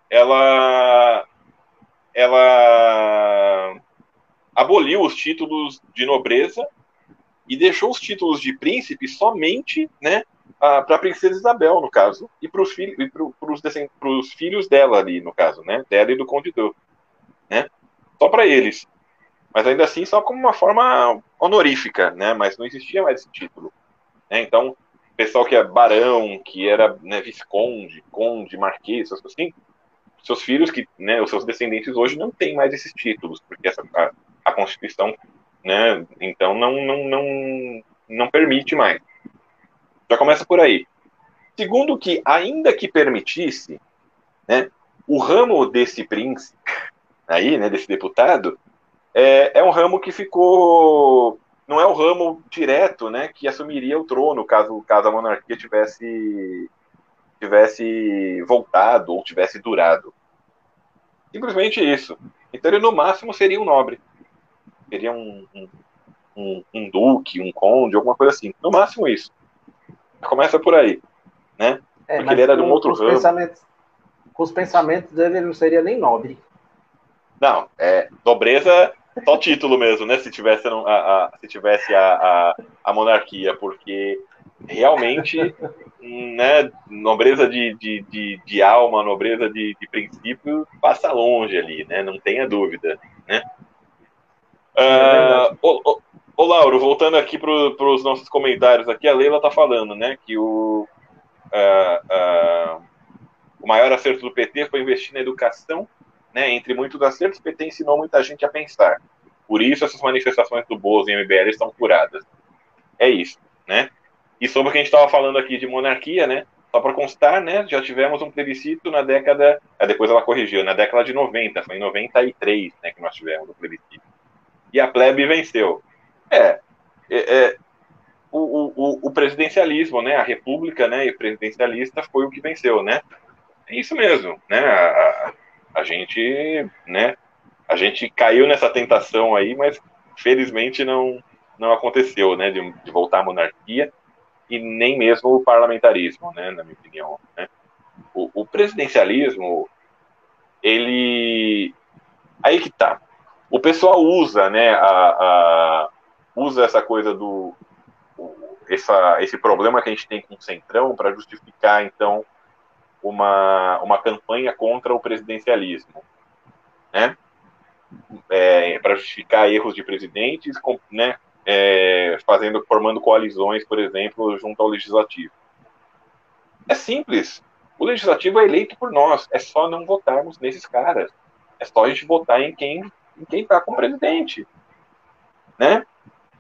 ela, ela aboliu os títulos de nobreza e deixou os títulos de príncipe somente né, para a princesa Isabel, no caso, e para os filhos, filhos dela ali, no caso, né, dela e do Conde né, só para eles. Mas ainda assim, só como uma forma honorífica, né, mas não existia mais esse título. Né, então, pessoal que é barão, que era né, visconde, conde, marquês, essas coisas assim, seus filhos, que, né, os seus descendentes hoje não têm mais esses títulos, porque essa, a, a Constituição, né, então não, não, não, não permite mais. Já começa por aí. Segundo que, ainda que permitisse, né, o ramo desse príncipe, aí, né, desse deputado, é, é um ramo que ficou não é o ramo direto, né, que assumiria o trono caso, caso a monarquia tivesse tivesse voltado ou tivesse durado. Simplesmente isso. Então ele no máximo seria um nobre. Seria um, um, um, um duque, um conde, alguma coisa assim. No máximo isso. Começa por aí. Né? É, Porque ele era de um outro ramo. Com os pensamentos dele, ele não seria nem nobre. Não, é nobreza só título mesmo, né? Se tivesse a, a se tivesse a, a, a monarquia, porque realmente né, nobreza de, de, de, de alma, nobreza de, de princípio, passa longe ali, né? Não tenha dúvida, né? Uh, ô, ô, ô, Lauro, voltando aqui para os nossos comentários aqui, a Leila tá falando, né, que o, uh, uh, o maior acerto do PT foi investir na educação, né, entre muitos acertos, o PT ensinou muita gente a pensar. Por isso essas manifestações do Bozo e MBL estão curadas. É isso, né? E sobre o que a gente estava falando aqui de monarquia, né? Só para constar, né? Já tivemos um plebiscito na década. É, depois ela corrigiu, na década de 90, foi em 93 né, que nós tivemos o plebiscito. E a plebe venceu. É. é, é o, o, o, presidencialismo, né? A república, né? E presidencialista foi o que venceu, né? É isso mesmo, né? A, a, a gente, né? A gente caiu nessa tentação aí, mas felizmente não não aconteceu, né? De, de voltar à monarquia e nem mesmo o parlamentarismo, né, na minha opinião. Né? O, o, presidencialismo, ele. Aí que tá. O pessoal usa, né, a, a usa essa coisa do. Essa, esse problema que a gente tem com o Centrão para justificar, então, uma, uma campanha contra o presidencialismo. Né? É, para justificar erros de presidentes, com, né, é, fazendo, formando coalizões, por exemplo, junto ao legislativo. É simples. O legislativo é eleito por nós. É só não votarmos nesses caras. É só a gente votar em quem em quem está com o presidente, né?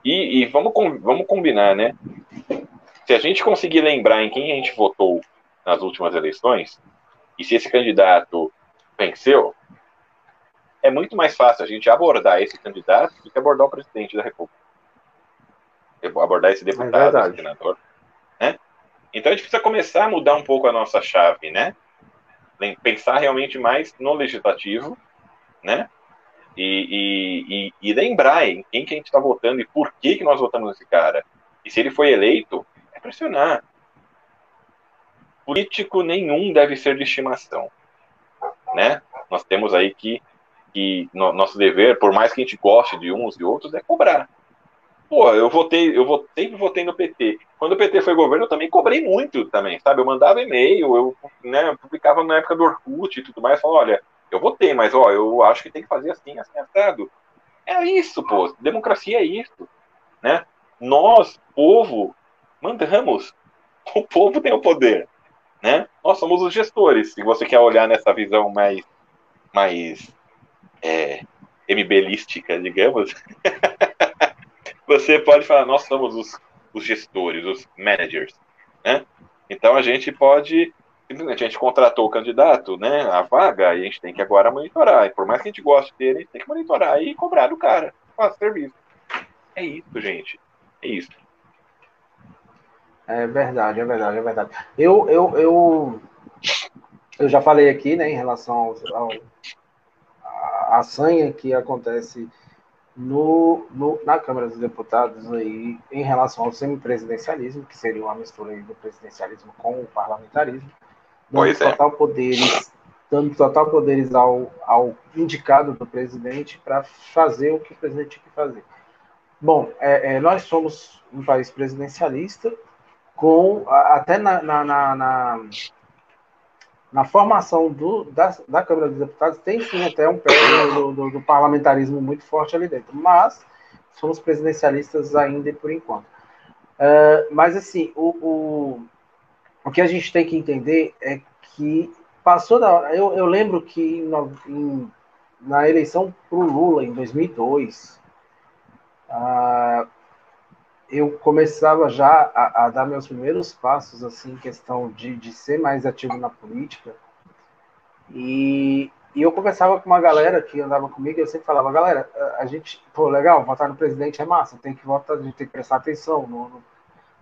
E, e vamos vamos combinar, né? Se a gente conseguir lembrar em quem a gente votou nas últimas eleições e se esse candidato venceu, é muito mais fácil a gente abordar esse candidato do que abordar o presidente da República abordar esse deputado, é esse senador. Né? Então a gente precisa começar a mudar um pouco a nossa chave, né? Pensar realmente mais no legislativo, né? E, e, e, e lembrar em quem que a gente está votando e por que, que nós votamos nesse cara. E se ele foi eleito, é pressionar. Político nenhum deve ser de estimação, né? Nós temos aí que, que no, nosso dever, por mais que a gente goste de uns e outros, é cobrar. Pô, eu votei, eu votei, sempre votei no PT. Quando o PT foi governo, eu também cobrei muito também, sabe? Eu mandava e-mail, eu né, publicava na época do Orkut e tudo mais, falava, olha, eu votei, mas ó, eu acho que tem que fazer assim, assim, assado. É isso, pô. Democracia é isso, né? Nós, povo, mandamos. O povo tem o poder, né? Nós somos os gestores. Se você quer olhar nessa visão mais, mais é, MBLística, digamos, você pode falar, nós somos os, os gestores, os managers, né? Então a gente pode, simplesmente a gente contratou o candidato, né, a vaga, e a gente tem que agora monitorar. E por mais que a gente goste dele, a gente tem que monitorar e cobrar do cara, fazer serviço. É isso, gente. É isso. É verdade, é verdade, é verdade. Eu, eu, eu, eu já falei aqui, né, em relação ao, ao a, a sanha que acontece no, no, na Câmara dos Deputados aí em relação ao semipresidencialismo, que seria uma mistura do presidencialismo com o parlamentarismo, dando pois é. total é. poderes, dando total poderes ao, ao indicado do presidente para fazer o que o presidente tinha que fazer. Bom, é, é, nós somos um país presidencialista, com até na, na, na, na, na formação do, da, da, Câmara dos Deputados tem sim até um pé do, do, do, parlamentarismo muito forte ali dentro, mas somos presidencialistas ainda por enquanto. Uh, mas assim, o, o, o que a gente tem que entender é que passou da hora. Eu, eu lembro que em, em, na eleição para o Lula em 2002, uh, eu começava já a, a, dar meus primeiros passos, assim, em questão de, de ser mais ativo na política. E, e eu conversava com uma galera que andava comigo, e eu sempre falava, galera, a gente, pô, legal, votar no presidente é massa, tem que votar, a gente tem que prestar atenção no, no,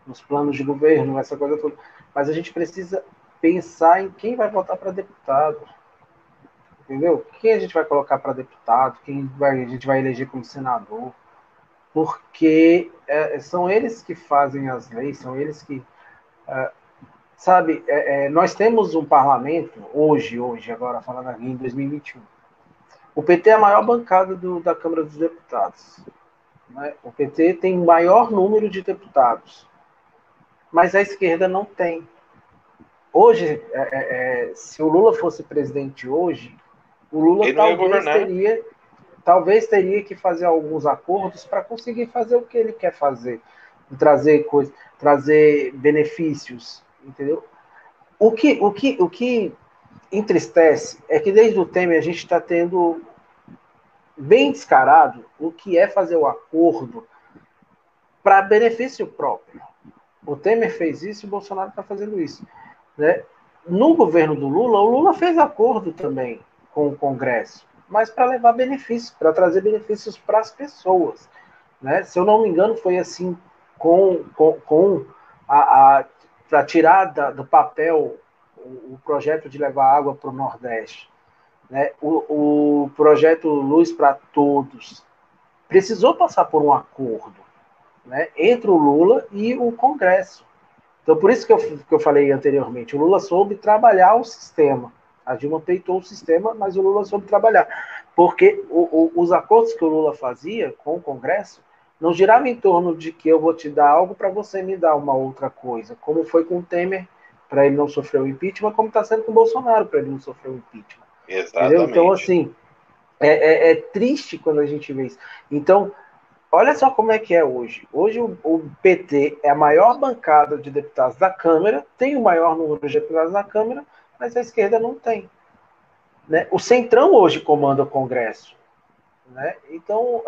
nos planos de governo, essa coisa toda. Mas a gente precisa pensar em quem vai votar para deputado. Entendeu? Quem a gente vai colocar para deputado, quem vai, a gente vai eleger como senador porque é, são eles que fazem as leis, são eles que. É, sabe, é, é nós temos um parlamento, hoje, hoje, agora falando aqui em 2021. O PT é a maior bancada do, da Câmara dos Deputados. Né? O PT tem o maior número de deputados, mas a esquerda não tem. Hoje, é, é, se o Lula fosse presidente hoje, o Lula talvez teria talvez teria que fazer alguns acordos para conseguir fazer o que ele quer fazer, trazer coisas, trazer benefícios, entendeu? O que, o que, o que entristece é que desde o Temer a gente está tendo bem descarado o que é fazer o acordo para benefício próprio. O Temer fez isso e o Bolsonaro está fazendo isso. Né? No governo do Lula, o Lula fez acordo também com o Congresso mas para levar benefícios, para trazer benefícios para as pessoas. Né? Se eu não me engano, foi assim com, com, com a, a para tirar da, do papel o, o, projeto de levar água para o Nordeste, né? o, o projeto Luz para Todos, precisou passar por um acordo né? entre o Lula e o Congresso. Então, por isso que eu, que eu falei anteriormente, o Lula soube trabalhar o sistema. A Dilma peitou o sistema, mas o Lula soube trabalhar. Porque o, o, os acordos que o Lula fazia com o Congresso não giravam em torno de que eu vou te dar algo para você me dar uma outra coisa, como foi com o Temer para ele não sofrer o impeachment, como está sendo com o Bolsonaro para ele não sofrer o impeachment. Exatamente. Entendeu? Então, assim, é, é, é, triste quando a gente vê isso. Então, olha só como é que é hoje. Hoje o, o, PT é a maior bancada de deputados da Câmara, tem o maior número de deputados da Câmara, mas a esquerda não tem. Né? O Centrão hoje comanda o Congresso. Né? Então,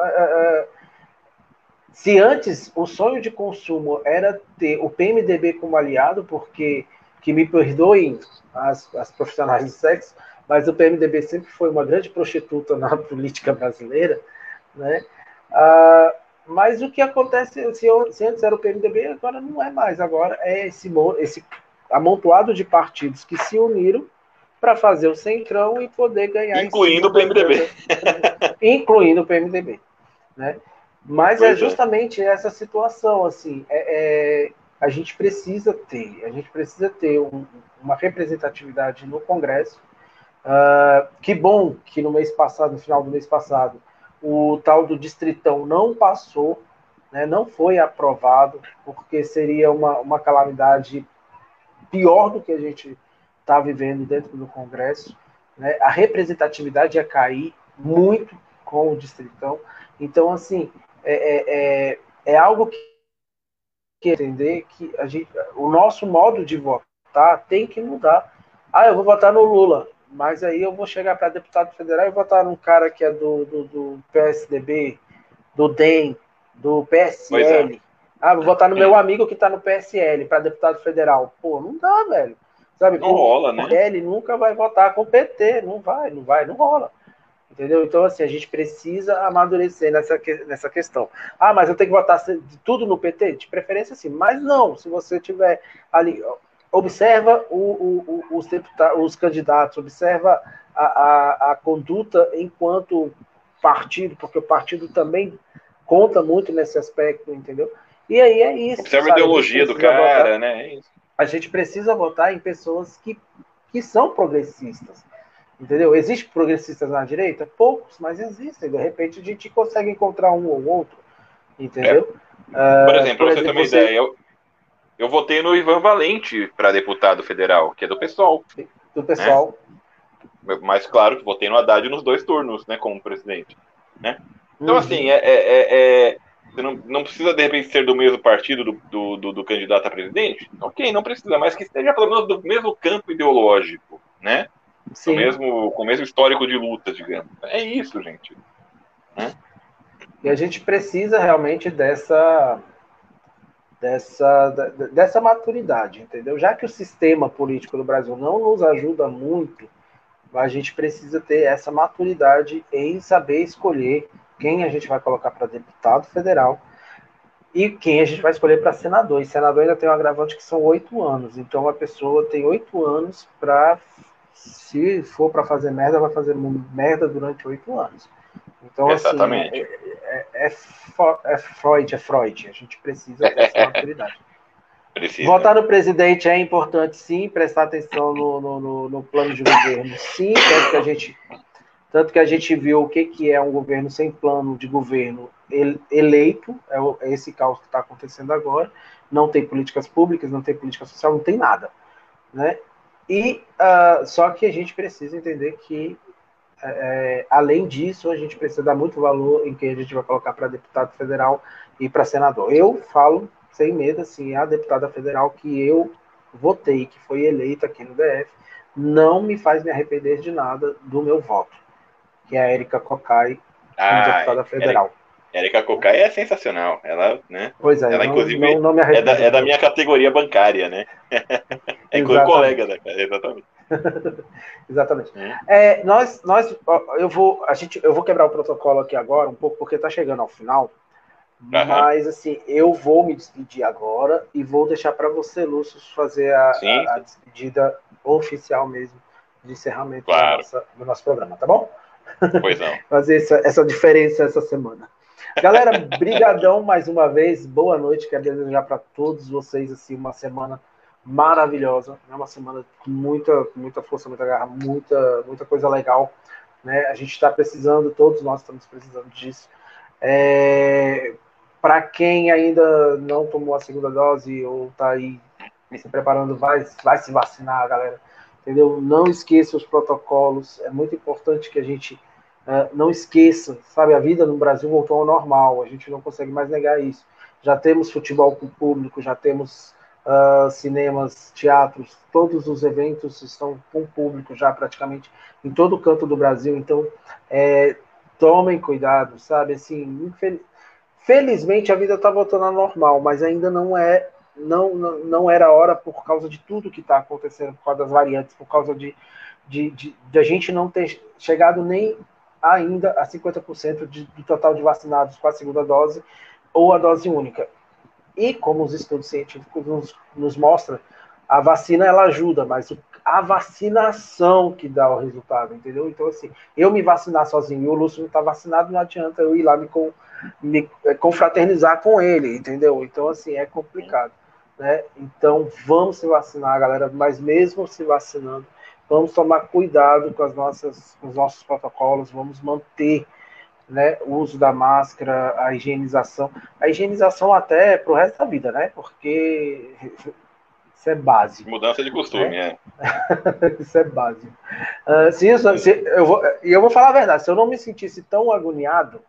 se antes o sonho de consumo era ter o PMDB como aliado, porque, que me perdoem as, as profissionais do sexo, mas o PMDB sempre foi uma grande prostituta na política brasileira, né? Uh, mas o que acontece, se, eu, se, antes era o PMDB, agora não é mais. Agora é esse, esse amontoado de partidos que se uniram para fazer o Centrão e poder ganhar. Incluindo o PMDB. incluindo o PMDB. Né? Mas é pois é justamente é. essa situação, assim, é, é, a gente precisa ter, a gente precisa ter um, uma representatividade no Congresso. Uh, que bom que no mês passado, no final do mês passado, o tal do Distritão não passou, né, não foi aprovado, porque seria uma, uma calamidade pior do que a gente está vivendo dentro do Congresso. Né? A representatividade ia cair muito com o Distritão. Então, assim, é, é, é, é algo que, que entender que a gente, o nosso modo de votar tem que mudar. Ah, eu vou votar no Lula, mas aí eu vou chegar para deputado federal e votar num cara que é do, do, do PSDB, do DEM, do PSL. Ah, vou votar no meu amigo que está no PSL para deputado federal. Pô, não dá, velho. Sabe? Não rola, né? Ele nunca vai votar com o PT, não vai, não vai, não rola. Entendeu? Então, assim, a gente precisa amadurecer nessa, nessa questão. Ah, mas eu tenho que votar tudo no PT? De preferência, sim. Mas não, se você tiver ali. Observa o, o, os, deputados, os candidatos, observa a, a, a conduta enquanto partido, porque o partido também conta muito nesse aspecto, entendeu? E aí é isso. Observa a ideologia a do cara, votar, né? É. A gente precisa votar em pessoas que, que são progressistas. Entendeu? Existem progressistas na direita? Poucos, mas existem. De repente a gente consegue encontrar um ou outro. Entendeu? É. Por exemplo, uh, por você ter uma você... ideia, eu, eu votei no Ivan Valente para deputado federal, que é do PSOL. Do PSOL. Né? Mas claro que votei no Haddad nos dois turnos, né, como presidente. Né? Então, uhum. assim, é, é, é, é você não, não, precisa, de repente, ser do mesmo partido do, do, do, do, candidato a presidente? Ok, não precisa, mas que esteja pelo menos do mesmo campo ideológico, né? Sim. Com, mesmo, com o mesmo histórico de luta, digamos. É isso, gente. Né? E a gente precisa realmente dessa, dessa, dessa maturidade, entendeu? Já que o sistema político do Brasil não nos ajuda muito, a gente precisa ter essa maturidade em saber escolher quem a gente vai colocar para deputado federal e quem a gente vai escolher para senador. E senador ainda tem um agravante que são oito anos. Então a pessoa tem oito anos para, se for para fazer merda, vai fazer merda durante oito anos. Então, assim, Exatamente. assim, é, é, é, Freud, é Freud. A gente precisa dessa maturidade. Precisa. Votar no presidente é importante, sim. Prestar atenção no, no, no, no plano de governo, sim. Tanto que a gente tanto que a gente viu o que, que é um governo sem plano de governo eleito, é, é esse caos que está acontecendo agora. Não tem políticas públicas, não tem política social, não tem nada. Né? E uh, só que a gente precisa entender que, é, é, além disso, a gente precisa dar muito valor em quem a gente vai colocar para deputado federal e para senador. Eu falo sem medo, assim, a deputada federal que eu votei, que foi eleita aqui no DF, não me faz me arrepender de nada do meu voto que é a Erika Cocai, ah, deputada federal. Érica Cocai é sensacional. Ela, né? Pois é, ela, não, inclusive, não, não é, da, é, da, minha categoria bancária, né? é inclusive colega, né? Exatamente. Exatamente. É, nós, nós, eu vou, a gente, eu vou quebrar o protocolo aqui agora um pouco porque está chegando ao final. Uhum. Mas assim, eu vou me despedir agora e vou deixar para você, Lúcio, fazer a, a, a, despedida oficial mesmo de encerramento claro. nossa, do nosso programa, tá bom? Pois não. Fazer essa, essa diferença essa semana. Galera, brigadão mais uma vez. Boa noite. Quero desejar para todos vocês assim uma semana maravilhosa, né? Uma semana com muita, muita força, muita garra, muita, muita coisa legal, né? A gente está precisando, todos nós estamos precisando disso. É... Para quem ainda não tomou a segunda dose ou está aí se preparando, vai, vai se vacinar, galera entendeu? Não esqueça os protocolos, é muito importante que a gente uh, não esqueça, sabe? A vida no Brasil voltou ao normal, a gente não consegue mais negar isso. Já temos futebol com público, já temos uh, cinemas, teatros, todos os eventos estão com público já praticamente em todo canto do Brasil, então é, tomem cuidado, sabe? Assim, felizmente a vida está voltando ao normal, mas ainda não é não, não, não era hora por causa de tudo que está acontecendo, por causa das variantes, por causa de, de, de, de, a gente não ter chegado nem ainda a 50% de, do total de vacinados com a segunda dose ou a dose única. E como os estudos científicos nos, nos mostram, a vacina ela ajuda, mas a vacinação que dá o resultado, entendeu? Então, assim, eu me vacinar sozinho e o Lúcio não está vacinado, não adianta eu ir lá me, com, me confraternizar com ele, entendeu? Então, assim, é complicado. Né? Então vamos se vacinar, galera, mas mesmo se vacinando, vamos tomar cuidado com, as nossas, com os nossos protocolos, vamos manter né, o uso da máscara, a higienização. A higienização até para o resto da vida, né? Porque isso é básico. Mudança de costume, né? é. isso é básico. Uh, se isso, se, eu vou, e eu vou falar a verdade, se eu não me sentisse tão agoniado,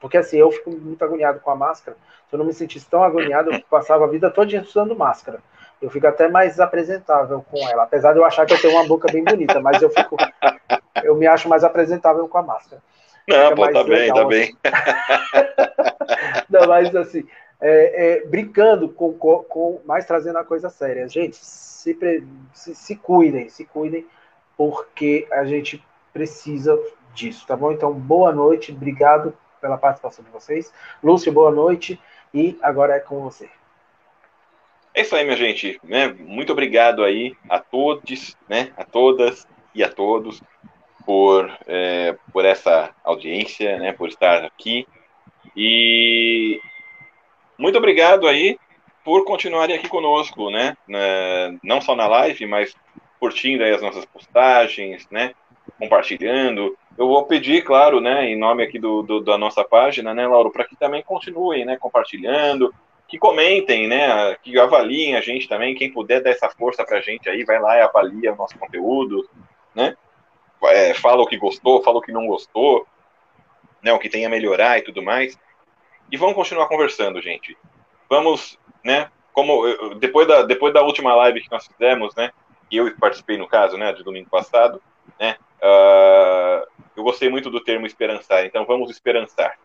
porque assim, eu fico muito agoniado com a máscara, se eu não me sentisse tão agoniado, eu passava a vida toda usando máscara. Eu fico até mais apresentável com ela, apesar de eu achar que eu tenho uma boca bem bonita, mas eu fico, eu me acho mais apresentável com a máscara. Não, pô, tá bem, tá bem. não, mas assim, é, é, brincando com, com, com, mais trazendo a coisa séria. Gente, se, se, se cuidem, se cuidem, porque a gente precisa disso, tá bom? Então, boa noite, obrigado pela participação de vocês. Lúcio, boa noite. E agora é com você. É isso aí, minha gente. Né? Muito obrigado aí a todos, né? a todas e a todos por, é, por essa audiência, né, por estar aqui. E muito obrigado aí por continuarem aqui conosco, né? Não só na live, mas curtindo aí as nossas postagens, né? Compartilhando. Eu vou pedir, claro, né, em nome aqui do, do da nossa página, né, Lauro, para que também continuem, né, compartilhando, que comentem, né, que avaliem a gente também, quem puder dar essa força para a gente aí, vai lá e avalia o nosso conteúdo, né? É, fala o que gostou, fala o que não gostou, né, o que tem a melhorar e tudo mais. E vamos continuar conversando, gente. Vamos né? Como depois da, depois da última live que nós fizemos, né? Eu participei no caso, né? De domingo passado, né? Uh, eu gostei muito do termo esperançar. Então vamos esperançar,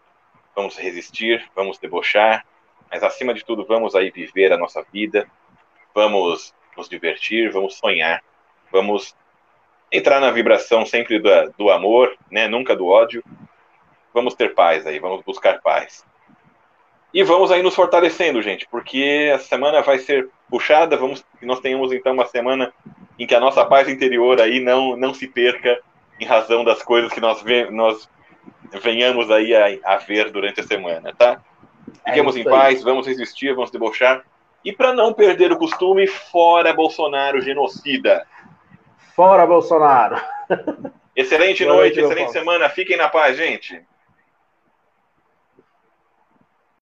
vamos resistir, vamos debochar, mas acima de tudo vamos aí viver a nossa vida, vamos nos divertir, vamos sonhar, vamos entrar na vibração sempre do, do amor, né? Nunca do ódio. Vamos ter paz aí, vamos buscar paz. E vamos aí nos fortalecendo, gente, porque a semana vai ser puxada, vamos que nós tenhamos então uma semana em que a nossa paz interior aí não, não se perca em razão das coisas que nós, ve nós venhamos aí a, a ver durante a semana, tá? Fiquemos é em paz, vamos resistir, vamos debochar. E para não perder o costume, fora Bolsonaro genocida. Fora Bolsonaro. Excelente noite, excelente semana. Fiquem na paz, gente.